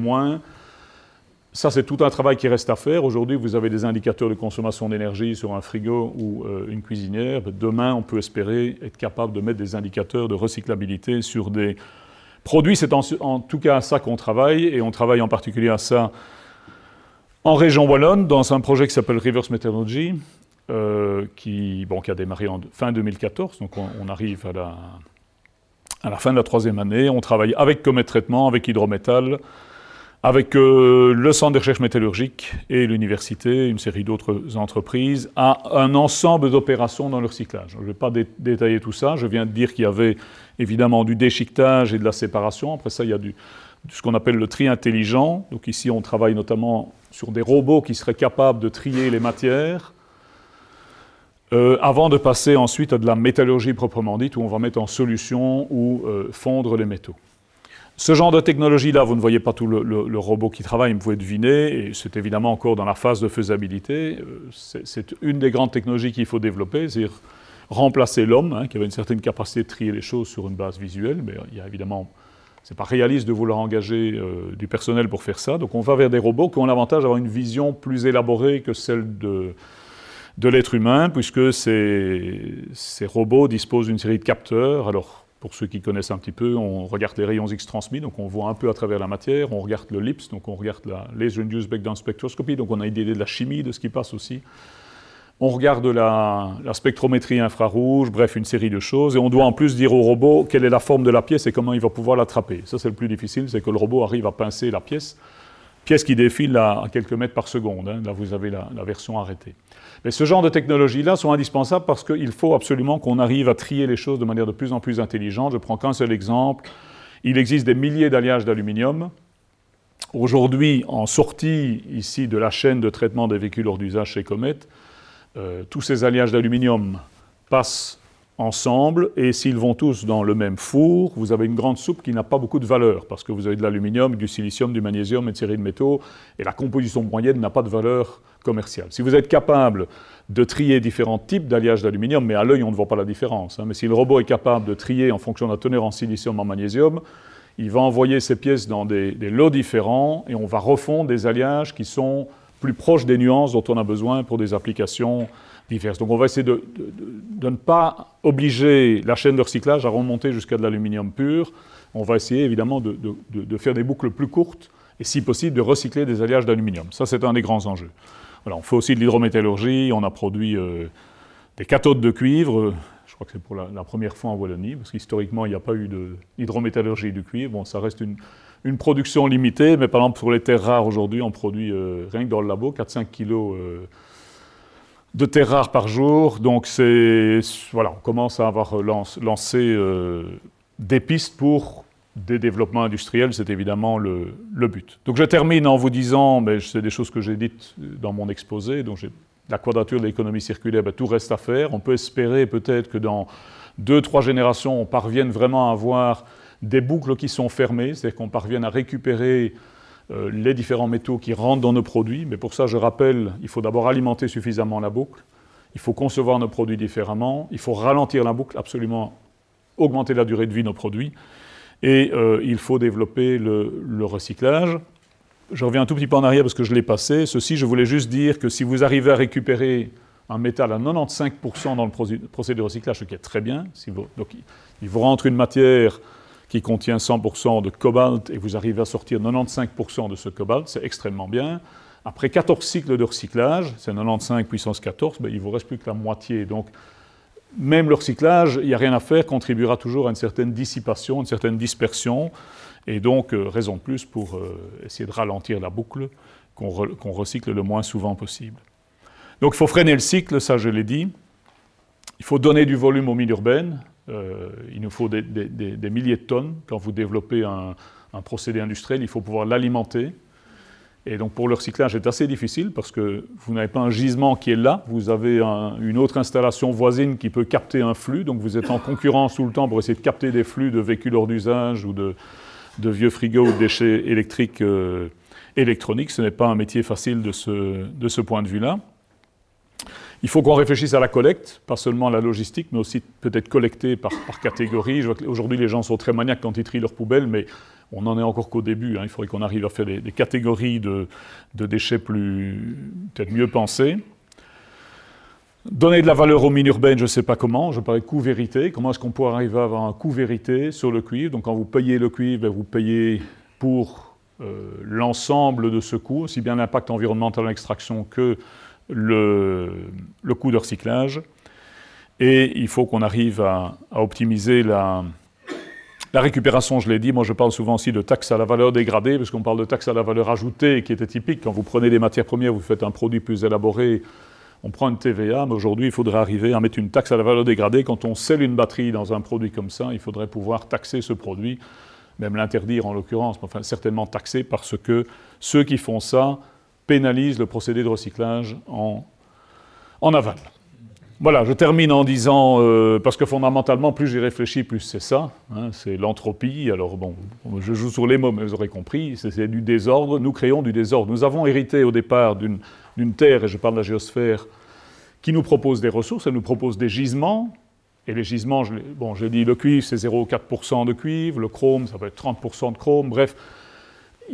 ça, c'est tout un travail qui reste à faire. Aujourd'hui, vous avez des indicateurs de consommation d'énergie sur un frigo ou euh, une cuisinière. Demain, on peut espérer être capable de mettre des indicateurs de recyclabilité sur des produits. C'est en, tout cas à ça qu'on travaille, et on travaille en particulier à ça en région Wallonne, dans un projet qui s'appelle Reverse Metallurgy, euh, qui, a démarré en fin 2014. Donc, on, arrive à la, à la fin de la troisième année. On travaille avec Comet Traitement, avec Hydrométal avec euh, le Centre de recherche métallurgique et l'université, une série d'autres entreprises, à un ensemble d'opérations dans le recyclage. Je ne vais pas détailler tout ça. Je viens de dire qu'il y avait évidemment du déchiquetage et de la séparation. Après ça, il y a ce qu'on appelle le tri intelligent. Donc ici, on travaille notamment sur des robots qui seraient capables de trier les matières. Euh, avant de passer ensuite à de la métallurgie proprement dite, où on va mettre en solution ou euh, fondre les métaux. Ce genre de technologie-là, vous ne voyez pas tout le, robot qui travaille, vous pouvez deviner, et c'est évidemment encore dans la phase de faisabilité. Euh, c'est une des grandes technologies qu'il faut développer, c'est-à-dire remplacer l'homme, hein, qui avait une certaine capacité de trier les choses sur une base visuelle, mais il y a évidemment, c'est pas réaliste de vouloir engager euh, du personnel pour faire ça. Donc on va vers des robots qui ont l'avantage d'avoir une vision plus élaborée que celle de, de l'être humain, puisque ces, ces robots disposent d'une série de capteurs. Alors, pour ceux qui connaissent un petit peu, on regarde les rayons X transmis, donc on voit un peu à travers la matière, on regarde le LIPS, donc on regarde la Laser Induced Breakdown Spectroscopy, donc on a une idée de la chimie, de ce qui passe aussi. On regarde la, spectrométrie infrarouge, bref, une série de choses, et on doit en plus dire au robot quelle est la forme de la pièce et comment il va pouvoir l'attraper. Ça, c'est le plus difficile, c'est que le robot arrive à pincer la pièce, pièce qui défile à, quelques mètres par seconde. Hein. Là, vous avez la version arrêtée. Mais ce genre de technologies-là sont indispensables parce qu'il faut absolument qu'on arrive à trier les choses de manière de plus en plus intelligente. Je prends qu'un seul exemple. Il existe des milliers d'alliages d'aluminium. Aujourd'hui, en sortie ici de la chaîne de traitement des véhicules hors d'usage chez Comet, euh, tous ces alliages d'aluminium passent ensemble, et s'ils vont tous dans le même four, vous avez une grande soupe qui n'a pas beaucoup de valeur, parce que vous avez de l'aluminium, du silicium, du magnésium, une série de métaux, et la composition moyenne n'a pas de valeur commerciale. Si vous êtes capable de trier différents types d'alliage d'aluminium, mais à l'œil on ne voit pas la différence, hein, mais si le robot est capable de trier en fonction de la teneur en silicium, en magnésium, il va envoyer ces pièces dans des, des lots différents, et on va refondre des alliages qui sont plus proches des nuances dont on a besoin pour des applications donc on va essayer de, ne pas obliger la chaîne de recyclage à remonter jusqu'à de l'aluminium pur. On va essayer évidemment de, faire des boucles plus courtes et si possible de recycler des alliages d'aluminium. Ça c'est un des grands enjeux. on fait aussi de l'hydrométallurgie, on a produit euh, des cathodes de cuivre, je crois que c'est pour la, première fois en Wallonie, parce qu'historiquement il n'y a pas eu d'hydrométallurgie du cuivre. Bon, ça reste une, production limitée, mais par exemple pour les terres rares aujourd'hui, on produit euh, rien que dans le labo 4-5 kilos euh, de terres rares par jour. Donc c'est voilà, on commence à avoir lancé euh, des pistes pour des développements industriels, c'est évidemment le, but. Donc je termine en vous disant, mais c'est des choses que j'ai dites dans mon exposé, donc la quadrature de l'économie circulaire, ben, tout reste à faire. On peut espérer peut-être que dans deux, trois générations, on parvienne vraiment à avoir des boucles qui sont fermées, c'est-à-dire qu'on parvienne à récupérer euh, les différents métaux qui rentrent dans nos produits. Mais pour ça, je rappelle, il faut d'abord alimenter suffisamment la boucle. Il faut concevoir nos produits différemment. Il faut ralentir la boucle, absolument augmenter la durée de vie de nos produits. Et euh, il faut développer le, recyclage. Je reviens un tout petit peu en arrière parce que je l'ai passé. Ceci, je voulais juste dire que si vous arrivez à récupérer un métal à 95% dans le procédé de recyclage, ce qui est très bien, si vous, donc il vous rentre une matière qui contient 100% de cobalt et vous arrivez à sortir 95% de ce cobalt, c'est extrêmement bien. Après 14 cycles de recyclage, c'est 95 puissance 14, ben, il ne vous reste plus que la moitié. Donc, même le recyclage, il n'y a rien à faire, contribuera toujours à une certaine dissipation, une certaine dispersion, et donc euh, raison de plus pour euh, essayer de ralentir la boucle, qu'on recycle le moins souvent possible. Donc il faut freiner le cycle, ça je l'ai dit. Il faut donner du volume aux mines urbaines, euh, il nous faut des, milliers de tonnes. Quand vous développez un, procédé industriel, il faut pouvoir l'alimenter. Et donc pour le recyclage, c'est assez difficile parce que vous n'avez pas un gisement qui est là, vous avez une autre installation voisine qui peut capter un flux, donc vous êtes en concurrence tout le temps pour essayer de capter des flux de véhicules hors d'usage ou de, vieux frigos ou de déchets électriques euh, électroniques. Ce n'est pas un métier facile de ce point de vue-là. Il faut qu'on réfléchisse à la collecte, pas seulement à la logistique, mais aussi peut-être collecter par, catégorie. Aujourd'hui, les gens sont très maniaques quand ils trient leurs poubelles, mais on n'en est encore qu'au début. Hein. Il faudrait qu'on arrive à faire des, catégories de, déchets plus, peut-être mieux pensées. Donner de la valeur aux mines urbaines, je ne sais pas comment. Je parlais de coût vérité. Comment est-ce qu'on pourrait arriver à avoir un coût vérité sur le cuivre? Donc, quand vous payez le cuivre, ben, vous payez pour euh, l'ensemble de ce coût, aussi bien l'impact environnemental en extraction que le, coût de recyclage. Et il faut qu'on arrive à, optimiser la, récupération, je l'ai dit, moi je parle souvent aussi de taxe à la valeur dégradée, parce qu'on parle de taxe à la valeur ajoutée, qui était typique. Quand vous prenez des matières premières, vous faites un produit plus élaboré, on prend une TVA, mais aujourd'hui il faudrait arriver à mettre une taxe à la valeur dégradée. Quand on scelle une batterie dans un produit comme ça, il faudrait pouvoir taxer ce produit, même l'interdire en l'occurrence, enfin certainement taxer, parce que ceux qui font ça pénalise le procédé de recyclage en, en aval. Voilà, je termine en disant, euh, parce que fondamentalement, plus j'y réfléchis, plus c'est ça, hein, c'est l'entropie. Alors bon, je joue sur les mots, mais vous aurez compris, c'est du désordre. Nous créons du désordre. Nous avons hérité au départ d'une terre, et je parle de la géosphère, qui nous propose des ressources, elle nous propose des gisements. Et les gisements, bon, j'ai dit le cuivre, c'est 0,4% de cuivre, le chrome, ça peut être 30% de chrome, bref.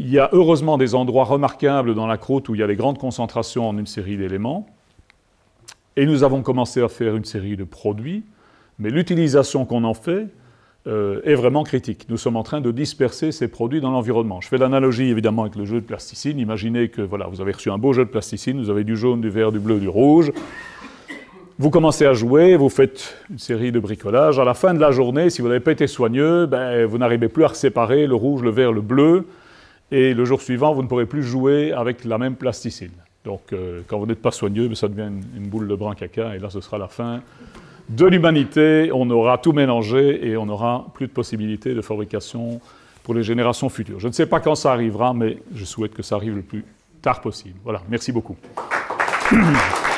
Il y a heureusement des endroits remarquables dans la croûte où il y a des grandes concentrations en une série d'éléments. Et nous avons commencé à faire une série de produits, mais l'utilisation qu'on en fait euh, est vraiment critique. Nous sommes en train de disperser ces produits dans l'environnement. Je fais l'analogie évidemment avec le jeu de plasticine. Imaginez que voilà, vous avez reçu un beau jeu de plasticine, vous avez du jaune, du vert, du bleu, du rouge. Vous commencez à jouer, vous faites une série de bricolages. À la fin de la journée, si vous n'avez pas été soigneux, ben, vous n'arrivez plus à séparer le rouge, le vert, le bleu et le jour suivant, vous ne pourrez plus jouer avec la même plasticine. Donc, euh, quand vous n'êtes pas soigneux, ça devient une, boule de brin caca, et là, ce sera la fin de l'humanité. On aura tout mélangé et on n'aura plus de possibilités de fabrication pour les générations futures. Je ne sais pas quand ça arrivera, mais je souhaite que ça arrive le plus tard possible. Voilà, merci beaucoup.